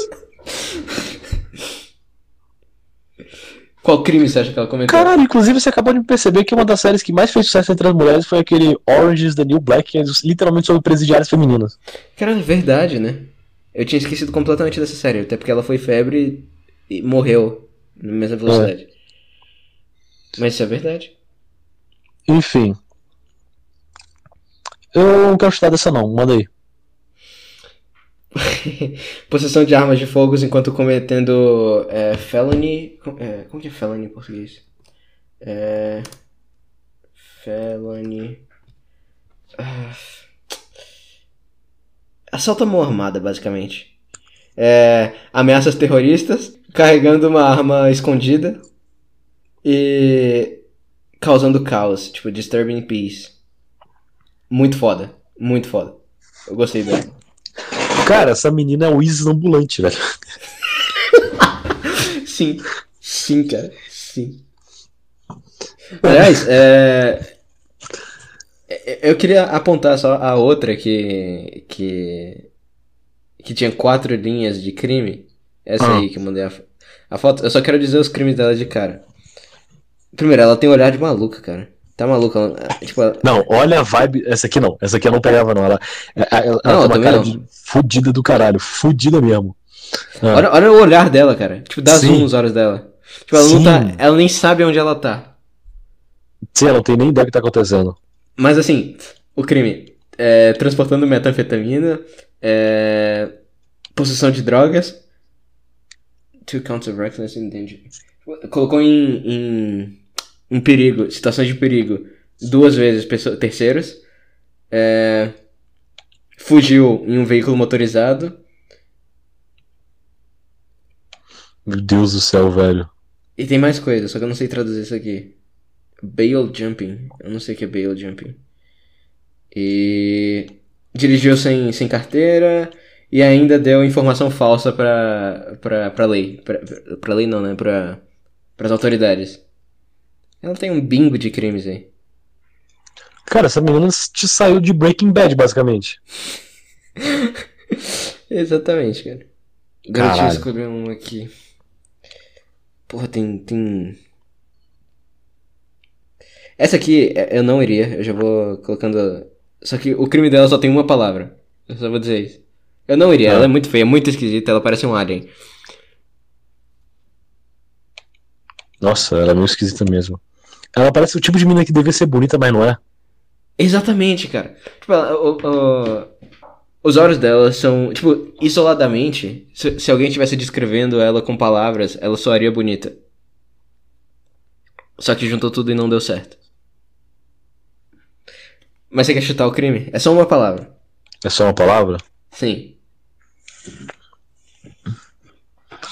Qual crime você acha que ela cometeu? Caralho, inclusive você acabou de perceber que uma das séries que mais fez sucesso entre as mulheres foi aquele Orange is the New Black, que é literalmente sobre presidiárias femininas. Caralho, é verdade, né? Eu tinha esquecido completamente dessa série, até porque ela foi febre e morreu na mesma velocidade. Mas isso é verdade. Enfim. Eu não quero chutar dessa não, manda aí. Possessão de armas de fogo enquanto cometendo é, felony. é, como que é felony em português? É. Felony. Ah, assalto à mão armada, basicamente. É, ameaças terroristas, carregando uma arma escondida e causando caos, tipo, disturbing peace. Muito foda, muito foda. Eu gostei dela. Cara, essa menina é o Isis ambulante, velho. Sim, sim, cara, sim. Aliás, é... é- eu queria apontar só a outra que que que tinha quatro linhas de crime. Essa Ah. aí que eu mandei a, a foto. Eu só quero dizer os crimes dela de cara. Primeiro, ela tem um olhar de maluca, cara. Tá maluca? ela- tipo, Não, olha a vibe. Essa aqui não. Essa aqui eu não pegava, não. Ela, ela, ela Não, tem uma cara não. fudida do caralho. Fudida mesmo. Ah. olha, olha o olhar dela, cara. Tipo, dá Sim. zoom nos olhos dela. Tipo, ela não Sim. tá. Ela nem sabe onde ela tá. Sim, ela não tem nem ideia do que tá acontecendo. Mas assim, o crime. É, transportando metanfetamina. É, possessão de drogas. Two counts of reckless endanger. Colocou em, em, em perigo, situações de perigo, duas vezes pessoa, terceiros. É, fugiu em um veículo motorizado. Meu Deus do céu, velho. E tem mais coisa, só que eu não sei traduzir isso aqui. Bail jumping. Eu não sei o que é bail jumping. E. Dirigiu sem, sem carteira. e ainda deu informação falsa pra, pra, pra lei. Pra, pra lei não, né? Pra, pras autoridades. Ela tem um bingo de crimes aí. Cara, essa menina te saiu de Breaking Bad, basicamente. Exatamente, cara. Agora deixa eu escolher um aqui. Porra, tem, tem. Essa aqui eu não iria, eu já vou colocando. Só que o crime dela só tem uma palavra. Eu só vou dizer isso. Eu não iria, ah. ela é muito feia, muito esquisita, ela parece um alien. Nossa, ela é meio esquisita mesmo. Ela parece o tipo de menina que devia ser bonita, mas não é. Exatamente, cara. Tipo, ela, o, o, os olhos dela são. Tipo, isoladamente, se, se alguém estivesse descrevendo ela com palavras, ela soaria bonita. Só que juntou tudo e não deu certo. Mas você quer chutar o crime? É só uma palavra. É só uma palavra? Sim.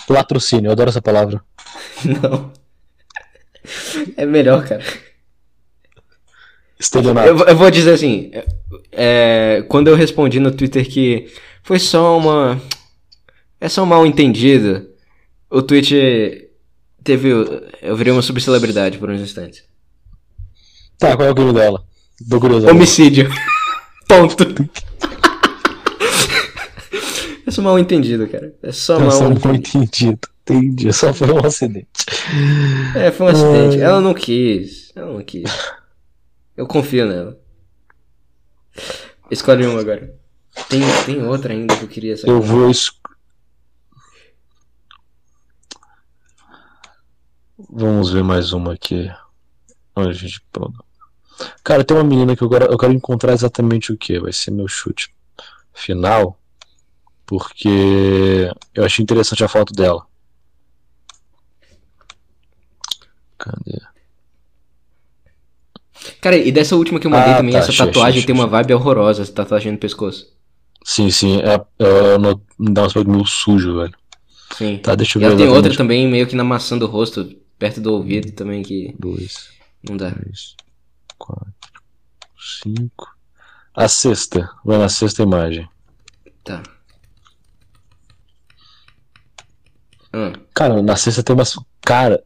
Latrocínio, eu adoro essa palavra. Não. É melhor, cara. Estelionato. Eu, eu vou dizer assim, é, quando eu respondi no Twitter que foi só uma. É só um mal entendido, o tweet teve. Eu virei uma subcelebridade por uns instantes. Tá, qual é o crime dela? Do curioso. Homicídio. Ponto. é só mal entendido, cara. É só mal, só mal entendido. Entendi, só foi um acidente. É, foi um acidente. Ela não quis. Ela não quis. Eu confio nela. Escolhe uma agora. Tem, tem outra ainda que eu queria saber. Eu vou es... Vamos ver mais uma aqui. Olha, gente, pronto. Cara, tem uma menina que eu, eu quero encontrar exatamente o que. Vai ser meu chute final. Porque eu achei interessante a foto dela. Cadê? Cara, e dessa última que eu mandei ah, também, tá, essa achei, tatuagem achei, tem uma vibe horrorosa, essa tatuagem no pescoço. Sim, sim, é, é, me dá um aspecto meio sujo, velho. Sim. Tá, deixa eu ver. E tem outra também, meio que na maçã do rosto, perto do ouvido também, que. Dois. Não dá. Três, quatro, cinco. A sexta. Vai na sexta imagem. Tá. Hum. Cara, na sexta tem umas. Cara.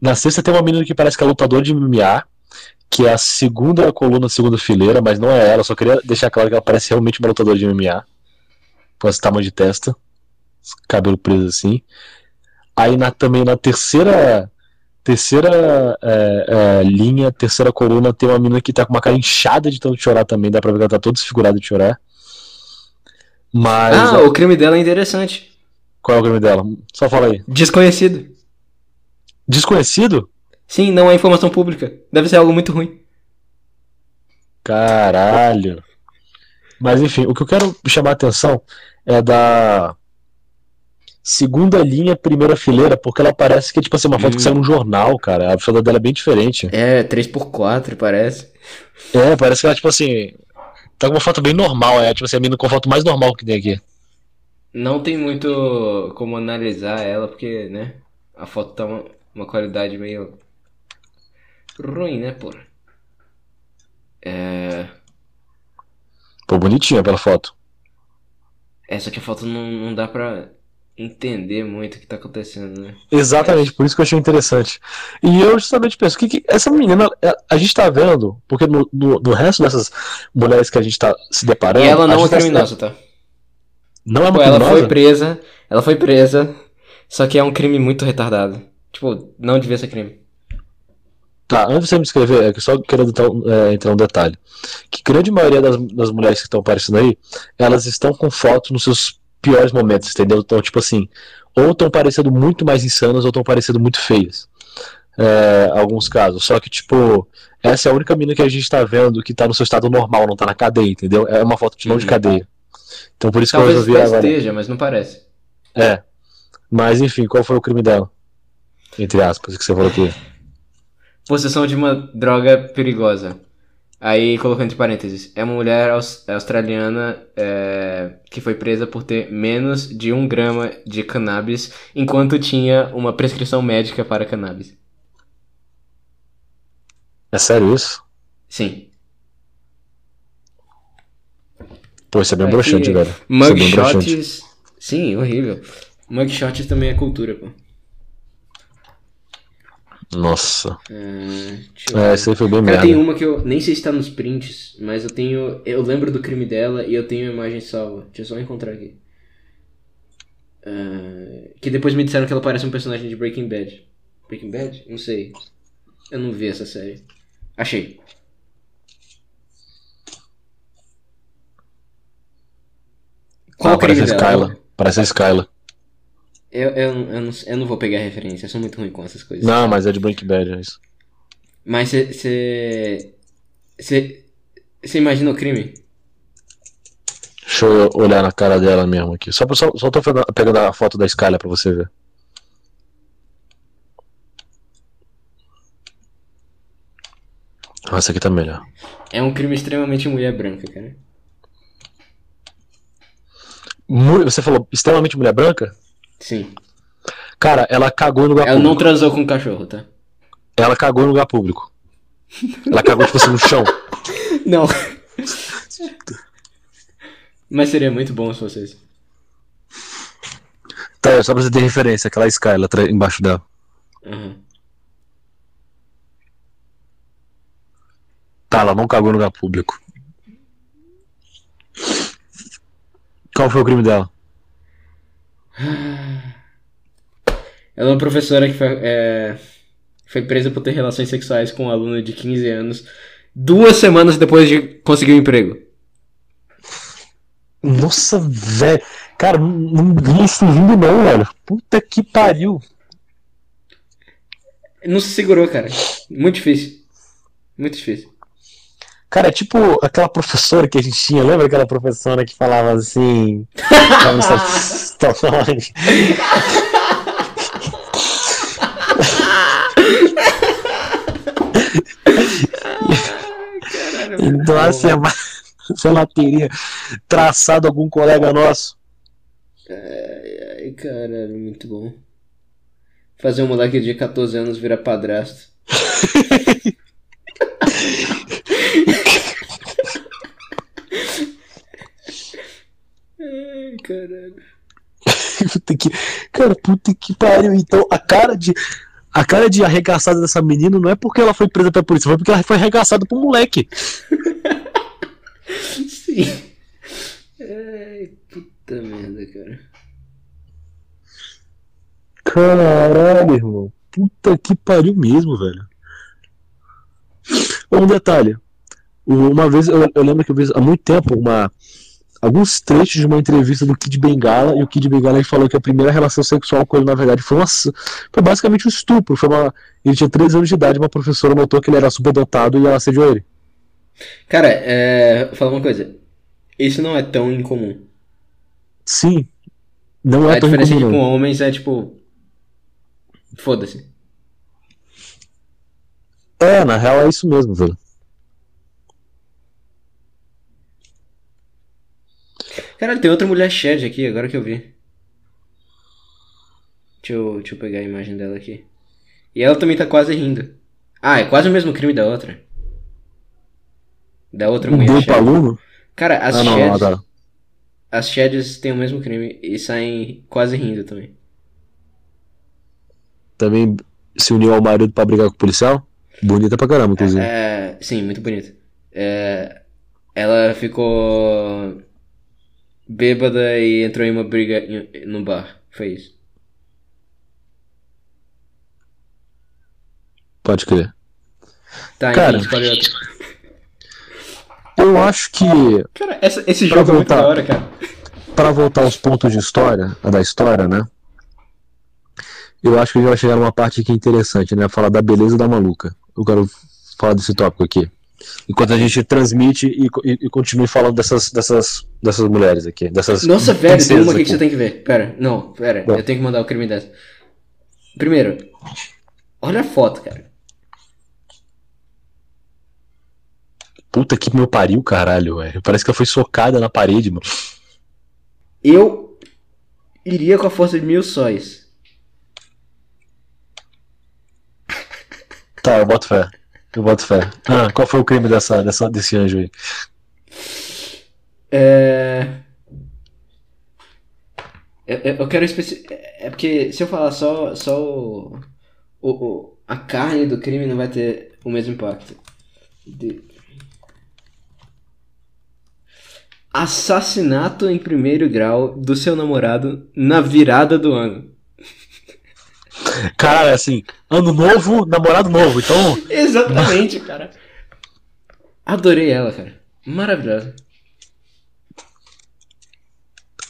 Na sexta tem uma menina que parece que é lutadora de MMA que é a segunda coluna, segunda fileira, mas não é ela. Só queria deixar claro que ela parece realmente uma lutadora de MMA. Com esse tamanho de testa, cabelo preso assim. Aí na, também na terceira terceira é, é, linha, terceira coluna, tem uma menina que tá com uma cara inchada de tanto chorar também. Dá pra ver que ela tá toda desfigurada de chorar. Mas. Ah, o crime dela é interessante. Qual é o crime dela? Só fala aí. Desconhecido. Desconhecido? Sim, não é informação pública. Deve ser algo muito ruim. Caralho. Mas enfim, o que eu quero chamar a atenção é da segunda linha, primeira fileira, porque ela parece que é tipo assim, uma foto hum. que saiu num jornal, cara. A foto dela é bem diferente. É, 3x4, parece. É, parece que ela, tipo assim. Tá com uma foto bem normal, é tipo assim, a mina com a foto mais normal que tem aqui. Não tem muito como analisar ela, porque, né? A foto tá uma, qualidade meio ruim, né, pô? É. Pô, bonitinha pela foto. É, só que a foto não, não dá pra entender muito o que tá acontecendo, né? Exatamente, por isso que eu achei interessante. E eu justamente penso, que, que essa menina, é, a gente tá vendo, porque no, no, resto dessas mulheres que a gente tá se deparando. E ela não é tá criminosa, tá? Não é uma Pô, criminosa? Ela foi presa, ela foi presa, só que é um crime muito retardado. Tipo, não devia ser crime. Tá, antes de você me escrever, é que só quero é, entrar um detalhe. Que grande maioria das, das mulheres que estão aparecendo aí, elas estão com foto nos seus piores momentos, entendeu? Então, tipo assim, ou estão parecendo muito mais insanas ou estão parecendo muito feias. É, alguns casos. Só que, tipo, essa é a única mina que a gente tá vendo que tá no seu estado normal, não tá na cadeia, entendeu? É uma foto de não de uhum. cadeia. Então por isso Talvez que eu resolvi agora. esteja, mas não parece. É. Mas enfim, qual foi o crime dela? Entre aspas, que você falou aqui possessão de uma droga perigosa. Aí colocando entre parênteses, é uma mulher australiana é, que foi presa por ter menos de um grama de cannabis enquanto tinha uma prescrição médica para cannabis. É sério isso? Sim. Pô, isso é bem Aqui, broxante, velho. É. Mugshots. Sim, horrível. Mugshots também é cultura, pô. Nossa. É, eu É, isso aí foi bem merda. tem uma que eu nem sei se tá nos prints, mas eu tenho. Eu lembro do crime dela e eu tenho a imagem salva. Deixa eu só encontrar aqui. Ah, que depois me disseram que ela parece um personagem de Breaking Bad. Breaking Bad? Não sei. Eu não vi essa série. Achei. Qual Ah, parece a? Skyla. Parece a Skyla. Eu, eu, eu, não, eu não vou pegar referência, eu sou muito ruim com essas coisas. Não, mas é de Breaking Bad, é isso. Mas você. Você. Você imagina o crime? Deixa eu olhar na cara dela mesmo aqui. Só, só, só tô pegando- a foto da Skyla pra você ver. Ah, essa aqui tá melhor. É um crime extremamente mulher branca, cara. Você falou extremamente mulher branca? Sim. Cara, ela cagou no lugar Ela não público. transou com o cachorro, tá? Ela cagou no lugar público. Ela cagou, tipo assim, no chão. Não. Mas seria muito bom se fosse isso. Tá, só pra você ter referência, aquela Skyla tra- embaixo dela. Aham. Tá, ela não cagou no lugar público. Qual foi o crime dela? Ela é uma professora que foi, é, foi presa por ter relações sexuais com um aluno de 15 anos duas semanas depois de conseguir um emprego. Nossa, velho. Cara, não, não vi isso vindo não, velho. Puta que pariu. Não se segurou, cara. Muito difícil. Muito difícil. Cara, é tipo aquela professora que a gente tinha, lembra aquela professora que falava assim. Então, assim, se ela teria traçado algum colega nosso. Ai, ai, caralho, muito bom. Fazer um moleque de 14 anos virar padrasto. Ai, caralho. Puta que... Cara, puta que pariu. Então, a cara de. A cara de arregaçada dessa menina não é porque ela foi presa pela polícia, foi porque ela foi arregaçada por um moleque. Sim. Ai, puta merda, cara. Caralho, irmão. Puta que pariu mesmo, velho. Um detalhe. Uma vez, eu, eu lembro que eu vi há muito tempo uma, alguns trechos de uma entrevista do Kid Bengala, e o Kid Bengala ele falou que a primeira relação sexual com ele, na verdade, foi, uma, foi basicamente um estupro. Foi uma, ele tinha 13 anos de idade, uma professora notou que ele era superdotado e ela assediou ele. Cara, é. Vou falar uma coisa. Isso não é tão incomum. Sim. Não é a tão diferença de incomum. com não. homens é tipo. Foda-se. É, na real é isso mesmo, velho. Caralho, tem outra mulher Shed aqui, agora que eu vi. Deixa eu, deixa eu pegar a imagem dela aqui. E ela também tá quase rindo. Ah, é quase o mesmo crime da outra. Da outra mulher deu pra aluno? Cara, as Ah, não, Sheds, não, tá. as Sheds têm o mesmo crime e saem quase rindo também. Também se uniu ao marido pra brigar com o policial? Bonita pra caramba, inclusive. É, sim, muito bonito. É, ela ficou bêbada e entrou em uma briga no bar. Foi isso. Pode crer. Tá, Cara. escolhe outro. Eu acho que, Cara, essa- esse Pra jogo é muito voltar. da hora, cara. pra voltar aos pontos de história, da história, né? Eu acho que a gente vai chegar numa parte aqui interessante, né? Falar da beleza da maluca. Eu quero falar desse tópico aqui. Enquanto a gente transmite e, e, e continue falando dessas, dessas, dessas mulheres aqui. Dessas Nossa, velho, tem uma aqui que você tem que ver. Pera, não, pera, Bom. eu tenho que mandar o crime dessa. Primeiro, olha a foto, cara. Puta que meu pariu, caralho, velho. Parece que ela foi socada na parede, mano. Eu iria com a força de mil sóis. Tá, eu boto fé. Eu boto fé. Ah, qual foi o crime dessa, dessa, desse anjo aí? É. Eu, quero especi... É porque se eu falar só, só o, o, o- a carne do crime não vai ter o mesmo impacto. De- Assassinato em primeiro grau do seu namorado na virada do ano. Caralho, assim, ano novo, namorado novo. Então, Exatamente, cara. Adorei ela, cara. Maravilhosa.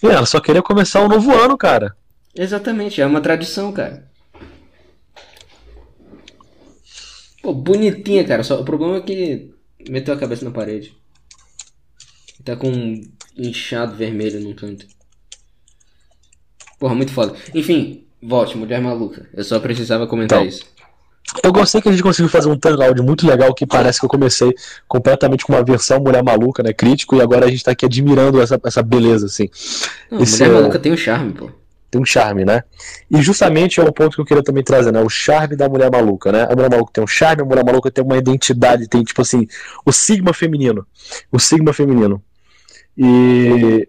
é, ela só queria começar um novo ano, cara. Exatamente, é uma tradição, cara. Pô, bonitinha, cara. Só, o problema é que meteu a cabeça na parede. Tá com um inchado vermelho num canto. Porra, muito foda. Enfim, volte, mulher maluca. Eu só precisava comentar Então. isso. Eu gostei que a gente conseguiu fazer um turnaround muito legal que parece que eu comecei completamente com uma versão mulher maluca, né? Crítico, e agora a gente tá aqui admirando essa, essa beleza, assim. Não, Esse mulher é- maluca tem um charme, pô. Tem um charme, né? E justamente é um ponto que eu queria também trazer, né? O charme da mulher maluca, né? A mulher maluca tem um charme, a mulher maluca tem uma identidade, tem, tipo assim, o sigma feminino. O sigma feminino. E.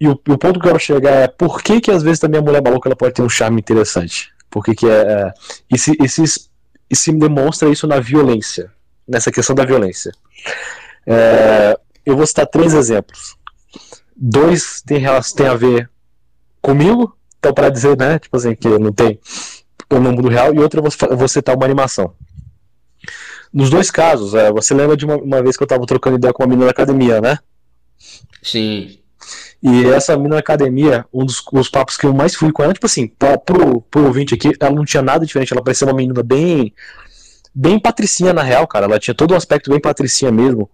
E o, o ponto que eu quero chegar é por que, que às vezes também a mulher maluca ela pode ter um charme interessante? Por que, que é. é e, se, e, se, e se demonstra isso na violência, nessa questão da violência. É, eu vou citar três exemplos. Dois relação- tem a ver comigo, então para dizer, né, tipo assim, que não tem no mundo real, e outro eu vou, eu vou citar uma animação. Nos dois casos, é, você lembra de uma, uma vez que eu tava trocando ideia com uma menina na academia, né? Sim. E essa menina na academia, um dos, os papos que eu mais fui com ela, tipo assim, pra, pro, pro ouvinte aqui, ela não tinha nada diferente, ela parecia uma menina bem. Bem patricinha na real, cara. Ela tinha todo um aspecto bem patricinha mesmo,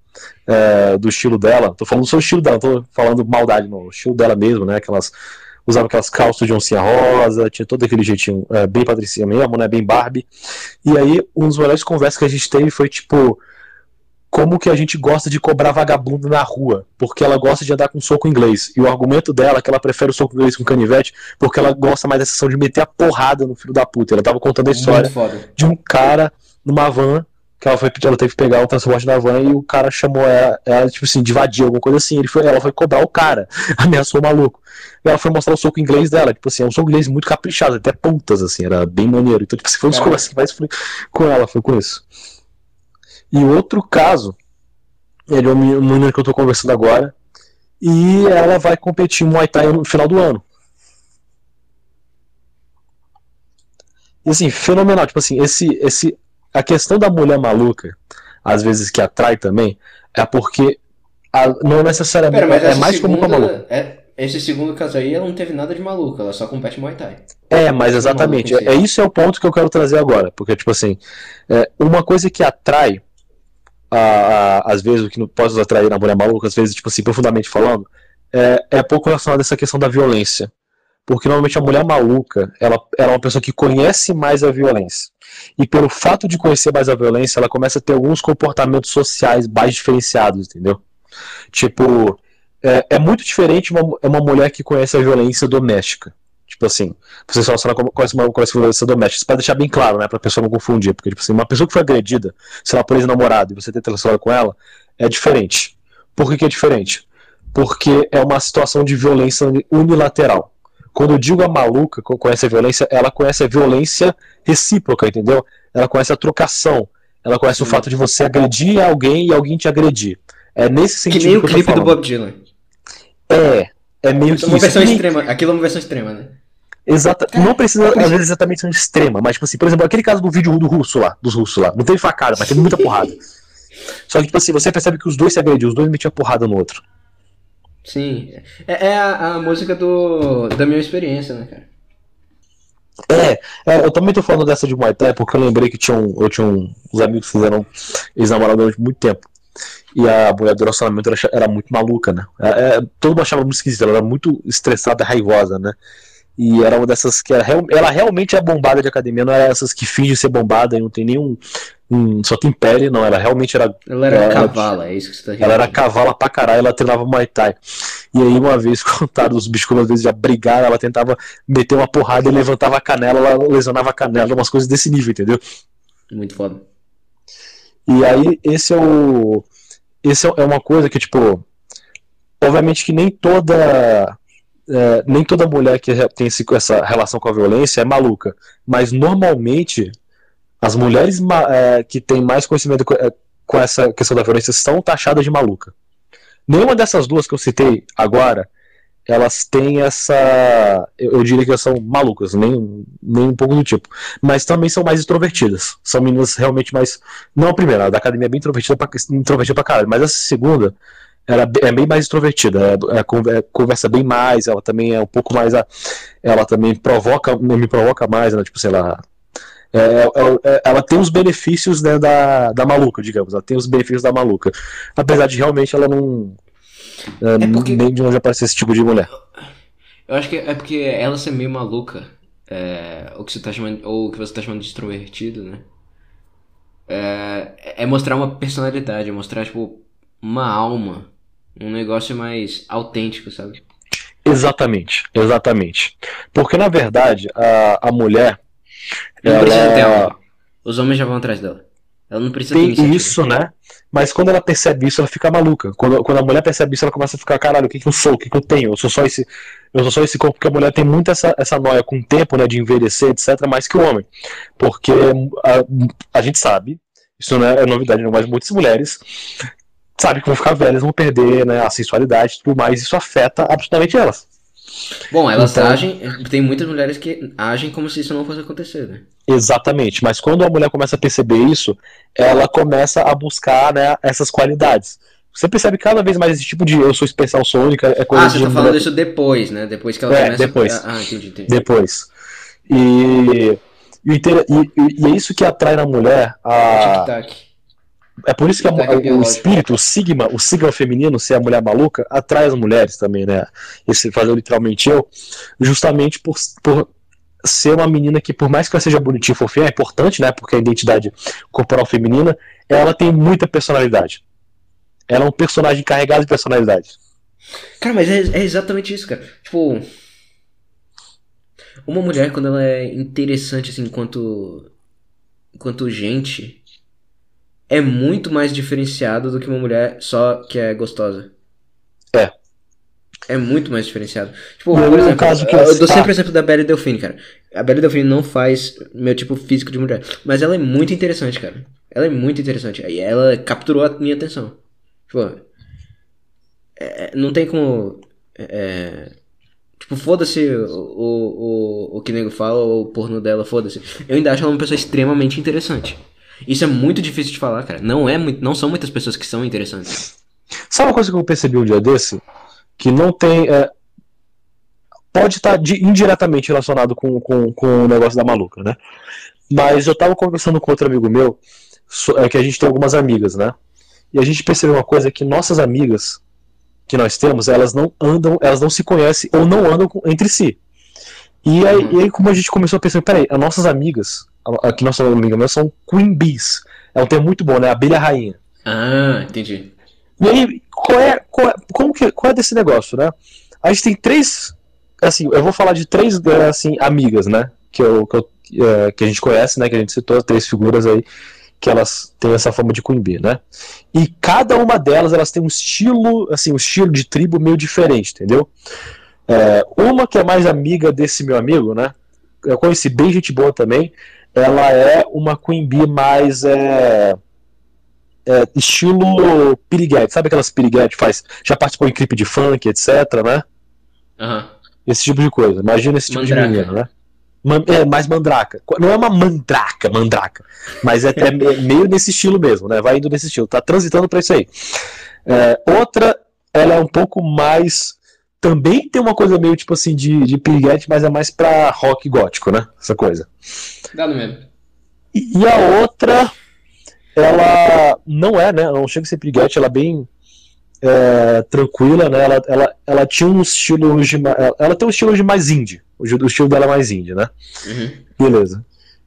é, do estilo dela. Tô falando só o estilo dela, tô falando maldade, não. O estilo dela mesmo, né? Aquelas. Usava aquelas calças de oncinha rosa, tinha todo aquele jeitinho é, bem patricinha mesmo, né? Bem Barbie. E aí, um dos melhores conversas que a gente teve foi tipo. Como que a gente gosta de cobrar vagabundo na rua? Porque ela gosta de andar com soco inglês. E o argumento dela é que ela prefere o soco inglês com canivete porque ela gosta mais dessa ação de meter a porrada no filho da puta. Ela tava contando a história de um cara numa van que ela, foi, ela teve que pegar o transporte da van e o cara chamou ela, ela tipo assim, de alguma coisa assim. Ele foi, ela foi cobrar o cara, ameaçou o maluco. E ela foi mostrar o soco inglês dela, tipo assim, é um soco inglês muito caprichado, até pontas, assim, era bem maneiro. Então, tipo assim, foi um dos conversas que mais fui com ela, foi com isso. E o outro caso, ele é uma menina que eu tô conversando agora, e ela vai competir em Muay Thai no final do ano. E assim, fenomenal. Tipo assim, esse, esse, a questão da mulher maluca, às vezes que atrai também, é porque a- não necessariamente Pera, é mais como com a maluca. é, esse segundo caso aí, ela não teve nada de maluca, ela só compete Muay Thai. É, mas exatamente. É, é isso é o ponto que eu quero trazer agora. Porque, tipo assim, é, uma coisa que atrai, a, a- às vezes, o que pode atrair na mulher maluca, às vezes, tipo assim, profundamente falando, é, é pouco relacionado a essa questão da violência. Porque normalmente a mulher maluca, ela, ela é uma pessoa que conhece mais a violência. E pelo fato de conhecer mais a violência, ela começa a ter alguns comportamentos sociais mais diferenciados, entendeu? Tipo, é, é muito diferente uma, é uma mulher que conhece a violência doméstica. Tipo assim, você só não conhece uma conhece violência doméstica. Isso pra deixar bem claro, né? Pra pessoa não confundir. Porque, tipo assim, uma pessoa que foi agredida, sei lá, por ex-namorado, e você tenta relacionar com ela, é diferente. Por que, que é diferente? Porque é uma situação de violência unilateral. Quando eu digo a maluca que conhece a violência, ela conhece a violência recíproca, entendeu? Ela conhece a trocação. Ela conhece o fato de você agredir alguém e alguém te agredir. É nesse Que sentido nem o que clipe do. Bob Dylan. É, é meio que É uma isso. versão E- extrema. Aquilo é uma versão extrema, né? Exata, Cara, não precisa, é às vezes, exatamente ser extrema, mas, tipo assim, por exemplo, aquele caso do vídeo do russo lá, dos russos lá, não teve facada, mas teve muita porrada. Só que, tipo assim, você percebe que os dois se agrediam, os dois metiam porrada no outro. Sim. É, é a, a música do, da minha experiência, né, cara? É, é, eu também tô falando dessa de Muay Thai porque eu lembrei que tinha um, eu tinha um, uns amigos que fizeram ex-namorado durante muito tempo. E a mulher do relacionamento era, era muito maluca, né? É, é, todo mundo achava muito esquisita, ela era muito estressada, raivosa, né? E era uma dessas que era, ela realmente é bombada de academia, não era essas que fingem ser bombada e não tem nenhum. um- só tem pele, não. Ela realmente era Ela era Ela- cavala, é isso que você tá querendo ela era cavala pra caralho, ela treinava Muay Thai. E aí, uma vez, contaram os bichos, às vezes já brigaram, ela tentava meter uma porrada e levantava a canela, ela lesionava a canela, umas coisas desse nível, entendeu? Muito foda. E aí, esse é o. Esse é uma coisa que, tipo. obviamente que nem toda é, nem toda mulher que tem esse, essa relação com a violência é maluca, mas normalmente as mulheres é, que têm mais conhecimento com, é, com essa questão da violência são taxadas de maluca. Nenhuma dessas duas que eu citei agora, elas têm essa. Eu, diria que elas são malucas, nem, nem um pouco do tipo. Mas também são mais extrovertidas. São meninas realmente mais. Não a primeira, a da academia é bem introvertida pra, introvertida pra caralho, mas essa segunda ela é bem mais extrovertida, é, é, conversa bem mais, ela também é um pouco mais. Ela também provoca, me provoca mais, né? Tipo, sei lá. É, é, é, ela tem os benefícios né, da, da maluca, digamos. Ela tem os benefícios da maluca. Apesar de realmente ela não. É, porque... Nem de onde aparece esse tipo de mulher. Eu acho que é porque ela ser meio maluca, é, o que você tá chamando, ou que você tá chamando de extrovertido, né? É, é mostrar uma personalidade, é mostrar, tipo, uma alma um negócio mais autêntico, sabe? Exatamente, exatamente. Porque na verdade a, a mulher. Não ela... precisa ter alma. Os homens já vão atrás dela. Ela não precisa Tem ter isso, né? Mas quando ela percebe isso, ela fica maluca. Quando, quando a mulher percebe isso, ela começa a ficar, caralho, o que, que eu sou? O que, que eu tenho? Eu sou só esse. Eu sou só esse corpo, porque a mulher tem muito essa, essa noia com o tempo, né? De envelhecer, etc., mais que o homem. Porque a, a gente sabe, isso não é novidade, não, mas muitas mulheres sabe que vão ficar velhas, vão perder né, a sensualidade e tudo mais, isso afeta absolutamente elas. Bom, elas então, agem, tem muitas mulheres que agem como se isso não fosse acontecer, né? Exatamente, mas quando a mulher começa a perceber isso, ela começa a buscar né, essas qualidades. Você percebe cada vez mais esse tipo de eu sou especial, sou única, é coisa Ah, você tá falando mulher... isso depois, né? Depois que ela é, começa depois. a... Ah, entendi, entendi. Depois. E, e, e, e, é isso que atrai na mulher a... Tic-tac é por isso que a, o espírito, o sigma, o sigma feminino, ser a mulher maluca, atrai as mulheres também, né? Esse fazer literalmente eu, justamente por, por ser uma menina que, por mais que ela seja bonitinha e fofinha, é importante, né? Porque a identidade corporal feminina, ela tem muita personalidade. Ela é um personagem carregado de personalidade. Cara, mas é, é exatamente isso, cara. Tipo. Uma mulher, quando ela é interessante, assim, enquanto. enquanto gente é muito mais diferenciado do que uma mulher só que é gostosa. É. É muito mais diferenciado. Tipo, por exemplo, caso que eu, eu dou sempre o exemplo da Belle Delphine, cara. A Belle Delphine não faz meu tipo físico de mulher, mas ela é muito interessante, cara. Ela é muito interessante. E ela capturou a minha atenção. Tipo, é, não tem como. É, tipo, foda-se o, o, o, o que nego fala, ou o porno dela, foda-se. Eu ainda acho ela uma pessoa extremamente interessante. Isso é muito difícil de falar, cara. Não, é, não são muitas pessoas que são interessantes. Sabe uma coisa que eu percebi um dia desse? Que não tem. É, pode estar de, indiretamente relacionado com, com, com o negócio da maluca, né? Mas eu tava conversando com outro amigo meu, é, que a gente tem algumas amigas, né? E a gente percebeu uma coisa que nossas amigas que nós temos, elas não andam, elas não se conhecem ou não andam entre si. E aí, e aí como a gente começou a pensar, peraí, as nossas amigas, aqui nossa amiga minha, são Queen Bees. É um termo muito bom, né? Abelha rainha. Ah, entendi. E aí, qual é, qual é, como que, qual é desse negócio, né? A gente tem três, assim, eu vou falar de três, assim, amigas, né? Que, eu, que, eu, é, que a gente conhece, né? Que a gente citou, três figuras aí, que elas têm essa forma de Queen Bee, né? E cada uma delas, elas têm um estilo, assim, um estilo de tribo meio diferente, entendeu? É, uma que é mais amiga desse meu amigo, né? Eu conheci bem gente boa também. Ela é uma Queen Bee mais é, é, estilo piriguete. Sabe aquelas piriguete faz? Já participou em clipe de funk, etc, né? Uhum. Esse tipo de coisa. Imagina esse tipo mandraca. de menino, né? É, mais mandraca. Não é uma mandraca, mandraca. Mas é, é meio nesse estilo mesmo, né? Vai indo nesse estilo. Tá transitando para isso aí. É, outra, ela é um pouco mais também tem uma coisa meio tipo assim de, de piriguete, mas é mais pra rock gótico, né? Essa coisa. Dá no mesmo. E, e a outra, ela não é, né? Não chega a ser piriguete, ela é bem é, tranquila, né? Ela, ela, ela tinha um estilo de. Ela, ela tem um estilo de mais indie. O, o estilo dela é mais indie, né? Uhum. Beleza.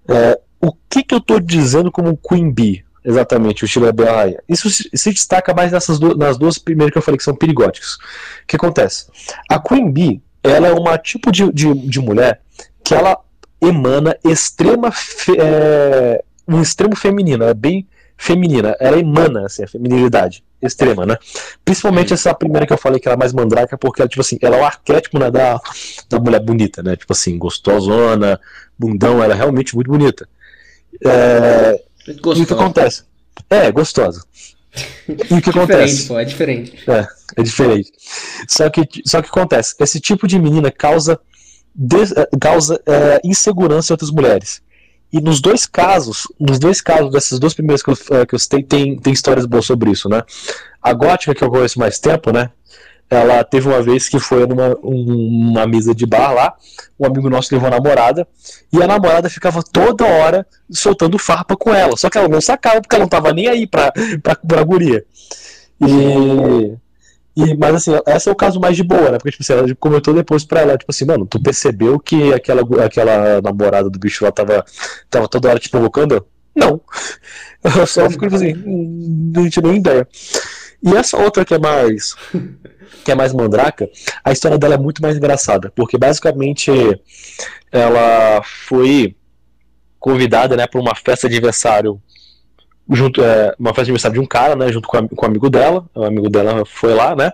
É, o que, que eu tô dizendo como Queen Bee? Exatamente, o estilo é bem rainha. Isso se, destaca mais nessas duas, nas duas primeiras que eu falei que são perigóticas. O que acontece? A Queen Bee, ela é uma tipo de, de, de mulher que ela emana extrema fe, é, um extremo feminino, é bem feminina, ela emana assim, a feminilidade extrema, né? Principalmente essa primeira que eu falei que era mais mandraca, porque ela, tipo assim, ela é o arquétipo né, da, da mulher bonita, né? Tipo assim, gostosona, bundão, ela é realmente muito bonita. É, e o que acontece? É, gostosa. E o que acontece? Pô, é diferente. É, é diferente. Só que, só que acontece, esse tipo de menina causa, des, eh, causa é, insegurança em outras mulheres. E nos dois casos, nos dois casos dessas duas primeiras que eu, eh, que eu citei, tem, tem histórias boas sobre isso, né? A gótica, que eu conheço mais tempo, né? Ela teve uma vez que foi numa uma mesa de bar lá, um amigo nosso levou a namorada, e a namorada ficava toda hora soltando farpa com ela. Só que ela não sacava porque ela não tava nem aí pra, pra, pra guria. E, e, mas assim, esse é o caso mais de boa, né? Porque tipo, assim, ela comentou depois pra ela, tipo assim, mano, tu percebeu que aquela, aquela namorada do bicho lá tava, tava toda hora te provocando? Não. Eu só fico tipo assim, hum, não tinha nem ideia. E essa outra que é mais que é mais mandraca, a história dela é muito mais engraçada, porque basicamente ela foi convidada, né, para uma festa de aniversário junto é, uma festa de aniversário de um cara, né, junto com, a, com o amigo dela, o amigo dela foi lá, né,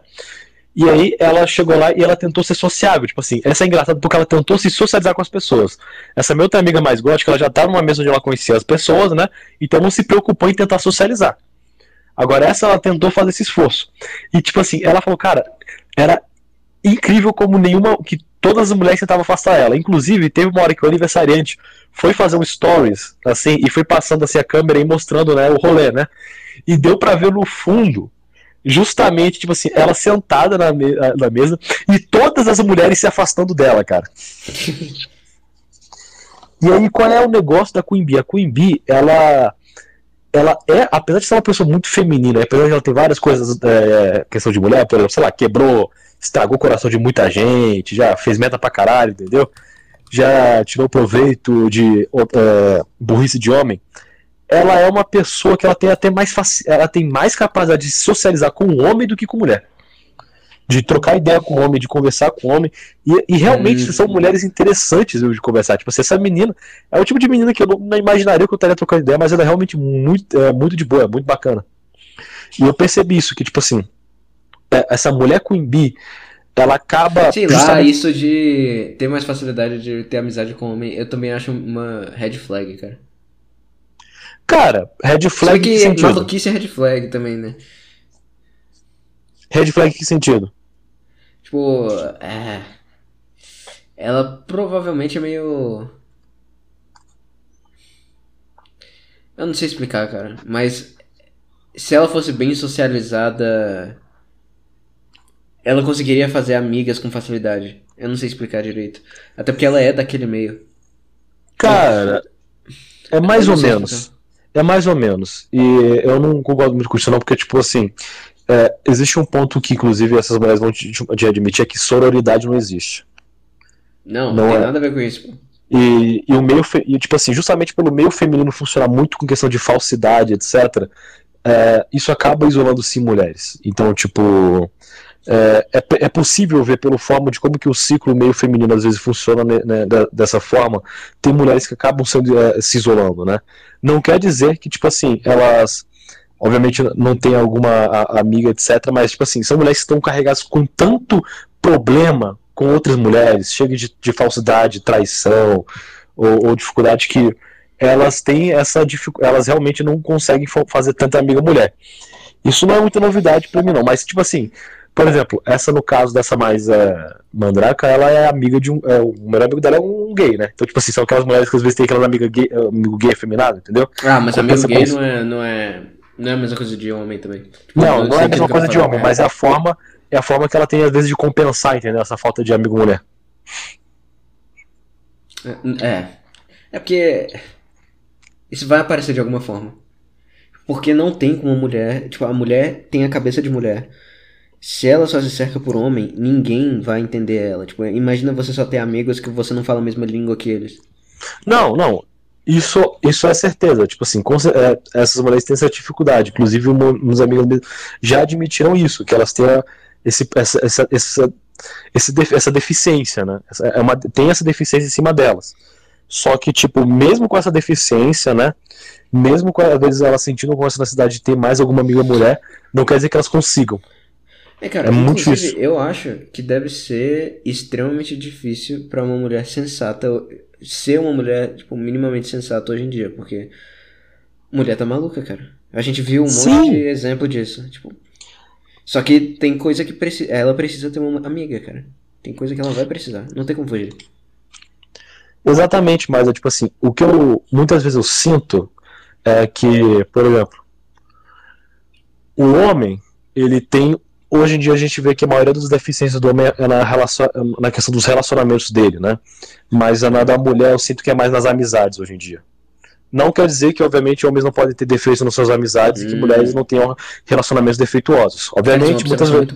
e aí ela chegou lá e ela tentou ser sociável, tipo assim, essa é engraçada porque ela tentou se socializar com as pessoas. Essa minha outra amiga mais gótica, ela já estava numa mesa onde ela conhecia as pessoas, né, então não se preocupou em tentar socializar. Agora, essa ela tentou fazer esse esforço. E, tipo assim, ela falou, cara, era incrível como nenhuma. que todas as mulheres tentavam afastar ela. Inclusive, teve uma hora que o aniversariante foi fazer um stories, assim, e foi passando assim a câmera e mostrando né, o rolê, né? E deu para ver no fundo justamente, tipo assim, ela sentada na, me na mesa e todas as mulheres se afastando dela, cara. e aí, qual é o negócio da Queen Bee? A Queen Bee, ela ela é, apesar de ser uma pessoa muito feminina, apesar de ela ter várias coisas, é, questão de mulher, por exemplo, sei lá, quebrou, estragou o coração de muita gente, já fez meta pra caralho, entendeu? Já tirou proveito de é, burrice de homem. Ela é uma pessoa que ela tem até mais ela tem mais capacidade de socializar com o homem do que com mulher de trocar ideia com o homem, de conversar com o homem. E, e realmente hum. são mulheres interessantes de conversar. Tipo, assim, essa menina é o tipo de menina que eu não imaginaria que eu estaria trocando ideia, mas ela é realmente muito, é, muito de boa, é muito bacana. E eu percebi isso, que tipo assim, é, essa mulher Queen Bee, ela acaba. Sei lá, isso de ter mais facilidade de ter amizade com homem, eu também acho uma red flag, cara. Cara, red flag. Só que maluquice é red flag também, né? Red flag em que sentido? Tipo, é. Ela provavelmente é meio. Eu não sei explicar, cara. Mas se ela fosse bem socializada, ela conseguiria fazer amigas com facilidade. Eu não sei explicar direito. Até porque ela é daquele meio. Cara, é mais ou menos. Explicar. É mais ou menos. E eu não concordo muito com isso, não, porque, tipo assim, é, existe um ponto que, inclusive, essas mulheres vão te, te admitir, é que sororidade não existe. Não, não, tem é. nada a ver com isso. E, e o meio, e, tipo assim, justamente pelo meio feminino funcionar muito com questão de falsidade, etc., é, isso acaba isolando sim mulheres. Então, tipo, é, é, é, possível ver pelo forma de como que o ciclo meio feminino às vezes funciona né, né dessa forma. Tem mulheres que acabam sendo, é, se isolando, né? Não quer dizer que, tipo assim, elas Obviamente não tem alguma amiga, etc. Mas, tipo assim, são mulheres que estão carregadas com tanto problema com outras mulheres, chega de, de falsidade, traição ou, ou, dificuldade que elas têm essa dificuldade, elas realmente não conseguem fazer tanta amiga mulher. Isso não é muita novidade para mim, não. Mas, tipo assim, por exemplo, essa no caso dessa mais é, mandraca, ela é amiga de um. É, o melhor amigo dela é um gay, né? Então, tipo assim, são aquelas mulheres que às vezes tem aquela amiga gay, amigo gay afeminado, entendeu? Ah, mas amigo gay não é, não é não é a mesma coisa de homem também. Tipo, não, não é a mesma coisa de homem, mas é a forma, é a forma que ela tem às vezes de compensar, entendeu? Essa falta de amigo mulher. É. É, é porque isso vai aparecer de alguma forma. Porque não tem como mulher, tipo, a mulher tem a cabeça de mulher. Se ela só se cerca por homem, ninguém vai entender ela. Tipo, imagina você só ter amigos que você não fala a mesma língua que eles. Não, não. Isso, isso é certeza. Tipo assim, é, essas mulheres têm essa dificuldade. Inclusive, uns amigos já admitiram isso, que elas têm esse, essa, essa, essa, essa deficiência, né? Essa, é uma, tem essa deficiência em cima delas. Só que, tipo, mesmo com essa deficiência, né? Mesmo com, às vezes, ela sentindo com essa necessidade de ter mais alguma amiga mulher, não quer dizer que elas consigam. É, cara, é muito difícil. eu acho que deve ser extremamente difícil para uma mulher sensata ser uma mulher, tipo, minimamente sensata hoje em dia, porque mulher tá maluca, cara. A gente viu um Sim. monte de exemplo disso, tipo. Só que tem coisa que precisa, ela precisa ter uma amiga, cara. Tem coisa que ela vai precisar, não tem como fugir. Exatamente, mas é tipo assim, o que eu muitas vezes eu sinto é que, por exemplo, o homem, ele tem hoje em dia a gente vê que a maioria das deficiências do homem é na, relacion... na questão dos relacionamentos dele, né? Mas a da mulher eu sinto que é mais nas amizades hoje em dia. Não quer dizer que, obviamente, homens não podem ter defeitos nas suas amizades hum. e que hum. mulheres não tenham relacionamentos defeituosos. Obviamente, muitas vezes.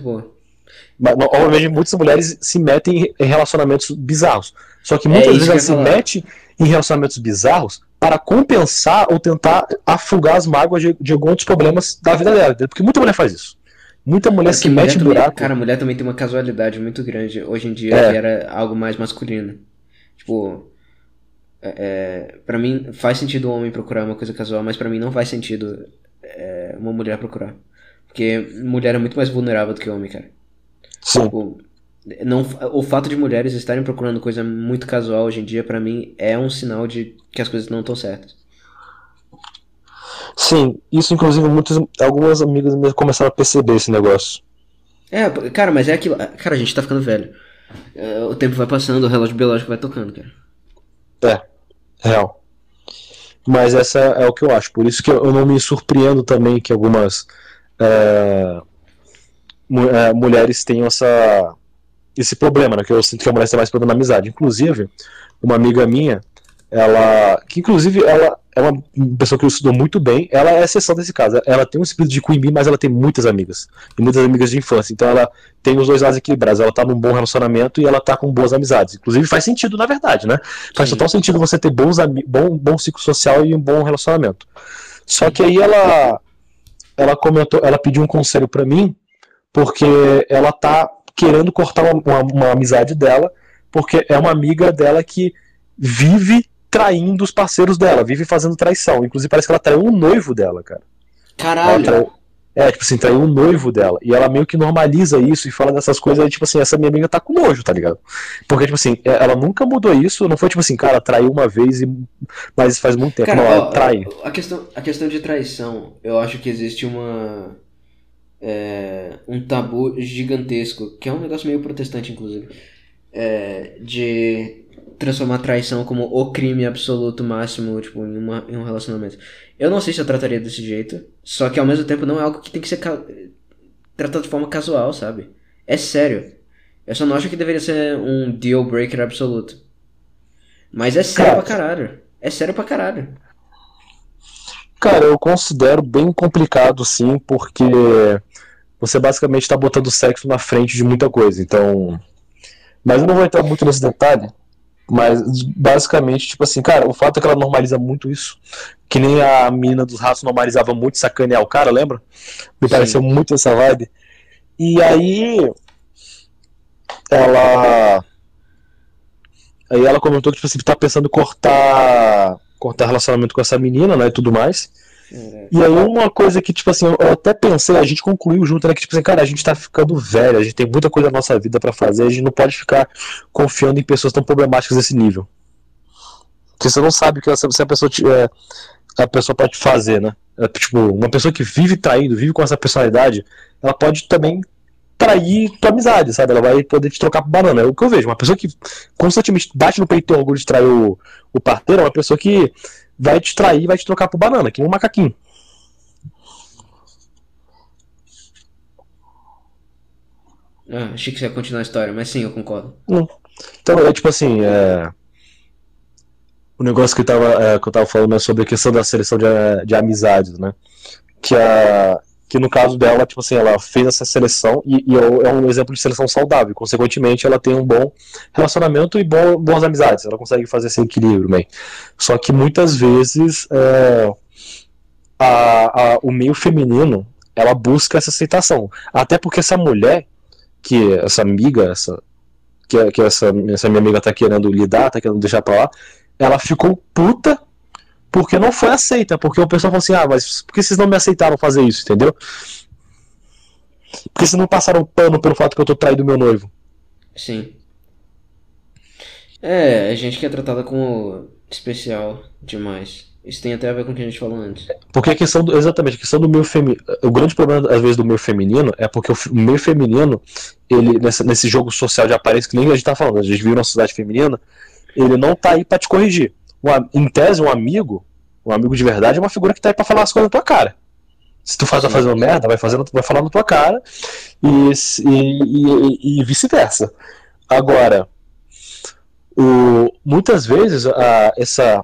Obviamente, muitas mulheres se metem em relacionamentos bizarros. Só que muitas é vezes elas se metem em relacionamentos bizarros para compensar ou tentar afogar as mágoas de, de alguns problemas da vida dela. Porque muita mulher faz isso. Muita mulher é se mete em buraco. Cara, a mulher também tem uma casualidade muito grande hoje em dia, é. que era algo mais masculino. Tipo, é, é para mim faz sentido o homem procurar uma coisa casual, mas para mim não faz sentido é, uma mulher procurar. Porque mulher é muito mais vulnerável do que homem, cara. Sim. Tipo, não, o fato de mulheres estarem procurando coisa muito casual hoje em dia, para mim, é um sinal de que as coisas não estão certas. Sim, isso inclusive muitas, algumas amigas minhas começaram a perceber esse negócio. É, cara, mas é aquilo. Cara, a gente tá ficando velho. É, o tempo vai passando, o relógio biológico vai tocando, cara. É, real. Mas essa é o que eu acho. Por isso que eu não me surpreendo também que algumas é, é, mulheres tenham essa, esse problema, né? Que eu sinto que a mulher tem mais problema na amizade. Inclusive, uma amiga minha, ela. Que inclusive ela é uma pessoa que estudou muito bem. Ela é exceção desse caso. Ela tem um espírito de Queen Bee, mas ela tem muitas amigas. E muitas amigas de infância. Então ela tem os dois lados equilibrados. Ela tá num bom relacionamento e ela tá com boas amizades. Inclusive faz sentido, na verdade, né? Faz Sim. total sentido você ter bons bom, bom ciclo social e um bom relacionamento. Só que aí ela ela comentou, ela pediu um conselho para mim, porque ela tá querendo cortar uma, uma, uma amizade dela, porque é uma amiga dela que vive traindo os parceiros dela, vive fazendo traição. Inclusive parece que ela traiu um noivo dela, cara. Caralho. Traiu... É, tipo assim, traiu um noivo dela. E ela meio que normaliza isso e fala dessas coisas, e, tipo assim, essa minha amiga tá com nojo, tá ligado? Porque, tipo assim, é, ela nunca mudou isso, não foi tipo assim, cara, traiu uma vez, e... mas faz muito tempo. Cara, não, ela ó, trai. A questão, a questão de traição, eu acho que existe uma. É, um tabu gigantesco, que é um negócio meio protestante, inclusive. É, de transformar traição como o crime absoluto máximo, tipo, em, uma, em um relacionamento. Eu não sei se eu trataria desse jeito, só que ao mesmo tempo não é algo que tem que ser tratado de forma casual, sabe? É sério. Eu só não acho que deveria ser um deal breaker absoluto. Mas é sério cara, pra caralho. É sério pra caralho. Cara, eu considero bem complicado sim, porque você basicamente tá botando sexo na frente de muita coisa, então. Mas eu não vou entrar muito nesse detalhe, mas basicamente, tipo assim, cara, o fato é que ela normaliza muito isso. Que nem a mina dos ratos normalizava muito sacanear o cara, lembra? Me Sim. pareceu muito essa vibe. E aí. Ela. Aí ela comentou que, tipo assim, tá pensando em cortar. Cortar relacionamento com essa menina, né? E tudo mais. É. E aí uma coisa que, tipo assim, eu até pensei, a gente concluiu junto, né? Que, tipo assim, cara, a gente tá ficando velho, a gente tem muita coisa na nossa vida para fazer, a gente não pode ficar confiando em pessoas tão problemáticas desse nível. Porque você não sabe que se a pessoa é, a pessoa pode fazer, né? É, tipo, uma pessoa que vive traindo, vive com essa personalidade, ela pode também trair tua amizade, sabe? Ela vai poder te trocar por banana. É o que eu vejo. Uma pessoa que constantemente bate no peito o orgulho de trair o, o parteiro é uma pessoa que vai te trair vai te trocar por banana, que nem um macaquinho. Ah, achei que você ia continuar a história, mas sim, eu concordo. Hum. Então, é tipo assim, é... o negócio que eu, tava, é, que eu tava falando é sobre a questão da seleção de, de amizades, né? Que a, que no caso dela, tipo assim, ela fez essa seleção e, e, é um exemplo de seleção saudável. Consequentemente, ela tem um bom relacionamento e boas amizades. Ela consegue fazer esse equilíbrio bem. Só que muitas vezes é, a, a, o meio feminino ela busca essa aceitação. Até porque essa mulher, que essa amiga, essa, que, que essa, essa minha amiga tá querendo lidar, tá querendo deixar pra lá, ela ficou puta porque não foi aceita, porque o pessoal falou assim, ah, mas por que vocês não me aceitaram fazer isso, entendeu? Porque vocês não passaram pano pelo fato que eu tô traindo meu noivo. Sim. É, a gente que é tratada como especial demais. Isso tem até a ver com o que a gente falou antes. Porque a questão do, exatamente, a questão do meio feminino, o grande problema às vezes do meio feminino é porque o meio feminino, ele nessa, nesse jogo social de aparência que nem a gente tá falando, a gente vive numa sociedade feminina, ele não tá aí para te corrigir. Um, em tese, um amigo, um amigo de verdade é uma figura que tá aí para falar as coisas na tua cara. Se tu faz, tá fazendo merda, vai fazendo, vai falar na tua cara e, e, e, e vice-versa. Agora, o, muitas vezes a, essa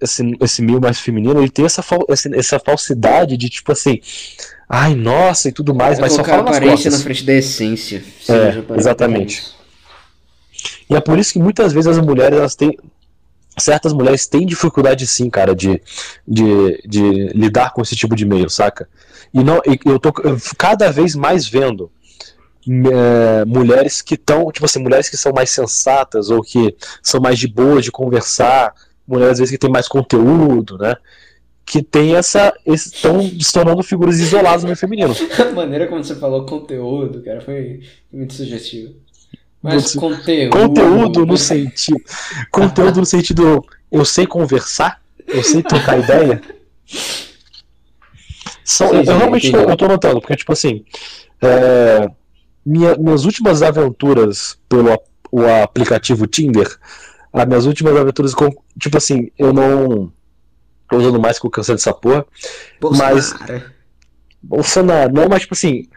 esse, esse meio mais feminino, ele tem essa, essa, essa falsidade de tipo assim, ai, nossa e tudo mais, mas só fala nas aparência na frente da essência. É, exatamente. E é por isso que muitas vezes as mulheres, elas têm, certas mulheres têm dificuldade sim, cara, de, de, de lidar com esse tipo de meio, saca? E não, eu tô cada vez mais vendo é, mulheres que estão, tipo assim, mulheres que são mais sensatas ou que são mais de boa de conversar, mulheres às vezes que tem mais conteúdo, né? Que tem essa. estão se tornando figuras isoladas no meio feminino. A maneira como você falou conteúdo, cara, foi muito sugestivo. Mas conteúdo. Conteúdo no sentido. Conteúdo no sentido. Eu sei conversar, eu sei trocar ideia. São, sim, eu, eu realmente tô, eu tô notando, porque, tipo assim. É, minha, minhas últimas aventuras pelo o aplicativo Tinder as minhas últimas aventuras com. Tipo assim, eu não. Tô usando mais que eu cansei dessa porra. Bolsonaro. Mas. Bolsonaro, não, mas tipo assim.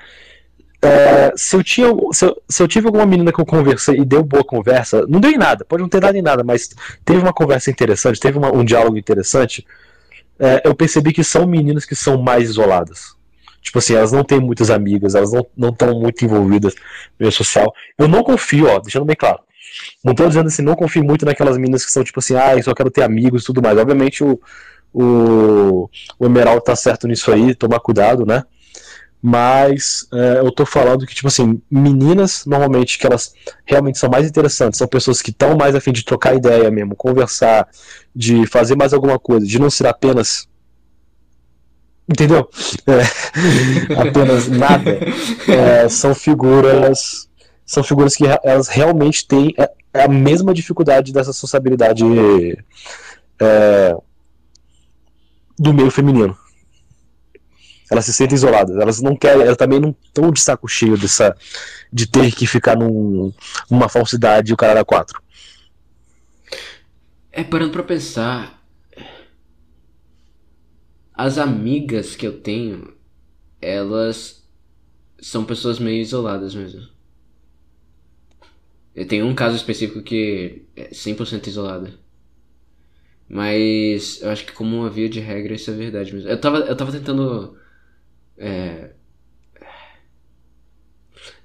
É, se, eu tinha, se, eu, se eu tive alguma menina que eu conversei e deu boa conversa, não deu em nada, pode não ter dado em nada, mas teve uma conversa interessante, teve uma, um diálogo interessante, é, eu percebi que são meninas que são mais isoladas. Tipo assim, elas não têm muitas amigas, elas não estão muito envolvidas no meio social. Eu não confio, ó, deixando bem claro. Não tô dizendo assim, não confio muito naquelas meninas que são tipo assim, ah, eu só quero ter amigos e tudo mais. Obviamente o, o, o Emerald tá certo nisso aí, tomar cuidado, né? Mas é, eu tô falando que, tipo assim, meninas, normalmente, que elas realmente são mais interessantes, são pessoas que estão mais a fim de trocar ideia mesmo, conversar, de fazer mais alguma coisa, de não ser apenas. Entendeu? É, apenas nada. É, são figuras são figuras que elas realmente têm é, é a mesma dificuldade dessa sociabilidade é, do meio feminino. Elas se sentem isoladas, elas não querem, elas também não estão de saco cheio dessa de ter que ficar num, numa falsidade e o cara era quatro. É parando pra pensar. As amigas que eu tenho, elas são pessoas meio isoladas mesmo. Eu tenho um caso específico que é 100% isolado. Mas eu acho que como uma via de regra isso é verdade mesmo. Eu tava, eu tava tentando. É...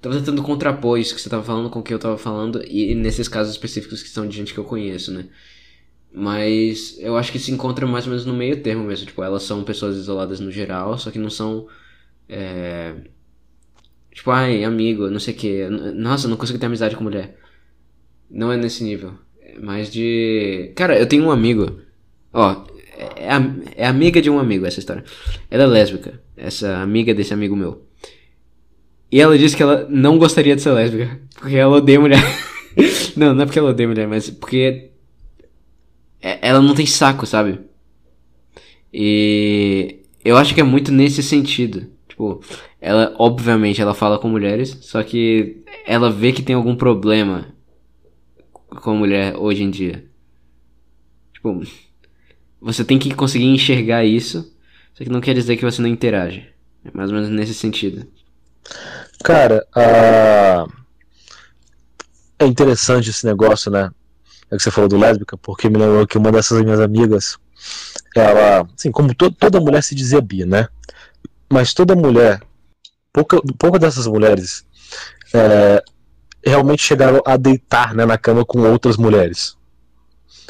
Tava tentando contrapor isso que você tava falando com o que eu tava falando, e nesses casos específicos que são de gente que eu conheço, né? Mas eu acho que se encontra mais ou menos no meio termo mesmo. Tipo, elas são pessoas isoladas no geral, só que não são. É Tipo, ai, amigo, não sei o que. Nossa, não consigo ter amizade com mulher. Não é nesse nível. É mais de. Cara, eu tenho um amigo. Ó, é, é amiga de um amigo essa história. Ela é lésbica. Essa amiga desse amigo meu. E ela disse que ela não gostaria de ser lésbica. Porque ela odeia mulher. não, não é porque ela odeia mulher, mas porque. É, ela não tem saco, sabe? E. Eu acho que é muito nesse sentido. Tipo, ela, obviamente, ela fala com mulheres, só que ela vê que tem algum problema com a mulher hoje em dia. Tipo, você tem que conseguir enxergar isso, só que não quer dizer que você não interage. É mais ou menos nesse sentido. Cara, é interessante esse negócio, né? É que você falou do lésbica, porque me lembrou que uma dessas minhas amigas, ela, assim, como to toda mulher se dizia bi, né? Mas toda mulher, pouca, pouca dessas mulheres é, realmente chegaram a deitar né, na cama com outras mulheres.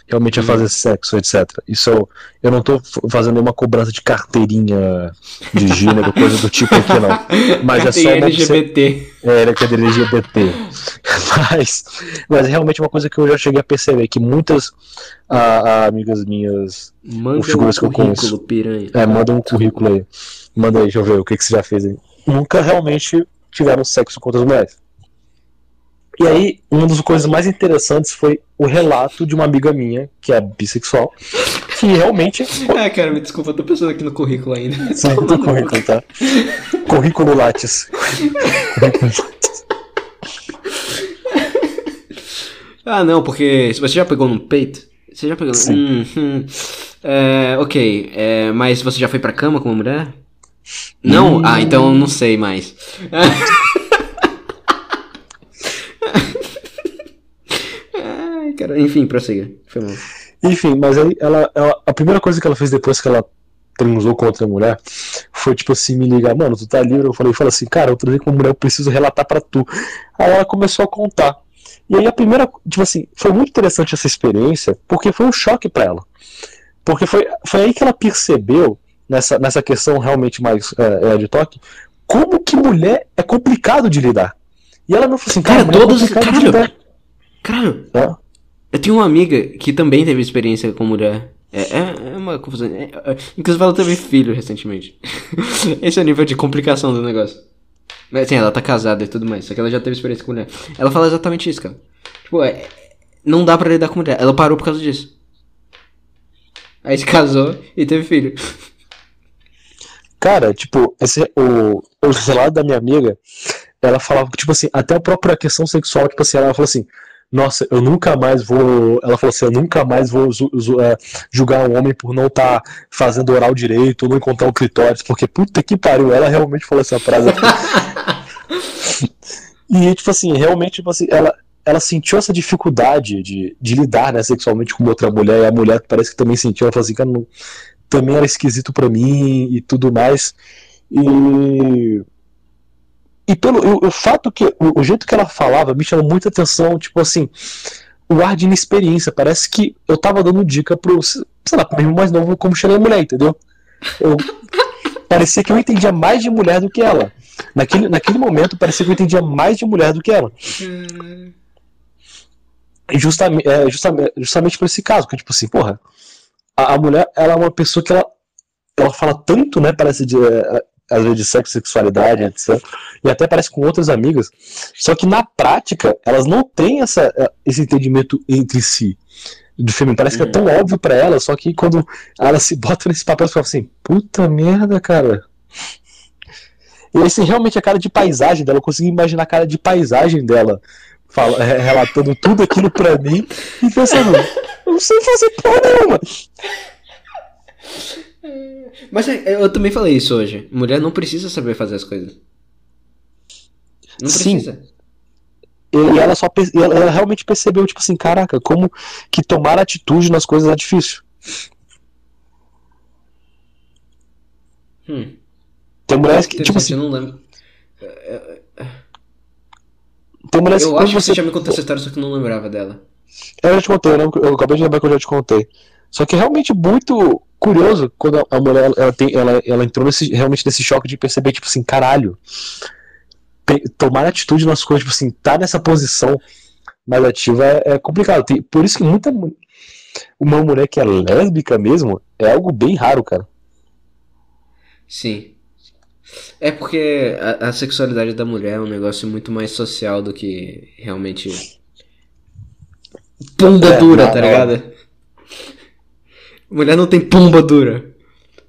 Realmente a Uhum. fazer sexo, etc. Isso eu, eu não tô fazendo nenhuma cobrança de carteirinha de gênero, coisa do tipo aqui, não. Mas é só uma LGBT. É, ele é LGBT. Mas, mas é realmente uma coisa que eu já cheguei a perceber, que muitas ah, ah, amigas minhas Manda figuras um que eu conheço. currículo, piranha. é, mandam um currículo aí. Manda aí, deixa eu ver o que, que você já fez aí. Nunca realmente tiveram sexo com outras mulheres. E aí, uma das coisas mais interessantes foi o relato de uma amiga minha, que é bissexual, que realmente. Ah, cara, me desculpa, eu tô pensando aqui no currículo ainda. Sim, do currículo, tá? Currículo Lattes. Currículo Lattes. Ah, não, porque se você já pegou no peito, você já pegou. Sim. Hum, hum. É, ok, é, mas você já foi pra cama com uma mulher? Não? Hum. Ah, então não sei mais. cara, enfim, prossiga. Foi mal. Enfim, mas aí ela, ela- a primeira coisa que ela fez depois que ela transou com outra mulher foi tipo assim, me ligar, mano, tu tá livre? Eu falei, fala assim, cara, eu transei com uma mulher, eu preciso relatar pra tu. Aí ela começou a contar. E aí a primeira, tipo assim, foi muito interessante essa experiência, porque foi um choque pra ela. Porque foi, foi aí que ela percebeu, nessa, nessa questão realmente mais é, é, de toque, como que mulher é complicado de lidar. E ela não falou assim, cara, Cara, é de cara. Caralho, É. eu tenho uma amiga que também teve experiência com mulher. É, é, é uma confusão. É, é, inclusive, ela teve filho recentemente. Esse é o nível de complicação do negócio. Mas assim, ela tá casada e tudo mais, só que ela já teve experiência com mulher. Ela fala exatamente isso, cara. Tipo, é, não dá pra lidar com mulher. Ela parou por causa disso. Aí se casou e teve filho. Cara, tipo, esse, o, o relato da minha amiga, ela falava que, tipo assim, até a própria questão sexual, tipo assim, ela falou assim, nossa, eu nunca mais vou. Ela falou assim, eu nunca mais vou é, julgar um homem por não estar fazendo oral direito ou não encontrar o clitóris, porque puta que pariu, ela realmente falou essa frase. e, tipo assim, realmente, tipo assim, ela, ela sentiu essa dificuldade de, de lidar né, sexualmente com outra mulher, e a mulher parece que também sentiu, ela falou assim, cara, não- também era esquisito pra mim e tudo mais. E. E pelo o, o fato que. O, o jeito que ela falava me chamou muita atenção, tipo assim, o ar de inexperiência. Parece que eu tava dando dica pro, sei lá, pro meu irmão mais novo como chegar mulher, entendeu? Eu, parecia que eu entendia mais de mulher do que ela. Naquele, naquele momento, parecia que eu entendia mais de mulher do que ela. E justamente, é, justamente, justamente por esse caso, que tipo assim, porra, a, a mulher, ela é uma pessoa que ela, ela fala tanto, né, parece de, é, às vezes de sexo, sexualidade, etc. E até parece com outras amigas. Só que na prática, elas não têm essa, é, esse entendimento entre si. Do filme. Parece que é tão óbvio pra elas, só que quando elas se botam nesse papel, você fala assim, puta merda, cara. E esse realmente a cara de paisagem dela, eu consegui imaginar a cara de paisagem dela, fala, relatando tudo aquilo pra mim, e pensando, eu não sei fazer porra nenhuma. Mas é, eu também falei isso hoje. Mulher não precisa saber fazer as coisas. Não Sim. precisa. E ela só ela, ela realmente percebeu, tipo assim, caraca, como que tomar atitude nas coisas é difícil. Hum. Tem mulheres que, tipo assim, eu não lembro. tem mulheres Eu que acho quando que você já me contou essa história, só que eu não lembrava dela. Eu já te contei, eu, eu acabei de lembrar que eu já te contei. Só que é realmente muito curioso quando a- mulher ela, tem, ela, ela entrou nesse, realmente nesse choque de perceber, tipo assim, caralho, tomar atitude nas coisas, tipo assim, tá nessa posição mais ativa é, é complicado. Tem- por isso que muita. mu- Uma mulher que é lésbica mesmo é algo bem raro, cara. Sim. É porque a, a sexualidade da mulher é um negócio muito mais social do que realmente. Pumba É, dura, não, tá ligado? Mulher não tem pumba dura.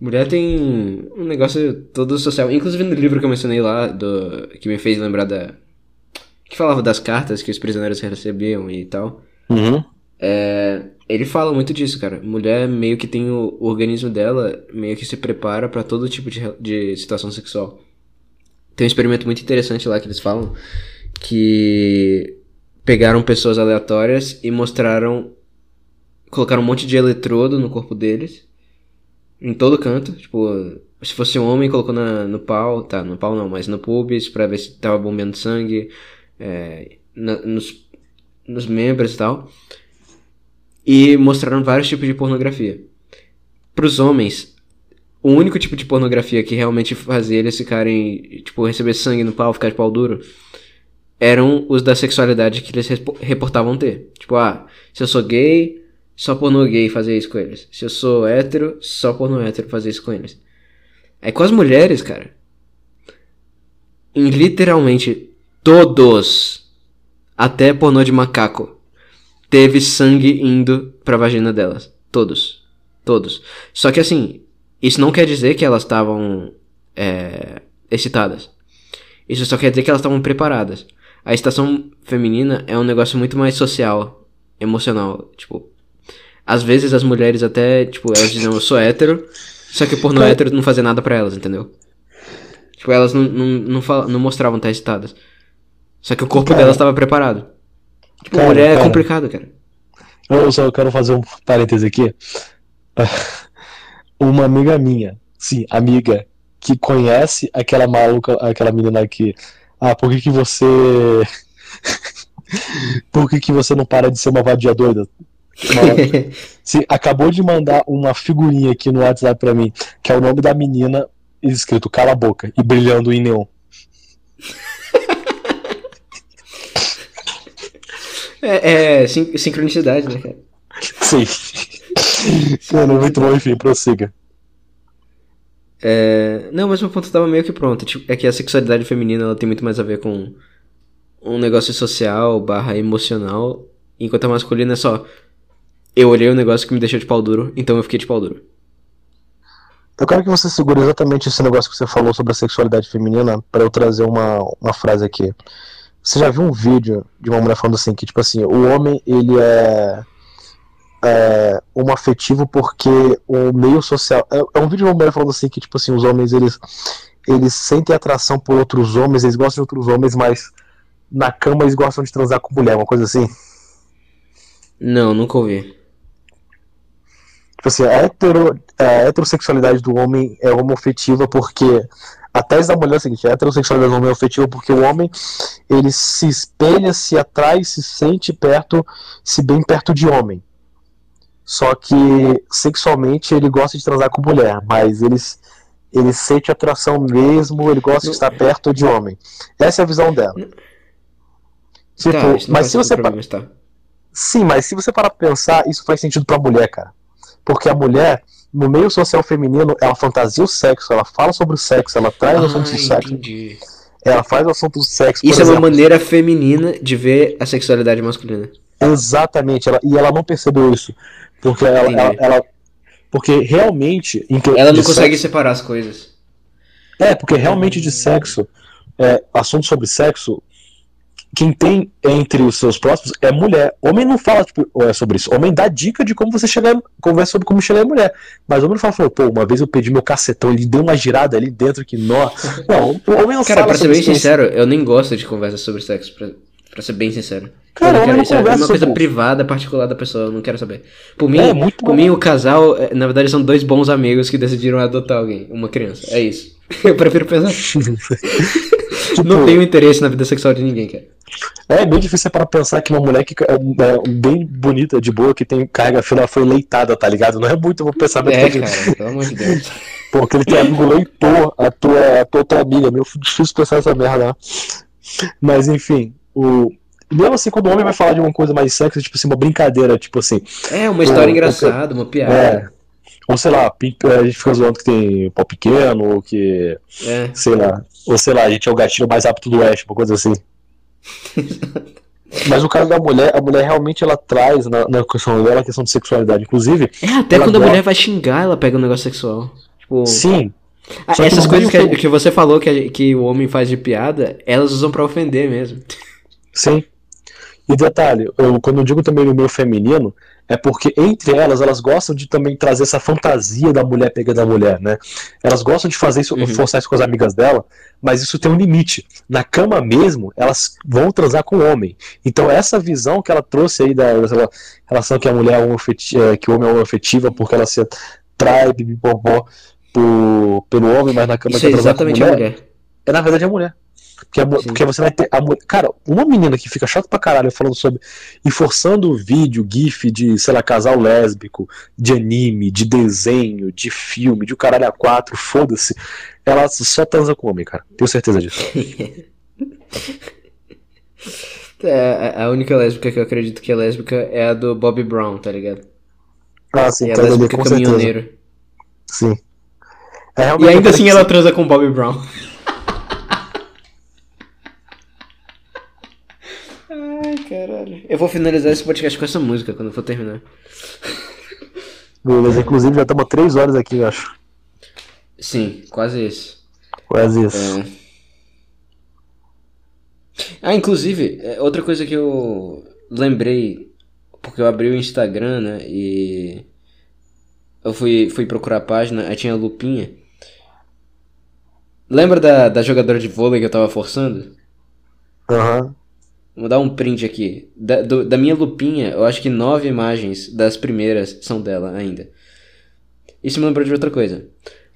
Mulher tem um negócio todo social. Inclusive no livro que eu mencionei lá, do que me fez lembrar da. que falava das cartas que os prisioneiros recebiam e tal. Uhum. É, ele fala muito disso, cara. Mulher meio que tem o, o organismo dela, meio que se prepara pra todo tipo de, de situação sexual. Tem um experimento muito interessante lá que eles falam que pegaram pessoas aleatórias e mostraram. Colocaram um monte de eletrodo no corpo deles, em todo canto. Tipo, se fosse um homem, colocou na, no pau, tá, no pau não, mas no pubis, pra ver se tava bombeando sangue, é, na- nos, nos membros e tal. e mostraram vários tipos de pornografia. Para os homens, o único tipo de pornografia que realmente fazia eles ficarem, tipo, receber sangue no pau, ficar de pau duro, eram os da sexualidade que eles reportavam ter. Tipo, ah, se eu sou gay, só pornô gay fazer isso com eles. Se eu sou hétero, só pornô hétero fazer isso com eles. Aí com as mulheres, cara, em literalmente todos, até pornô de macaco, teve sangue indo pra vagina delas. Todos. Todos. Só que assim, isso não quer dizer que elas estavam é, excitadas. Isso só quer dizer que elas estavam preparadas. A excitação feminina é um negócio muito mais social, emocional. Tipo, às vezes as mulheres até, tipo, elas dizem eu sou hétero, só que o pornô é. hétero não fazia nada para elas, entendeu? Tipo, elas não, não, não, fal... não mostravam estar excitadas. Só que o corpo cara, delas estava preparado. Tipo, cara, mulher é cara, é complicado, cara. Eu só quero fazer um parêntese aqui. Uma amiga minha, sim, amiga, que conhece aquela maluca, aquela menina que. Ah, por que, que você. por que, que você não para de ser uma vadia doida? Sim, acabou de mandar uma figurinha aqui no WhatsApp pra mim, que é o nome da menina escrito cala a boca e brilhando em neon. É, é sin sincronicidade, né, cara? Sim. Mano, muito bom, enfim, prossiga. É... Não, mas meu ponto tava meio que pronto. Tipo, é que a sexualidade feminina ela tem muito mais a ver com um negócio social barra emocional, enquanto a masculina é só eu olhei o um negócio que me deixou de pau duro, então eu fiquei de pau duro. Eu quero que você segure exatamente esse negócio que você falou sobre a sexualidade feminina para eu trazer uma, uma frase aqui. Você já viu um vídeo de uma mulher falando assim que tipo assim, o homem ele é, é um afetivo porque o meio social é, é, um vídeo de uma mulher falando assim que tipo assim os homens eles eles sentem atração por outros homens, eles gostam de outros homens, mas na cama eles gostam de transar com mulher, uma coisa assim. Não, nunca ouvi. Tipo assim, a, hetero, a heterossexualidade do homem é homofetiva porque a tese da mulher é a seguinte, a heterossexualidade do homem é afetiva porque o homem ele se espelha, se atrai, se sente perto, se bem perto de homem. Só que sexualmente ele gosta de transar com mulher, mas ele, ele sente atração mesmo, ele gosta de estar perto de homem. Essa é a visão dela. Tipo, tá, mas se você. Tá? Sim, mas se você parar pra pensar, isso faz sentido pra mulher, cara. Porque a mulher, no meio social feminino, ela fantasia o sexo, ela fala sobre o sexo, ela traz ah, o assunto do sexo. Entendi. Ela faz o assunto do sexo. Isso é exemplo. uma maneira feminina de ver a sexualidade masculina. Exatamente, ela, e ela não percebeu isso. Porque ela, ela, ela, Porque realmente. Ela não consegue sexo, separar as coisas. É, porque realmente de sexo, é, assunto sobre sexo, quem tem entre os seus próximos é mulher. Homem não fala tipo, é sobre isso. Homem dá dica de como você chegar, conversa sobre como chegar em mulher. Mas homem não fala, pô, uma vez eu pedi meu cacetão, ele deu uma girada ali dentro que nó. Não, o homem não Cara, fala pra ser bem sincero, eu nem gosto de conversa sobre sexo, pra, pra ser bem sincero. Cara, eu não quero, não é uma coisa sobre... privada, particular da pessoa, eu não quero saber. Por mim, é, por mim o casal, é, na verdade, são dois bons amigos que decidiram adotar alguém, uma criança. É isso. Eu prefiro pensar. tipo, não tenho interesse na vida sexual de ninguém, cara. É bem difícil para pensar que uma mulher que é, é, bem bonita, de boa, que tem carga fila, foi leitada, tá ligado? Não é muito o pensamento é, que cara, pelo amor de Deus. Pô, aquele teu amigo leitor, a tua, a tua, tua amiga, meio difícil pensar essa merda. Né? Mas enfim, o. Mesmo assim, quando o homem vai falar de uma coisa mais sexy, tipo assim, uma brincadeira, tipo assim. É, uma história engraçada, uma piada. É, ou sei lá, a gente fica zoando que tem pau pequeno, ou que. É. Sei lá. Ou sei lá, a gente é o gatilho mais apto do oeste, uma coisa assim. Mas o caso da mulher, a mulher realmente ela traz na, na questão dela a questão de sexualidade. Inclusive. É, até quando a mulher vai xingar, ela pega um negócio sexual. Tipo... Sim. Ah, essas coisas que, que, você falou que, que o homem faz de piada, elas usam para ofender mesmo. Sim. E detalhe, eu, quando eu digo também no meio feminino, é porque entre elas, elas gostam de também trazer essa fantasia da mulher pegando a mulher, né? Elas gostam de fazer isso, uhum. forçar isso com as amigas dela, mas isso tem um limite. Na cama mesmo, elas vão transar com o homem. Então essa visão que ela trouxe aí da relação que a mulher é, é que o homem é uma afetiva porque ela se atrai bibibobó pelo homem, mas na cama isso é exatamente mulher. a mulher. É na verdade a mulher. Porque, a, porque você vai ter. A, cara, uma menina que fica chata pra caralho falando sobre. e forçando o vídeo, GIF de, sei lá, casal lésbico, de anime, de desenho, de filme, de o caralho a quatro, foda-se. Ela só transa com homem, cara. Tenho certeza disso. é, a única lésbica que eu acredito que é lésbica é a do Bobby Brown, tá ligado? Ah, sim, é a lésbica caminhoneiro. Sim. É, e ainda assim ela transa com Bobby Brown. Caralho. Eu vou finalizar esse podcast com essa música quando for terminar. Beleza, inclusive já estamos três horas aqui, eu acho. Sim, quase isso. Quase isso. É... Ah, inclusive, é, outra coisa que eu lembrei, porque eu abri o Instagram, né, e eu fui, fui procurar a página, aí tinha a lupinha. Lembra da, da jogadora de vôlei que eu tava forçando? Aham. Uhum. Vou dar um print aqui. Da, do, da minha lupinha, eu acho que nove imagens das primeiras são dela ainda. Isso me lembrou de outra coisa.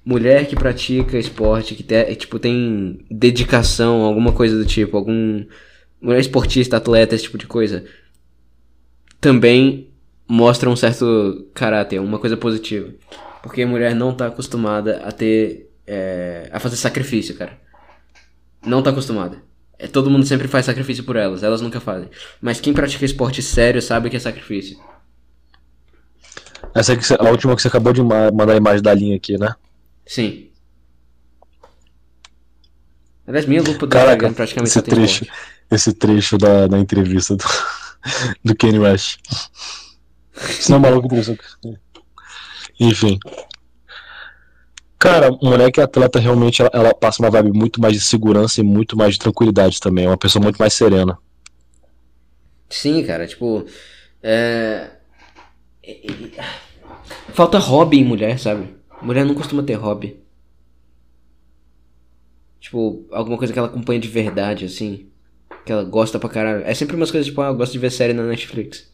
Mulher que pratica esporte, que te, tipo, tem dedicação, alguma coisa do tipo, algum. Mulher esportista, atleta, esse tipo de coisa. Também mostra um certo caráter, uma coisa positiva. Porque a mulher não tá acostumada a ter. É, a fazer sacrifício, cara. Não tá acostumada. É, todo mundo sempre faz sacrifício por elas, elas nunca fazem. Mas quem pratica esporte sério sabe que é sacrifício. Essa aqui, a última que você acabou de mandar a imagem da linha aqui, né? Sim. Aliás, minha lupa do Caraca, praticamente esse trecho, esse trecho da, da entrevista do, do Kenny Rush. Isso não é maluco Enfim. Cara, mulher que é atleta realmente ela, ela, passa uma vibe muito mais de segurança e muito mais de tranquilidade também. É uma pessoa muito mais serena. Sim, cara, tipo. É... Falta hobby em mulher, sabe? Mulher não costuma ter hobby. Tipo, alguma coisa que ela acompanha de verdade, assim. Que ela gosta pra caralho. É sempre umas coisas tipo, ah, eu gosto de ver série na Netflix.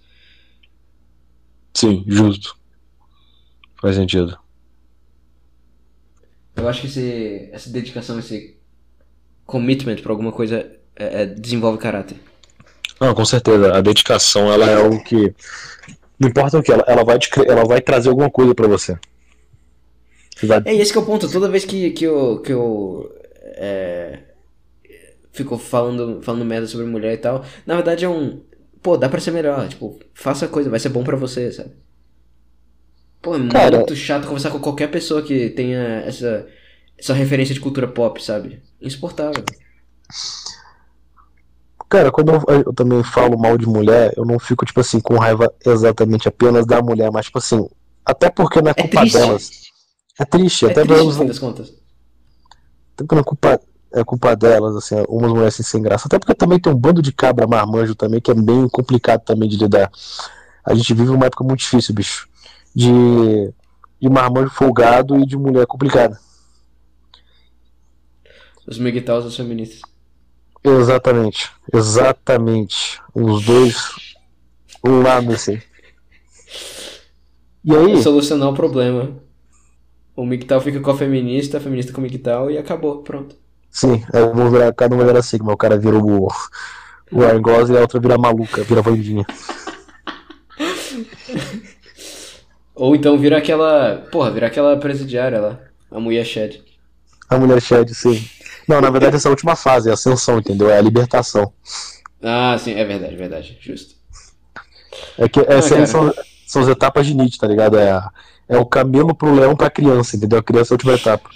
Sim, justo. Faz sentido. Eu acho que esse, essa dedicação, esse commitment pra alguma coisa é, é, desenvolve caráter. Não, com certeza. A dedicação, ela é algo que. Não importa o que, ela, ela, vai, te, ela vai trazer alguma coisa para você. Vai... É, esse que é o ponto. Toda vez que, que eu, que eu é, fico falando, falando merda sobre mulher e tal, na verdade é um. Pô, dá pra ser melhor. Tipo, faça a coisa, vai ser bom para você, sabe? Pô, é Cara... muito chato conversar com qualquer pessoa que tenha essa, essa referência de cultura pop, sabe? Insuportável. Cara, quando eu, eu, também falo mal de mulher, eu não fico, tipo assim, com raiva exatamente apenas da mulher, mas, tipo assim, até porque não é, é culpa é delas. É triste, é até triste, fim das contas. Até porque não é culpa, é culpa delas, assim, umas mulheres assim, sem graça. Até porque também tem um bando de cabra marmanjo também, que é bem complicado também de lidar. A gente vive uma época muito difícil, bicho de, de marmanjo folgado e de mulher complicada. Os miguitaus os feministas. Exatamente, exatamente. Os dois, um lado assim. E aí? Solucionar o problema. O migtal fica com a feminista, a feminista com o migtal e acabou, pronto. Sim, eu vou virar, cada um vai virar sigma. O cara vira o, o Argos e a outra vira maluca, vira Vandinha. Ou então vira aquela. Porra, vira aquela presidiária lá. A mulher Shed. A mulher Shed, sim. Não, na verdade, essa última fase é a ascensão, entendeu? É a libertação. Ah, sim, é verdade, verdade. Justo. É que essas ah, são, são as etapas de Nietzsche, tá ligado? É, a, é o camelo pro leão pra criança, entendeu? A criança é a última etapa.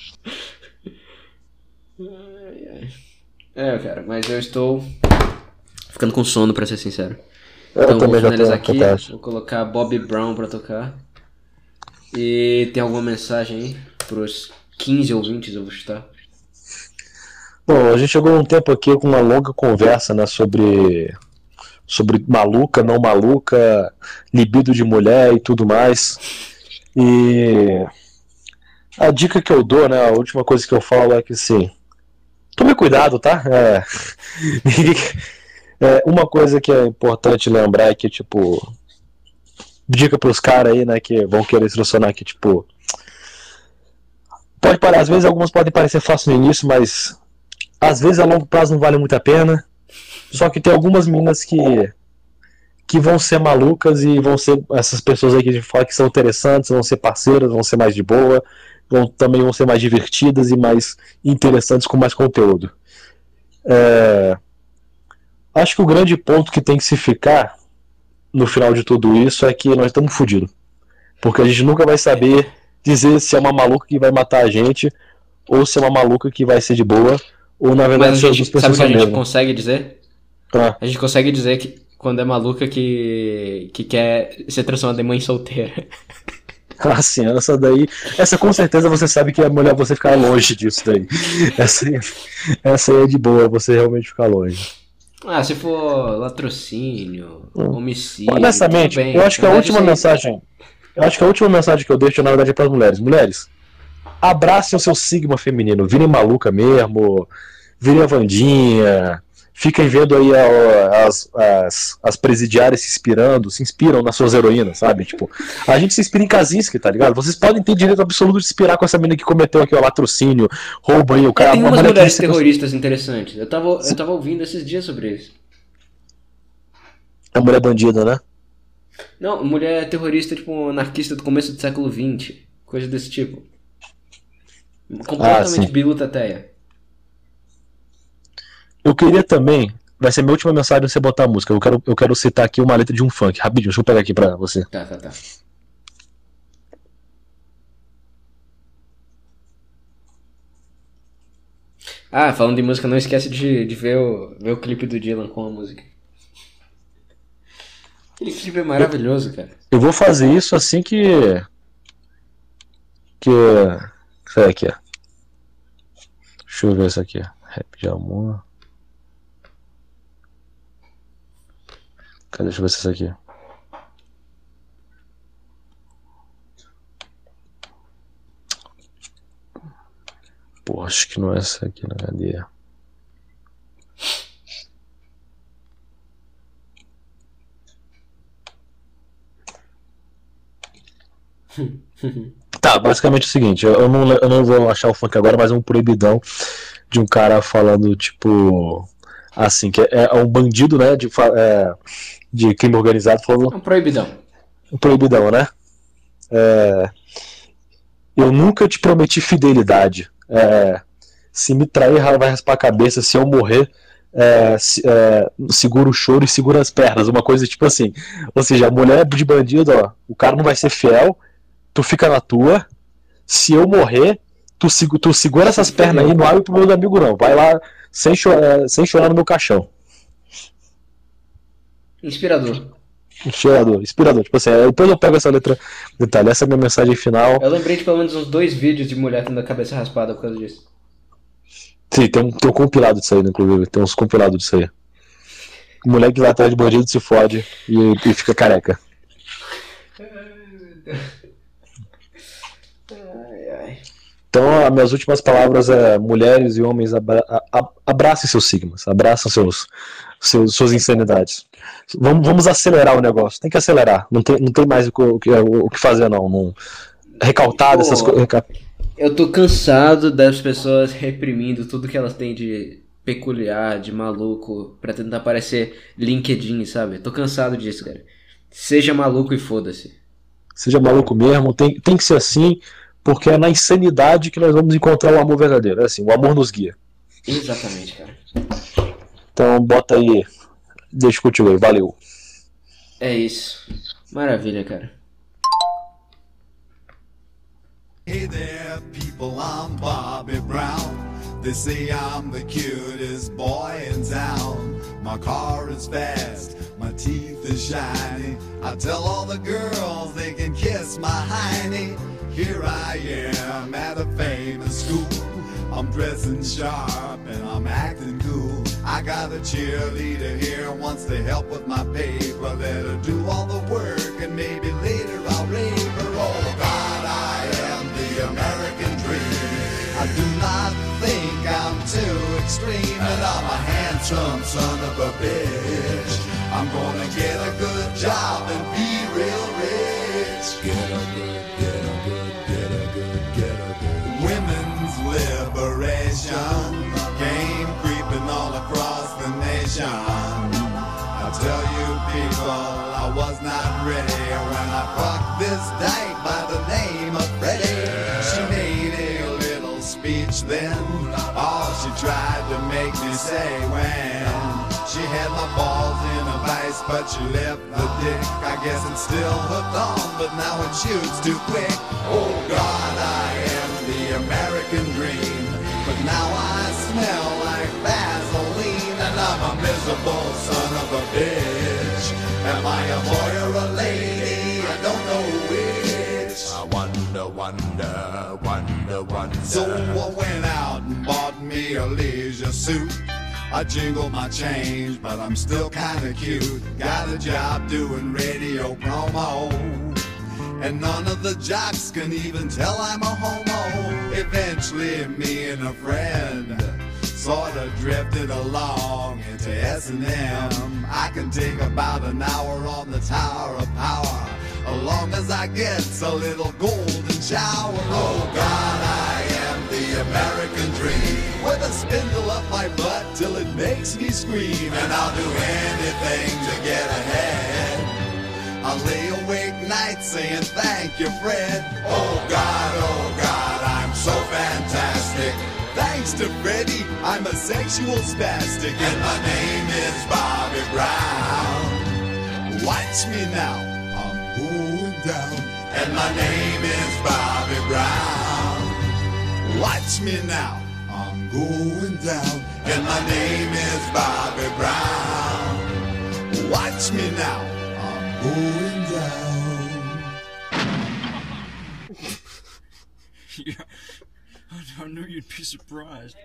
É, cara, mas eu estou ficando com sono, pra ser sincero. Eu então, vou finalizar aqui, vou colocar Bob Brown pra tocar. E tem alguma mensagem aí pros 15 ouvintes, eu vou chutar? Bom, a gente chegou um tempo aqui com uma longa conversa, né, sobre sobre maluca, não maluca, libido de mulher e tudo mais. E a dica que eu dou, né, a última coisa que eu falo é que assim, tome cuidado, tá? É, é uma coisa que é importante lembrar é que tipo dica pros caras aí, né, que vão querer instrucionar que, tipo. Pode parar, às vezes algumas podem parecer fácil no início, mas às vezes a longo prazo não vale muito a pena. Só que tem algumas minas que que vão ser malucas e vão ser essas pessoas aí que a gente fala que são interessantes, vão ser parceiras, vão ser mais de boa, vão, também vão ser mais divertidas e mais interessantes com mais conteúdo. É, acho que o grande ponto que tem que se ficar no final de tudo isso é que nós estamos fodidos. Porque a gente nunca vai saber dizer se é uma maluca que vai matar a gente ou se é uma maluca que vai ser de boa ou na verdade Mas a gente, sabe o que a gente mesmo. consegue dizer? Ah. A gente consegue dizer que quando é maluca que, que quer ser transformada em mãe solteira. Ah, sim, essa daí. Essa com certeza você sabe que é melhor você ficar longe disso daí. Essa, essa aí é de boa, você realmente ficar longe. Ah, se for latrocínio, hum. homicídio. Honestamente, bem, eu acho que a última mensagem. Eu acho que a última mensagem que eu deixo, na verdade, é para as mulheres. Mulheres, abracem o seu sigma feminino. Virem maluca mesmo. Virem a Vandinha fiquem vendo aí as, as, as presidiárias se inspirando, se inspiram nas suas heroínas, sabe? Tipo, a gente se inspira em Kaczynski, tá ligado? Vocês podem ter direito absoluto de se inspirar com essa menina que cometeu aqui o latrocínio, roubo aí, o cara... É, tem umas mulheres terroristas interessantes. Eu tava, eu tava ouvindo esses dias sobre isso. A mulher bandida, né? Não, mulher terrorista, tipo, anarquista do começo do século XX. Coisa desse tipo. Completamente ah, biluta teia. Eu queria também. Vai ser minha última mensagem você botar a música. Eu quero, eu quero citar aqui uma letra de um funk. Rapidinho, deixa eu pegar aqui pra você. Tá, tá, tá. Ah, falando de música, não esquece de, de ver, o, ver o clipe do Dylan com a música. Aquele clipe é maravilhoso, cara. Eu vou fazer isso assim que. Que. Sai aqui, ó. Deixa eu ver isso aqui. Rap de amor. Cadê? Deixa eu ver se é essa aqui. Pô, acho que não é essa aqui, na Cadê? Tá, basicamente é o seguinte, eu não, eu não vou achar o funk agora, mas é um proibidão de um cara falando, tipo, assim, que é, é um bandido, né, de, é, de crime organizado falando. Um proibidão. Um proibidão, né? É, eu nunca te prometi fidelidade. É, se me trair, vai raspar a cabeça. Se eu morrer, é, é, segura o choro e segura as pernas. Uma coisa tipo assim. Ou seja, a mulher de bandido, ó, o cara não vai ser fiel, tu fica na tua. Se eu morrer, tu, tu segura essas pernas aí, não abre pro meu amigo, não. Vai lá sem, chorar, sem chorar no meu caixão. Inspirador. Inspirador, inspirador. Tipo assim, depois eu pego essa letra detalhe, essa é a minha mensagem final. Eu lembrei de pelo menos uns dois vídeos de mulher tendo a cabeça raspada por causa disso. Sim, tem um, tem um compilado disso aí, inclusive. Tem uns compilados disso aí. Moleque lá atrás de bandido se fode e, e fica careca. Então, as minhas últimas palavras é: mulheres e homens, abra abracem seus sigmas, abraçam seus, seus, suas insanidades. Vamos, vamos acelerar o negócio. Tem que acelerar. Não tem, não tem mais o que, o que fazer, não. não recaltar dessas coisas. Eu tô cansado das pessoas reprimindo tudo que elas têm de peculiar, de maluco, pra tentar parecer LinkedIn, sabe? Tô cansado disso, cara. Seja maluco e foda-se. Seja maluco mesmo, tem, tem que ser assim, porque é na insanidade que nós vamos encontrar o amor verdadeiro. É assim, o amor nos guia. Exatamente, cara. Então bota aí Deixa contigo aí, valeu. É isso. Maravilha, cara. Hey there, people, I'm Bobby Brown. They say I'm the cutest boy in town. My car is fast, my teeth are shiny. I tell all the girls they can kiss my hiney. Here I am at a famous school. I'm dressing sharp and I'm acting cool. I got a cheerleader here wants to help with my paper. Let her do all the work and maybe later I'll rape her. Oh God, I am the American dream. I do not think I'm too extreme, and I'm a handsome son of a bitch. I'm gonna get a good job and be real rich. Get a nation creeping all across the nation. I tell you people, I was not ready when I fucked this dyke by the name of Freddy. She made a little speech then, all she tried to make me say when. She had my balls in a vice, but she left the dick. I guess it's still hooked on, but now it shoots too quick. Oh God, I am the American but now I smell like Vaseline, and I'm a miserable son of a bitch. Am I a boy or a lady? I don't know which. I wonder, wonder, wonder, wonder. So I went out and bought me a leisure suit. I jingle my change, but I'm still kinda cute. Got a job doing radio promo. And none of the jocks can even tell I'm a homo. Eventually, me and a friend sorta drifted along into S&M. I can take about an hour on the Tower of Power, as long as I get a little golden shower. Oh God, I am the American dream, with a spindle up my butt till it makes me scream, and I'll do anything to get ahead. I'll lay awake nights saying thank you, Fred. Oh God, oh God, I'm so fantastic. Thanks to Freddie, I'm a sexual spastic, and my name is Bobby Brown. Watch me now, I'm going down, and my name is Bobby Brown. Watch me now, I'm going down, and my name is Bobby Brown. Watch me now, I'm going down. yeah. I knew you'd be surprised.